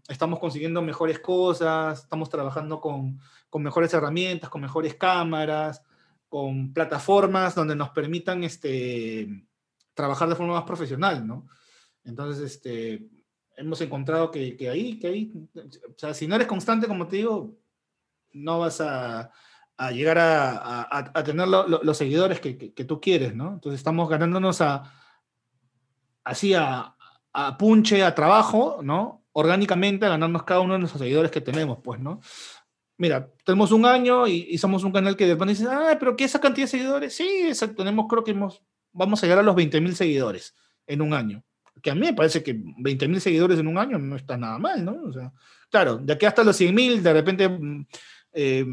estamos consiguiendo mejores cosas, estamos trabajando con, con, mejores herramientas, con mejores cámaras, con plataformas donde nos permitan este, trabajar de forma más profesional, ¿no? Entonces, este, hemos encontrado que, que, ahí, que ahí, o sea, si no eres constante, como te digo, no vas a, a llegar a, a, a tener lo, lo, los seguidores que, que, que, tú quieres, ¿no? Entonces estamos ganándonos a, así a, a punche, a trabajo, ¿no? Orgánicamente a ganarnos cada uno de nuestros seguidores que tenemos, pues, ¿no? Mira, tenemos un año y, y somos un canal que después dicen, ah, pero ¿qué esa cantidad de seguidores? Sí, esa, tenemos, creo que hemos, vamos a llegar a los 20 mil seguidores en un año. Que a mí me parece que 20 mil seguidores en un año no está nada mal, ¿no? O sea, claro, de aquí hasta los 100 mil, de repente eh,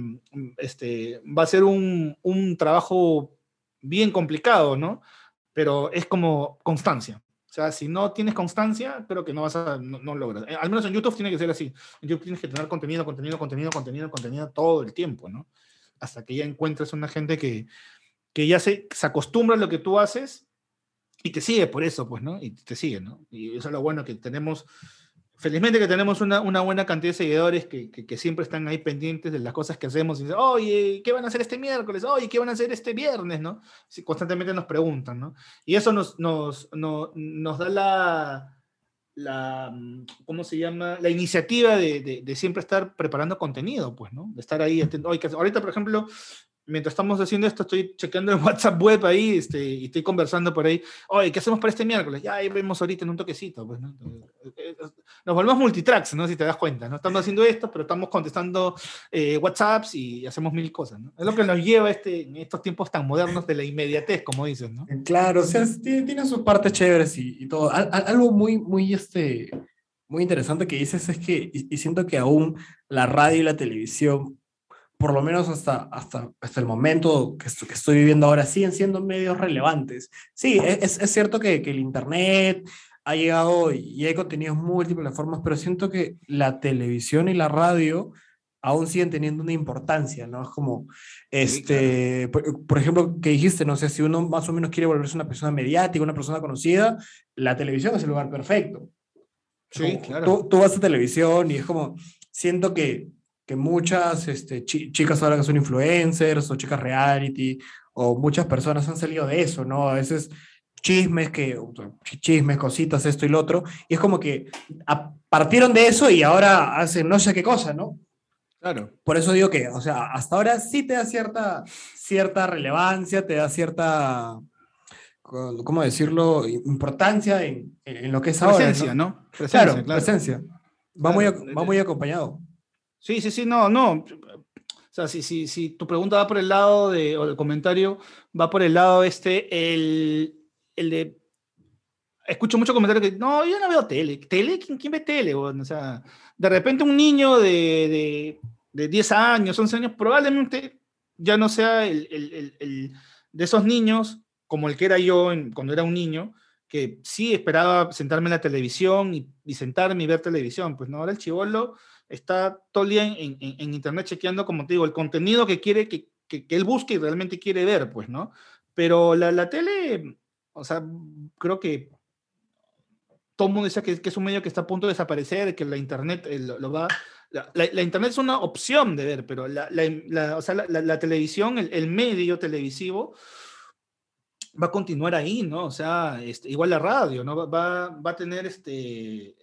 este, va a ser un, un trabajo bien complicado, ¿no? Pero es como constancia. Si no tienes constancia, creo que no vas a, no logras. Eh, al menos en YouTube tiene que ser así. En YouTube tienes que tener contenido, contenido, contenido, contenido, contenido todo el tiempo, ¿no? Hasta que ya encuentres una gente que, que ya se, se acostumbra a lo que tú haces y te sigue por eso, pues, ¿no? Y te sigue, ¿no? Y eso es lo bueno que tenemos felizmente que tenemos una, buena cantidad de seguidores que, siempre están ahí pendientes de las cosas que hacemos y dicen, oye, ¿qué van a hacer este miércoles? Oye, ¿qué van a hacer este viernes? ¿no? Constantemente nos preguntan, ¿no? Y eso nos, da la, ¿cómo se llama? La iniciativa de, siempre estar preparando contenido, pues, ¿no? De estar ahí. Ahorita, por ejemplo, mientras estamos haciendo esto, estoy chequeando el WhatsApp web ahí este, y estoy conversando por ahí. Oye, ¿qué hacemos para este miércoles? Ya ahí vemos ahorita en un toquecito. Pues, ¿no? Nos volvemos multitracks, ¿no? Si te das cuenta. ¿no? Estamos haciendo esto, pero estamos contestando eh, WhatsApps y hacemos mil cosas. ¿no? Es lo que nos lleva este, en estos tiempos tan modernos de la inmediatez, como dices. ¿no? Claro, o sea, tiene, tiene sus partes chéveres y, y todo. Al, algo muy, muy, este, muy interesante que dices es que, y siento que aún la radio y la televisión por lo menos hasta, hasta, hasta el momento que estoy, que estoy viviendo ahora, siguen siendo medios relevantes. Sí, es, es cierto que, que, el Internet ha llegado y hay contenidos múltiples formas, pero siento que la televisión y la radio aún siguen teniendo una importancia, ¿no? Es como, este, sí, claro. por, por, ejemplo, que dijiste, no sé, si uno más o menos quiere volverse una persona mediática, una persona conocida, la televisión es el lugar perfecto. Sí, como, claro. Tú, tú vas a televisión y es como, siento que que muchas este, ch chicas ahora que son influencers o chicas reality o muchas personas han salido de eso, ¿no? A veces chismes, que, chismes, cositas, esto y lo otro, y es como que partieron de eso y ahora hacen no sé qué cosa, ¿no? Claro. Por eso digo que, o sea, hasta ahora sí te da cierta, cierta relevancia, te da cierta, ¿cómo decirlo?, importancia en, en lo que es presencia, ahora. ¿no? ¿no? Presencia, claro, claro, presencia. Va, claro. muy, va muy acompañado. Sí, sí, sí, no, no. O sea, si, si, si tu pregunta va por el lado de, o el comentario va por el lado este, el, el de... Escucho muchos comentarios que, no, yo no veo tele. ¿Tele? ¿Quién, quién ve tele? weón? O sea, de repente un niño de, de, de 10 años, 11 años, probablemente ya no sea el- el- el- de esos niños como el que era yo en- cuando era un niño, que sí esperaba sentarme en la televisión y, y sentarme y ver televisión. Pues no, ahora el chivolo está todo el día en, en- en internet chequeando, como te digo, el contenido que quiere, que, que- que él busque y realmente quiere ver, pues, ¿no? Pero la, la tele, o sea, creo que todo el mundo dice que, que es un medio que está a punto de desaparecer, que la internet eh, lo, lo va... La, la- la internet es una opción de ver, pero la, o sea, la televisión, el, el medio televisivo, va a continuar ahí, ¿no? O sea, este, igual la radio, ¿no? Va, va, va a tener este,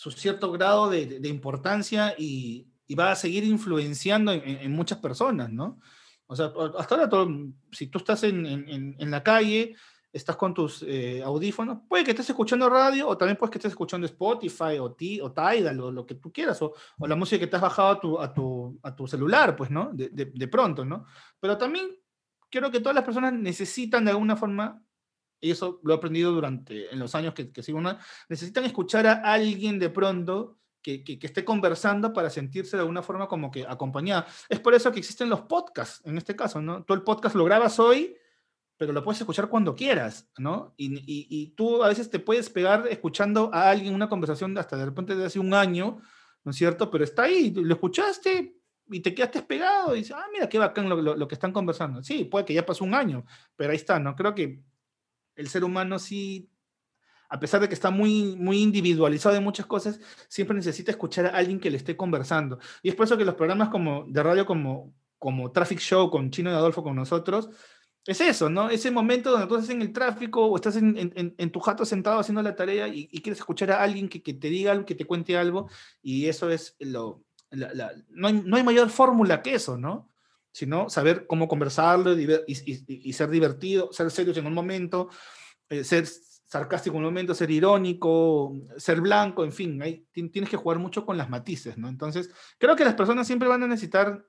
su cierto grado de, importancia y, va a seguir influenciando en, muchas personas, ¿no? O sea, hasta ahora, todo- si tú estás en, en- la calle, estás con tus eh, audífonos, puede que estés escuchando radio o también puedes que estés escuchando Spotify o, Ti- o Tidal o lo que tú quieras, o, o la música que te has bajado a tu, celular, pues, ¿no? De pronto, ¿no? Pero también creo que todas las personas necesitan de alguna forma, y eso lo he aprendido durante en los años que, que sigo una, necesitan escuchar a alguien de pronto que, que- que esté conversando para sentirse de alguna forma como que acompañada. Es por eso que existen los podcasts, en este caso, ¿no? Tú el podcast lo grabas hoy, pero lo puedes escuchar cuando quieras, ¿no? Y, y- y tú a veces te puedes pegar escuchando a alguien una conversación hasta de repente de hace un año, ¿no es cierto? Pero está ahí, lo escuchaste y te quedaste pegado y dices, ah, mira qué bacán lo, lo- lo que están conversando. Sí, puede que ya pasó un año, pero ahí está, ¿no? Creo que el ser humano sí, a pesar de que está muy, muy individualizado en muchas cosas, siempre necesita escuchar a alguien que le esté conversando. Y es por eso que los programas como, de radio como, como Traffic Show con Chino y Adolfo con nosotros, es eso, ¿no? Ese momento donde tú estás en el tráfico o estás en, en- en- tu jato sentado haciendo la tarea y, y quieres escuchar a alguien que, que te diga algo, que te cuente algo, y eso es lo... la- la- no, hay, no hay mayor fórmula que eso, ¿no? Sino saber cómo conversarlo y, y- y- ser divertido, ser serios en un momento, eh, ser sarcástico en un momento, ser irónico, ser blanco, en fin, hay- ti- tienes que jugar mucho con las matices, ¿no? Entonces, creo que las personas siempre van a necesitar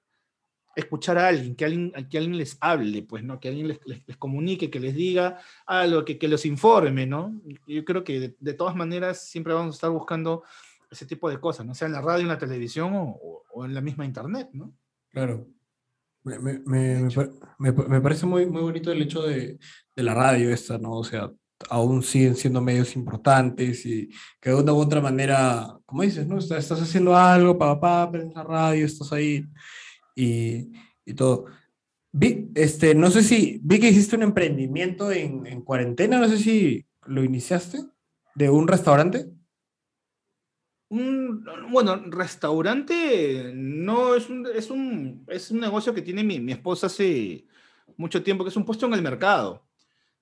escuchar a alguien, que alguien, que alguien les hable, pues, ¿no? Que alguien les, les- les comunique, que les diga algo, que, que los informe, ¿no? Yo creo que de, de todas maneras siempre vamos a estar buscando ese tipo de cosas, ¿no? Sea en la radio, en la televisión o- o en la misma internet, ¿no? Claro. Me, me- me- me pa- pa- parece muy, muy bonito el hecho de, de la radio esta, ¿no? O sea, aún siguen siendo medios importantes y que de una u otra manera, como dices, ¿no? Estás, estás haciendo algo, papá, prendes la radio, estás ahí y, y todo. Vi, este, no sé si, vi que hiciste un emprendimiento en, en cuarentena, no sé si lo iniciaste, de un restaurante. Un, bueno, restaurante no es un, es un, es un negocio que tiene mi, mi esposa hace mucho tiempo, que es un puesto en el mercado.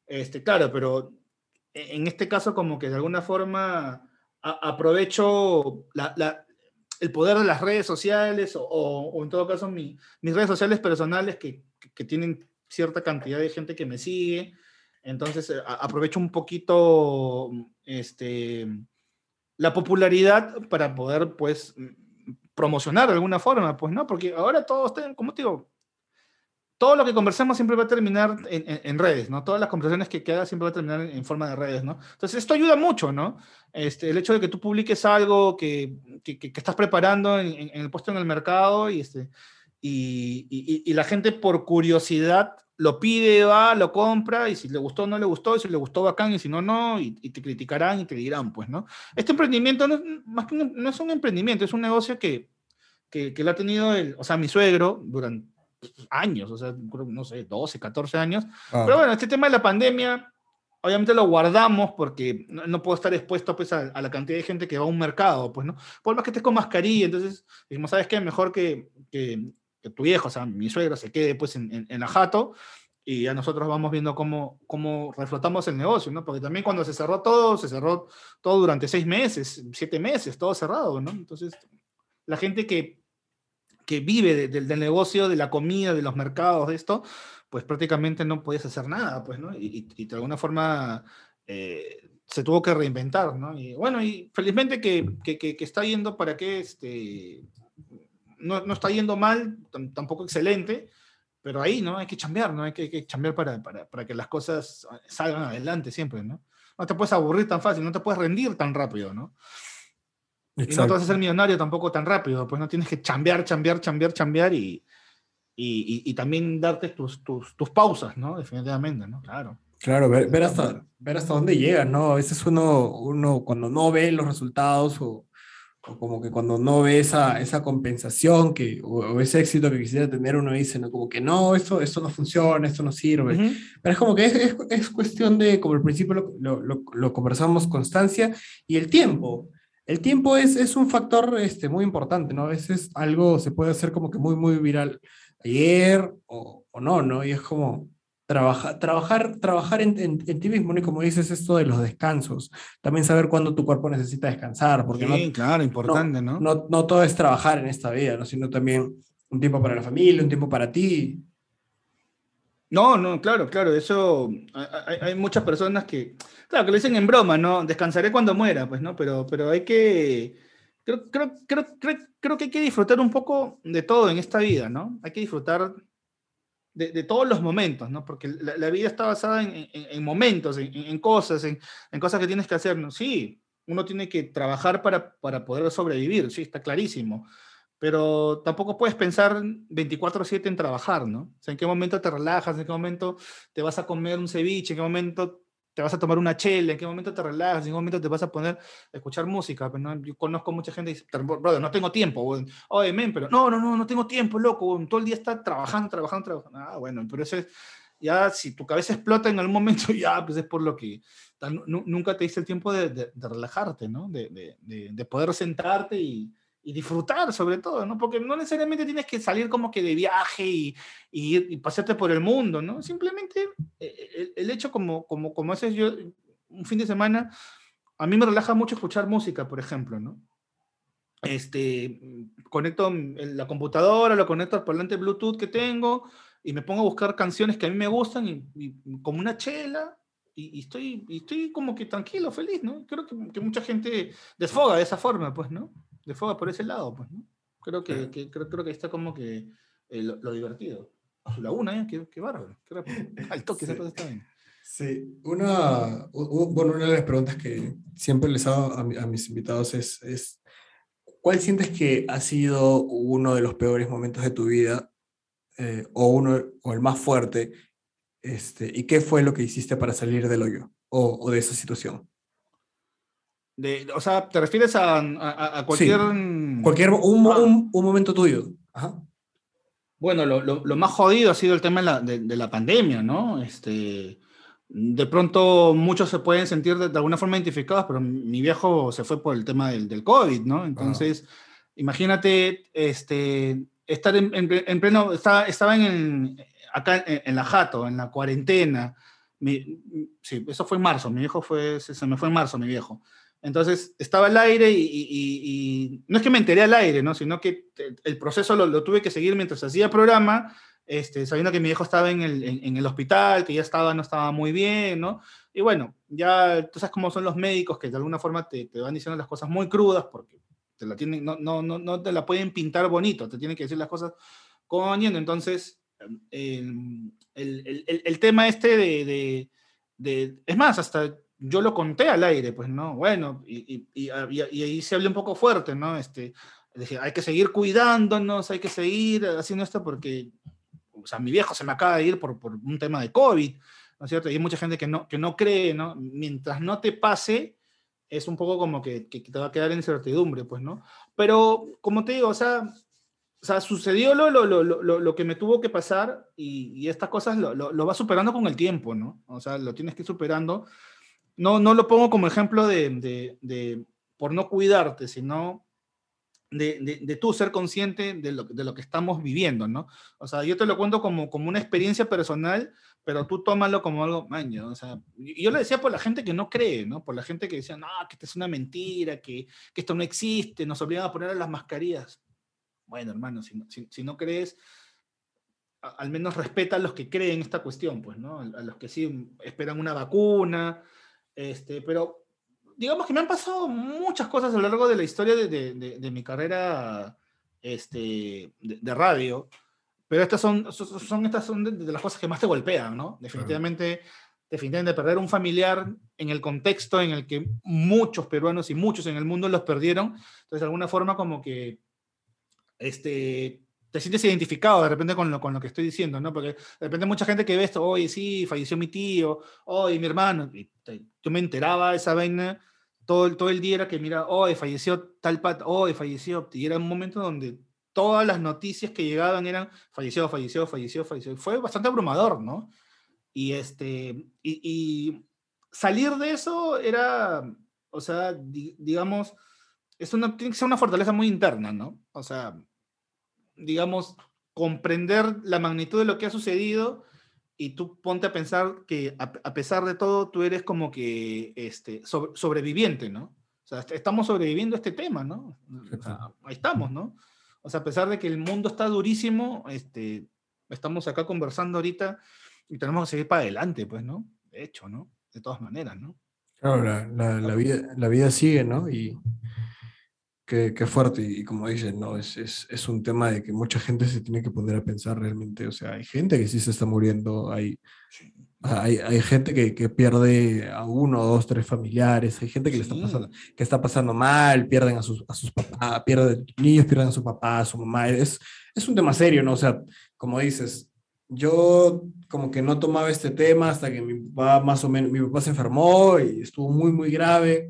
Este, claro, pero e- en este caso como que de alguna forma a- aprovecho la- la- el poder de las redes sociales o, o- o en todo caso mi- mis redes sociales personales que, que- tienen cierta cantidad de gente que me sigue. Entonces a- aprovecho un poquito este, la popularidad para poder, pues, promocionar de alguna forma, pues, ¿no? Porque ahora todos, tienen, como te digo, todo lo que conversamos siempre va a terminar en, redes, ¿no? Todas las conversaciones que, que hagas siempre va a terminar en, forma de redes, ¿no? Entonces, esto ayuda mucho, ¿no? Este, el hecho de que tú publiques algo que, que- estás preparando en, el puesto en el mercado y, este, y- y la gente por curiosidad lo pide, va, lo compra, y si le gustó, no le gustó, y si le gustó, bacán, y si no, no, y, y te criticarán y te dirán, pues, ¿no? Este emprendimiento no, es- más que un- no es un emprendimiento, es un negocio que, que, que lo ha tenido, el, o sea, mi suegro durante años, o sea, no sé, 12, 14 años. Pero bueno, este tema de la pandemia, obviamente lo guardamos porque no, no puedo estar expuesto pues, a, a la cantidad de gente que va a un mercado, pues, ¿no? Por más que estés con mascarilla, entonces, dijimos, ¿sabes qué? Mejor que, que, que tu viejo, o sea, mi suegro se quede pues en, en, en la jato y ya nosotros vamos viendo cómo, cómo reflotamos el negocio, ¿no? Porque también cuando se cerró todo, se cerró todo durante seis meses, siete meses, todo cerrado, ¿no? Entonces, la gente que, que vive de- del- del negocio, de la comida, de los mercados, de esto, pues prácticamente no podías hacer nada, pues, ¿no? Y- y de alguna forma eh, se tuvo que reinventar, ¿no? Y bueno, y felizmente que, que, que- que está yendo para que este, no, no está yendo mal, tam- tampoco excelente, pero ahí, ¿no? Hay que chambear, ¿no? Hay que, hay que chambear para, para, para que las cosas salgan adelante siempre, ¿no? No te puedes aburrir tan fácil, no te puedes rendir tan rápido, ¿no? Y no te vas a hacer millonario tampoco tan rápido, pues no tienes que chambear, chambear, chambear, chambear y, y, y- y también darte tus, tus, tus pausas, ¿no? Definitivamente, ¿no? Claro. Claro, ver, ver hasta, ver hasta dónde llega, ¿no? A veces uno, uno cuando no ve los resultados o, o como que cuando no ve esa, esa compensación que, o, o ese éxito que quisiera tener, uno dice, ¿no? Como que no, esto, esto no funciona, esto no sirve. Ujú. Pero es como que es, es, es cuestión de, como al principio lo, lo, lo- lo conversamos, constancia y el tiempo. El tiempo es, es un factor este, muy importante, ¿no? A veces algo se puede hacer como que muy, muy viral ayer o, o no, ¿no? Y es como trabajar, trabajar, trabajar en, en, en ti mismo, ¿no? Y como dices esto de los descansos, también saber cuándo tu cuerpo necesita descansar, porque no, Sí, claro, importante, ¿no? no, no todo es trabajar en esta vida, ¿no? Sino también un tiempo para la familia, un tiempo para ti. No, no, claro, claro, eso hay, hay- hay muchas personas que, claro, que lo dicen en broma, ¿no? Descansaré cuando muera, pues, ¿no? Pero, pero hay que, creo, creo, creo, creo, creo que hay que disfrutar un poco de todo en esta vida, ¿no? Hay que disfrutar de, todos los momentos, ¿no? Porque la, vida está basada en, en- en momentos, en, cosas, en, en cosas que tienes que hacer, ¿no? Sí, uno tiene que trabajar para, para poder sobrevivir, sí, está clarísimo pero tampoco puedes pensar 24/7 en trabajar, ¿no? O sea, en qué momento te relajas, en qué momento te vas a comer un ceviche, en qué momento te vas a tomar una chela, en qué momento te relajas, en qué momento te vas a poner a escuchar música. Pues, ¿no? Yo conozco mucha gente que dice, "Pero, brother, no tengo tiempo, weón". oye, men, pero no, no, no, no tengo tiempo, loco, todo el día está trabajando, trabajando, trabajando. Ah, bueno, pero eso es, ya si tu cabeza explota en algún momento, ya, pues es por lo que nunca te diste el tiempo de, de- de relajarte, ¿no? De- de poder sentarte y, y disfrutar sobre todo, ¿no? Porque no necesariamente tienes que salir como que de viaje y, y, y pasearte por el mundo, ¿no? Simplemente el, el hecho como, como, como haces yo un fin de semana, a mí me relaja mucho escuchar música, por ejemplo, ¿no? Este, conecto la computadora, lo conecto al parlante Bluetooth que tengo y me pongo a buscar canciones que a mí me gustan y, y como una chela y, estoy, estoy como que tranquilo, feliz, ¿no? Creo que, que mucha gente desfoga de esa forma, pues, ¿no? Desfoga por ese lado, pues, ¿no? Creo que, que- creo, creo que está como que eh, lo, lo divertido. A su laguna, ¿eh? Qué, qué bárbaro. Qué. Al toque, esa Sí. cosa está bien. Sí, una, bueno, una de las preguntas que siempre les hago a, a mis invitados es, es, ¿cuál sientes que ha sido uno de los peores momentos de tu vida eh, o, uno, o el más fuerte? Este, ¿Y qué fue lo que hiciste para salir del hoyo o, o de esa situación? De, o sea, ¿te refieres a, a- a cualquier... mm, Cualquier, un, Ah. un, un momento tuyo. Ajá. Bueno, lo, lo- lo más jodido ha sido el tema de la, de, de la pandemia, ¿no? Este, de pronto muchos se pueden sentir de, de alguna forma identificados, pero mi viejo se fue por el tema del, del COVID, ¿no? Entonces, imagínate este, estar en, en- en pleno, estaba, estaba en acá en, en la Jato, en la cuarentena. Mi- sí, eso fue en marzo, mi viejo fue, se, se me fue en marzo, mi viejo. Entonces estaba al aire y, y- y- no es que me enteré al aire, ¿no? sino que el proceso lo, lo tuve que seguir mientras hacía programa, este, sabiendo que mi viejo estaba en el, en, en el hospital, que ya estaba, no estaba muy bien, ¿no? Y bueno, ya tú sabes cómo son los médicos que de alguna forma te, te van diciendo las cosas muy crudas porque te la tienen, no, no, no, no te la pueden pintar bonito, te tienen que decir las cosas yendo. Entonces, el- el- el- el tema este de, de- de- es más, hasta yo lo conté al aire, pues, ¿no? Bueno, y, y- y- y- ahí se habló un poco fuerte, ¿no? Este, dije, hay que seguir cuidándonos, hay que seguir haciendo esto porque, o sea, mi viejo se me acaba de ir por, por un tema de COVID, ¿no es cierto? Y hay mucha gente que no, que no cree, ¿no? Mientras no te pase, es un poco como que, que te va a quedar en incertidumbre, pues, ¿no? Pero, como te digo, o sea, o sea, sucedió lo, lo, lo, lo, que me tuvo que pasar y, y estas cosas lo vas superando con el tiempo, ¿no? O sea, lo tienes que ir superando. No, no lo pongo como ejemplo de, de, de por no cuidarte, sino de, de, de tú ser consciente de lo, de lo que estamos viviendo, ¿no? O sea, yo te lo cuento como, como una experiencia personal, pero tú tómalo como algo, maño, o sea, yo le decía por la gente que no cree, ¿no? Por la gente que decía, no, que esto es una mentira, que, que esto no existe, nos obligan a poner las mascarillas. Bueno, hermano, si, si, si no crees, a- al menos respeta a los que creen esta cuestión, pues, ¿no? A, a los que sí esperan una vacuna, este, pero digamos que me han pasado muchas cosas a lo largo de la historia de, de- de- de mi carrera este, de, radio, pero estas son, son, son- estas son de, las cosas que más te golpean, ¿no? Definitivamente, definitivamente perder un familiar en el contexto en el que muchos peruanos y muchos en el mundo los perdieron, entonces de alguna forma como que este, te sientes identificado de repente con lo, con lo que estoy diciendo, ¿no? Porque de repente mucha gente que ve esto, oye, sí, falleció mi tío, oye, mi hermano, y te- yo me enteraba de esa vaina todo, todo el día era que mira, oye, falleció tal pata, oye, falleció, y era un momento donde todas las noticias que llegaban eran falleció, falleció, falleció, falleció. Fue bastante abrumador, ¿no? Y, este, y, y salir de eso era, o sea, di- digamos, es una, tiene que ser una fortaleza muy interna, ¿no? O sea, digamos, comprender la magnitud de lo que ha sucedido y tú ponte a pensar que a, a pesar de todo tú eres como que este, sobre- sobreviviente, ¿no? O sea, est- estamos sobreviviendo a este tema, ¿no? O sea, ahí estamos, ¿no? O sea, a pesar de que el mundo está durísimo, este, estamos acá conversando ahorita y tenemos que seguir para adelante, pues, ¿no? De hecho, ¿no? De todas maneras, ¿no? Claro, la, la- la vida, la vida sigue, ¿no? Y qué, qué fuerte, y como dices, ¿no? Es, es, es un tema de que mucha gente se tiene que poner a pensar realmente, o sea, hay gente que sí se está muriendo, hay, hay, hay gente que, que pierde a uno, dos, tres familiares, hay gente que le está Sí. pasando, que está pasando mal, pierden a sus, a sus papás, pierden, niños pierden a su papá, a su mamá, es, es un tema serio, ¿no? O sea, como dices, yo como que no tomaba este tema hasta que mi papá más o menos, mi papá se enfermó y estuvo muy, muy grave.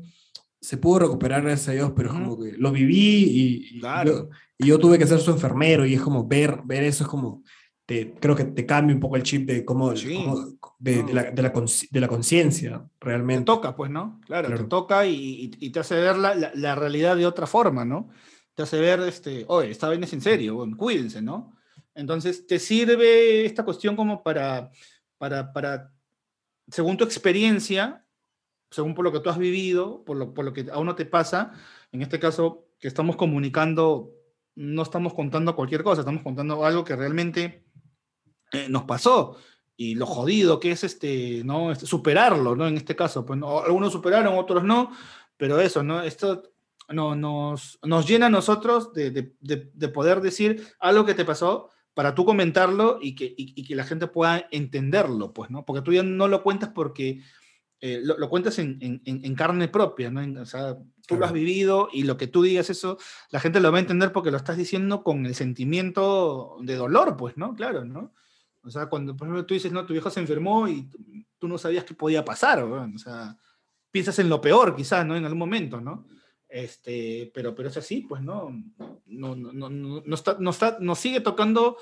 Se pudo recuperar, gracias a Dios, pero es como que lo viví y, y Claro. yo, y yo tuve que ser su enfermero y es como ver, ver eso es como, te, creo que te cambia un poco el chip de cómo, Sí. cómo- de, de No. la, de la de la conciencia, Te realmente. toca, pues, ¿no? Claro, Claro. te toca y, y- y te hace ver la, la- la realidad de otra forma, ¿no? Te hace ver, este, oye, esta vaina es en serio, bueno, cuídense, ¿no? Entonces, te sirve esta cuestión como para, para, para, según tu experiencia, según por lo que tú has vivido, por lo, por lo que a uno te pasa, en este caso, que estamos comunicando, no estamos contando cualquier cosa, estamos contando algo que realmente eh, nos pasó y lo jodido que es este, ¿no? Este, superarlo, ¿no? En este caso, pues ¿no? algunos superaron, otros no, pero eso, ¿no? Esto no, nos, nos llena a nosotros de, de- de- de poder decir algo que te pasó para tú comentarlo y que, y que la gente pueda entenderlo, pues, ¿no? Porque tú ya no lo cuentas porque eh, lo, lo cuentas en, en- carne propia, ¿no? En- o sea, tú lo has vivido y lo que tú digas eso, la gente lo va a entender porque lo estás diciendo con el sentimiento de dolor, pues, ¿no? Claro, ¿no? O sea, cuando, por ejemplo, tú dices, no, tu viejo se enfermó y tú- no sabías qué podía pasar, weón, o sea, piensas en lo peor quizás, ¿no? En algún momento, ¿no? Este, pero, pero es así, pues, ¿no? No, no, no, no, no está, no está, nos sigue tocando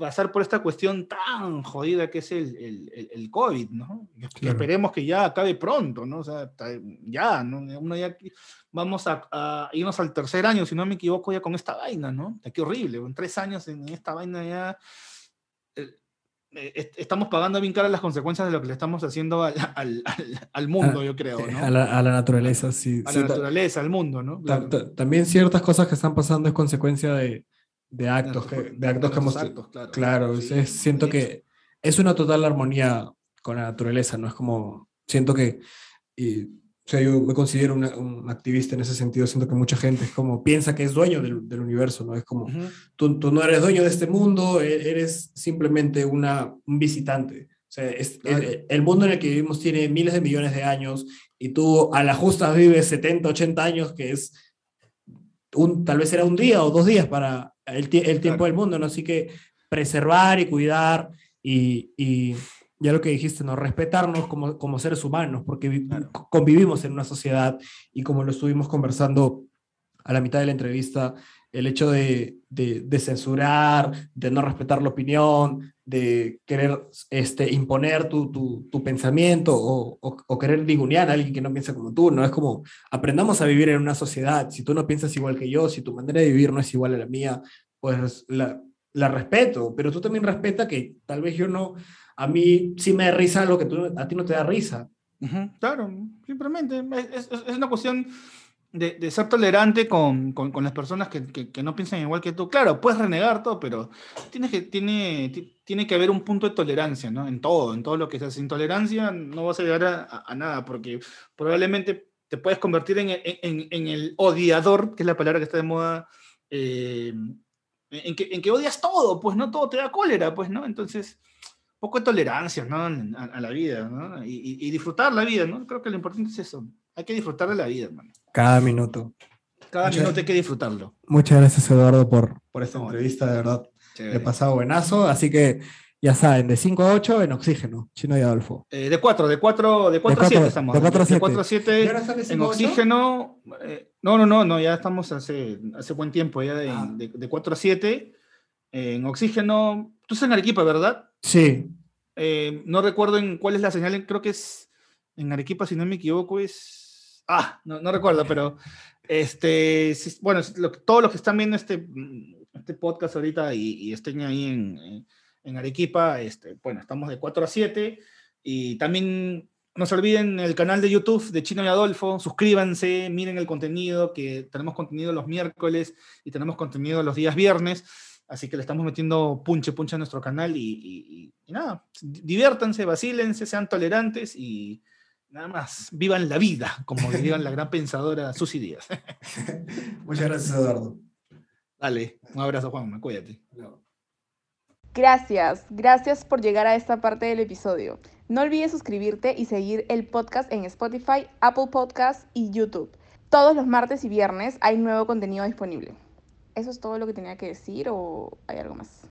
pasar por esta cuestión tan jodida que es el, el, el- COVID, ¿no? Que. Esperemos que ya acabe pronto, ¿no? O sea, ya, ¿no? Uno ya vamos a, a irnos al tercer año, si no me equivoco, ya con esta vaina, ¿no? Qué horrible, en tres años en esta vaina ya eh, eh, est- estamos pagando bien caras las consecuencias de lo que le estamos haciendo al, al- al- al mundo, Ah, yo creo, ¿no? A la, a la naturaleza, sí. A sí, la naturaleza, al mundo, ¿no? Claro. ta- también ciertas cosas que están pasando es consecuencia de, de actos, que, de actos que hemos... actos, claro. Claro, Sí, es- siento de hecho. que es una total armonía con la naturaleza, ¿no? Es como, siento que, y, o sea, yo me considero una- un activista en ese sentido, siento que mucha gente es como, piensa que es dueño del, del universo, ¿no? Es como, Ujú. tú, tú no eres dueño de este mundo, e- eres simplemente una, un visitante. O sea, es- Claro. el, el mundo en el que vivimos tiene miles de millones de años y tú a la justa vives 70, 80 años, que es un, tal vez era un día o dos días para el, tie- el tiempo Claro. del mundo, ¿no? Así que preservar y cuidar y, y ya lo que dijiste, ¿no? Respetarnos como, como seres humanos, porque Claro. convivimos en una sociedad y como lo estuvimos conversando a la mitad de la entrevista, el hecho de, de, de censurar, de no respetar la opinión, de querer este, imponer tu, tu, tu pensamiento o, o, o querer ningunear a alguien que no piensa como tú, ¿no? Es como, aprendamos a vivir en una sociedad. Si tú no piensas igual que yo, si tu manera de vivir no es igual a la mía, pues la, la respeto, pero tú también respeta que tal vez yo no, a mí sí me da risa lo que tú, a ti no te da risa. Claro, simplemente es, es- es una cuestión de, ser tolerante con, con- las personas que, que- no piensan igual que tú. Claro, puedes renegar todo, pero tienes que, tiene, ti- tiene que haber un punto de tolerancia, ¿no? En todo, en todo lo que sea. Sin tolerancia no vas a llegar a, nada, porque probablemente te puedes convertir en, en- el odiador, que es la palabra que está de moda eh, en, que, en que odias todo, pues, ¿no? Todo te da cólera, pues, ¿no? Entonces, poco de tolerancia, ¿no? A, la vida, ¿no? Y disfrutar la vida, ¿no? Creo que lo importante es eso. Hay que disfrutar de la vida, hermano. Cada minuto. Cada Muchas- minuto hay que disfrutarlo. Muchas gracias, Eduardo, por, por esta entrevista, de verdad. Chévere. He pasado buenazo, así que ya saben, de 5 a 8 en oxígeno, Chino y Adolfo. Eh, de 4, de 4, de 4 a 7 cuatro- estamos. de cuatro a siete. 4 a 7 ¿Y ahora están de en 5 a 8? oxígeno. eh, no, no, no, no, ya estamos hace, hace buen tiempo, ya de, Ah. de, de 4 a 7. eh, en oxígeno, tú estás en Arequipa, ¿verdad? Sí, Eh, no recuerdo en cuál es la señal, creo que es en Arequipa, si no me equivoco, es. Ah, no, no recuerdo, pero este, bueno, lo- todos los que están viendo este, este podcast ahorita y, y estén ahí en, en- Arequipa, este, bueno, estamos de 4 a 7 y también no se olviden el canal de YouTube de Chino y Adolfo, suscríbanse, miren el contenido, que tenemos contenido los miércoles y tenemos contenido los días viernes. Así que le estamos metiendo punche, punche a nuestro canal y- y- y nada, diviértanse, vacílense, sean tolerantes y nada más, vivan la vida, como diría la gran pensadora Susy Díaz. muchas gracias, Eduardo. Dale, un abrazo Juan, cuídate. Gracias, gracias por llegar a esta parte del episodio. No olvides suscribirte y seguir el podcast en Spotify, Apple Podcasts y YouTube. Todos los martes y viernes hay nuevo contenido disponible. ¿Eso es todo lo que tenía que decir o hay algo más?